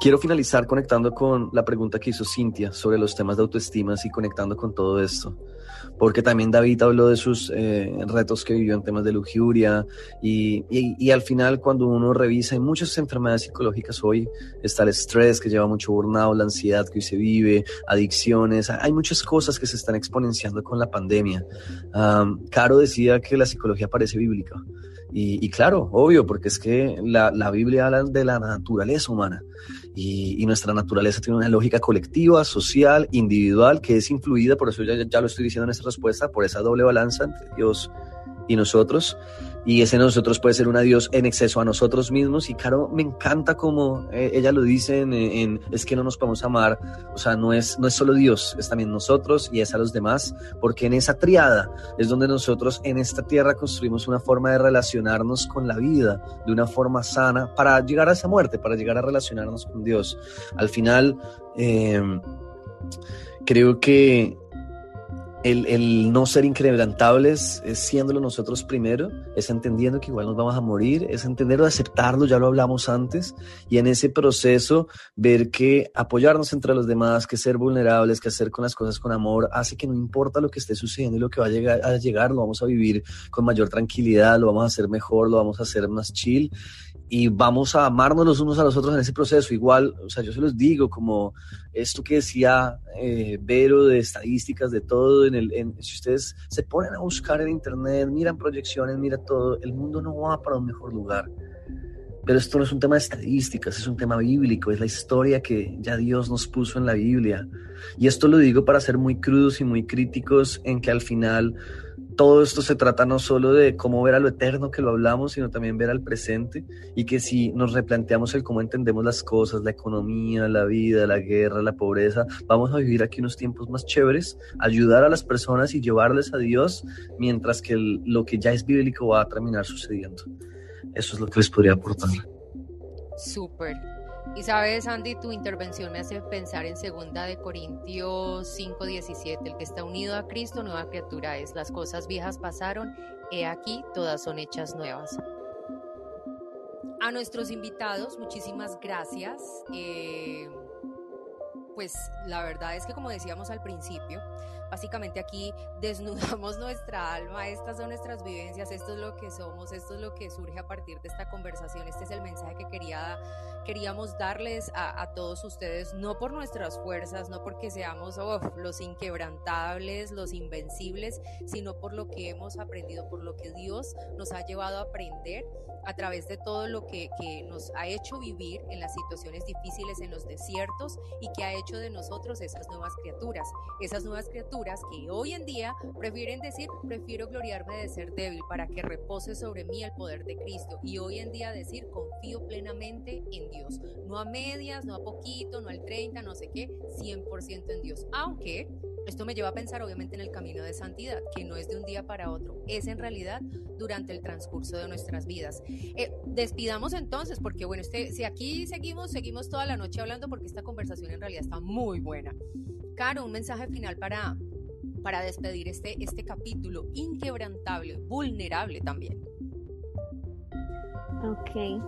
Quiero finalizar conectando con la pregunta que hizo Cintia sobre los temas de autoestima y conectando con todo esto porque también David habló de sus eh, retos que vivió en temas de lujuria y, y, al final cuando uno revisa, hay muchas enfermedades psicológicas hoy, está el estrés que lleva mucho burnout, la ansiedad que hoy se vive, adicciones, hay muchas cosas que se están exponenciando con la pandemia. Caro decía que la psicología parece bíblica. Y, y, claro, obvio, porque es que la, la Biblia habla de la naturaleza humana y, nuestra naturaleza tiene una lógica colectiva, social, individual, que es influida, por eso ya, ya lo estoy diciendo en esta respuesta, por esa doble balanza entre Dios y nosotros y ese nosotros puede ser un adiós en exceso a nosotros mismos y claro, me encanta como eh, ella lo dice es que no nos podemos amar, o sea, no es, no es solo Dios, es también nosotros y es a los demás, porque en esa triada es donde nosotros en esta tierra construimos una forma de relacionarnos con la vida de una forma sana para llegar a esa muerte, para llegar a relacionarnos con Dios. Al final, em, creo que el, el, no ser incrementables es siéndolo nosotros primero, es entendiendo que igual nos vamos a morir, es entenderlo, aceptarlo, ya lo hablamos antes, y en ese proceso ver que apoyarnos entre los demás, que ser vulnerables, que hacer con las cosas con amor, hace que no importa lo que esté sucediendo y lo que va a llegar, a llegar lo vamos a vivir con mayor tranquilidad, lo vamos a hacer mejor, lo vamos a hacer más chill y vamos a amarnos los unos a los otros en ese proceso. Igual, o sea, yo se los digo, como esto que decía eh, Vero de estadísticas, de todo, en el, en, si ustedes se ponen a buscar en internet, miran proyecciones, mira todo, el mundo no va para un mejor lugar. Pero esto no es un tema de estadísticas, es un tema bíblico, es la historia que ya Dios nos puso en la Biblia. Y esto lo digo para ser muy crudos y muy críticos en que al final todo esto se trata no solo de cómo ver a lo eterno que lo hablamos, sino también ver al presente y que si nos replanteamos el cómo entendemos las cosas, la economía, la vida, la guerra, la pobreza, vamos a vivir aquí unos tiempos más chéveres, ayudar a las personas y llevarles a Dios, mientras que lo que ya es bíblico va a terminar sucediendo. Eso es lo que les podría aportar. Súper. Y sabes, Andy, tu intervención me hace pensar en segunda de Corintios 5:17, el que está unido a Cristo, nueva criatura es. Las cosas viejas pasaron, he aquí, todas son hechas nuevas. A nuestros invitados, muchísimas gracias. Eh, pues la verdad es que como decíamos al principio, Básicamente aquí desnudamos nuestra alma, estas son nuestras vivencias, esto es lo que somos, esto es lo que surge a partir de esta conversación, este es el mensaje que quería, queríamos darles a, todos ustedes, no por nuestras fuerzas, no porque seamos los inquebrantables, los invencibles, sino por lo que hemos aprendido, por lo que Dios nos ha llevado a aprender a través de todo lo que, que nos ha hecho vivir en las situaciones difíciles, en los desiertos y que ha hecho de nosotros esas nuevas criaturas, esas nuevas criaturas que hoy en día prefieren decir, prefiero gloriarme de ser débil para que repose sobre mí el poder de Cristo. Y hoy en día decir, confío plenamente en Dios. No a medias, no a poquito, no al 30, no sé qué, 100% en Dios. Aunque esto me lleva a pensar obviamente en el camino de santidad, que no es de un día para otro, es en realidad durante el transcurso de nuestras vidas. Eh, despidamos entonces, porque bueno, este, si aquí seguimos, seguimos toda la noche hablando porque esta conversación en realidad está muy buena. Caro, un mensaje final para, para despedir este, este capítulo inquebrantable, vulnerable también. Ok,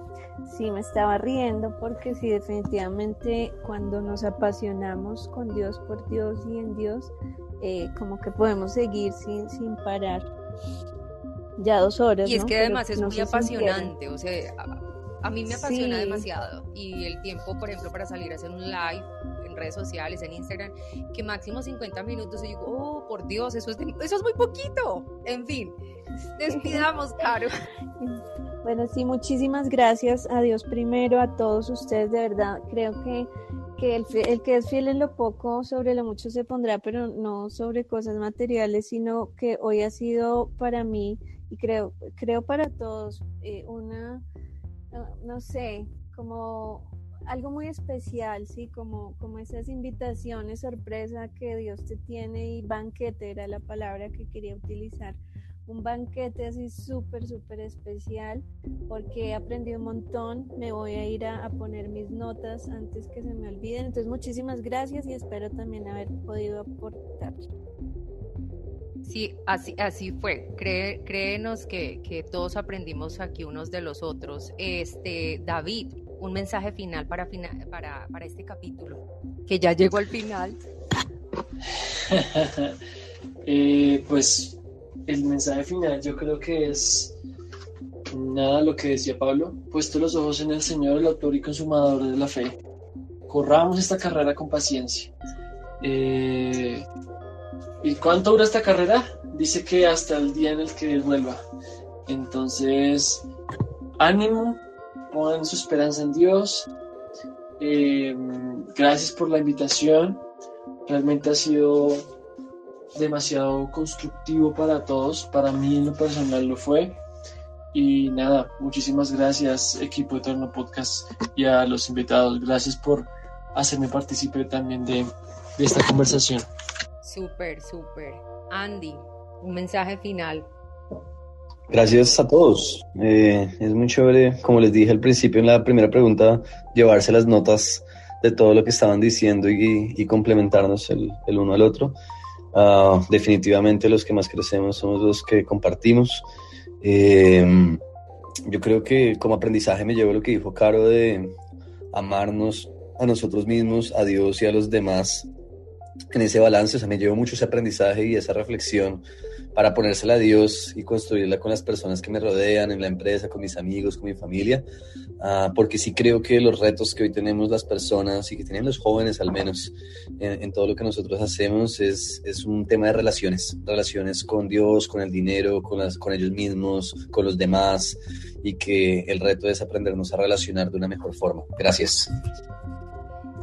sí, me estaba riendo porque sí, definitivamente cuando nos apasionamos con Dios, por Dios y en Dios, eh, como que podemos seguir sin, sin parar. Ya dos horas. Y es que además es muy apasionante, o sea, a, mí me apasiona demasiado. Y el tiempo, por ejemplo, para salir a hacer un live redes sociales, en Instagram, que máximo 50 minutos y digo, oh, por Dios, eso es, eso es muy poquito. En fin, despidamos, Caro. Bueno, sí, muchísimas gracias a Dios primero, a todos ustedes, de verdad, creo que que el, el, que es fiel en lo poco, sobre lo mucho se pondrá, pero no sobre cosas materiales, sino que hoy ha sido para mí y creo, creo para todos eh, una, no sé, como algo muy especial, sí, como, como esas invitaciones sorpresa que Dios te tiene y banquete era la palabra que quería utilizar. Un banquete así súper, súper especial porque he aprendido un montón. Me voy a ir a, poner mis notas antes que se me olviden. Entonces, muchísimas gracias y espero también haber podido aportar. Sí, así, así fue. créenos que, que, todos aprendimos aquí unos de los otros. Este, David, un mensaje final para, para, para este capítulo, que ya llegó al final. Eh, pues el mensaje final yo creo que es nada lo que decía Pablo, puesto los ojos en el Señor, el autor y consumador de la fe. Corramos esta carrera con paciencia. Eh, ¿Y cuánto dura esta carrera? Dice que hasta el día en el que vuelva. Entonces, ánimo, pongan su esperanza en Dios. Eh, gracias por la invitación. Realmente ha sido demasiado constructivo para todos. Para mí en lo personal lo fue. Y nada, muchísimas gracias equipo Eterno Podcast y a los invitados. Gracias por hacerme partícipe también de, de esta conversación. Súper, súper. Andy, un mensaje final Gracias a todos. Eh, es muy chévere, como les dije al principio en la primera pregunta, llevarse las notas de todo lo que estaban diciendo y, complementarnos el, uno al otro. Ah, definitivamente los que más crecemos somos los que compartimos. Eh, yo creo que como aprendizaje me llevo lo que dijo Caro de amarnos a nosotros mismos, a Dios y a los demás en ese balance. O sea, me llevo mucho ese aprendizaje y esa reflexión para ponérsela a Dios y construirla con las personas que me rodean, en la empresa, con mis amigos, con mi familia, uh, porque sí creo que los retos que hoy tenemos las personas y que tienen los jóvenes al menos en, en todo lo que nosotros hacemos es, es, un tema de relaciones, relaciones con Dios, con el dinero, con, las, con ellos mismos, con los demás, y que el reto es aprendernos a relacionar de una mejor forma. Gracias.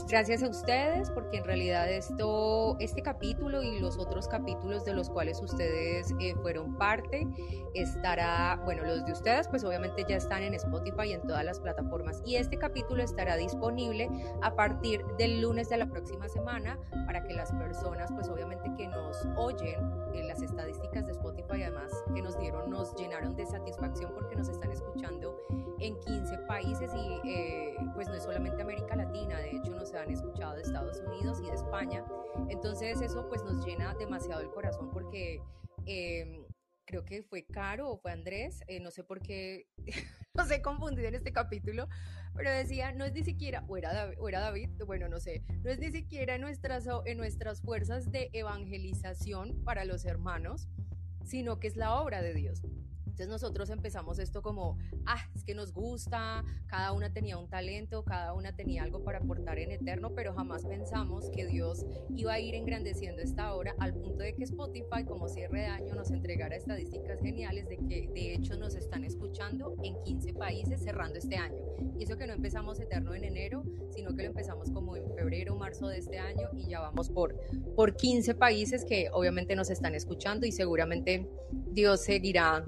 Gracias a ustedes porque en realidad esto, este capítulo y los otros capítulos de los cuales ustedes eh, fueron parte estará, bueno, los de ustedes pues obviamente ya están en Spotify y en todas las plataformas. Y este capítulo estará disponible a partir del lunes de la próxima semana para que las personas pues obviamente que nos oyen en las estadísticas de Spotify además que nos dieron, nos llenaron de satisfacción porque nos están escuchando en 15 países y eh, pues no es solamente América Latina, de hecho nos han escuchado de Estados Unidos y de España. Entonces eso pues nos llena demasiado el corazón porque eh, creo que fue Caro o fue Andrés, eh, no sé por qué, no sé confundido en este capítulo, pero decía, no es ni siquiera, o era, David, o era David, bueno, no sé, no es ni siquiera en nuestras, en nuestras fuerzas de evangelización para los hermanos, sino que es la obra de Dios. Entonces nosotros empezamos esto como, ah, es que nos gusta, cada una tenía un talento, cada una tenía algo para aportar en eterno, pero jamás pensamos que Dios iba a ir engrandeciendo esta obra al punto de que Spotify como cierre de año nos entregara estadísticas geniales de que de hecho nos están escuchando en 15 países cerrando este año. Y eso que no empezamos eterno en enero, sino que lo empezamos como en febrero, marzo de este año y ya vamos por, por 15 países que obviamente nos están escuchando y seguramente Dios seguirá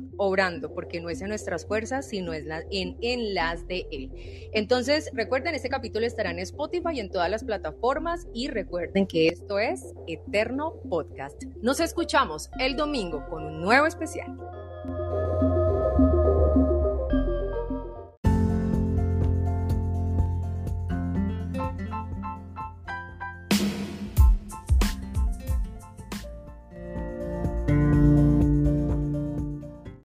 porque no es en nuestras fuerzas, sino es en, en las de Él. Entonces, recuerden, este capítulo estará en Spotify y en todas las plataformas y recuerden que esto es Eterno Podcast. Nos escuchamos el domingo con un nuevo especial.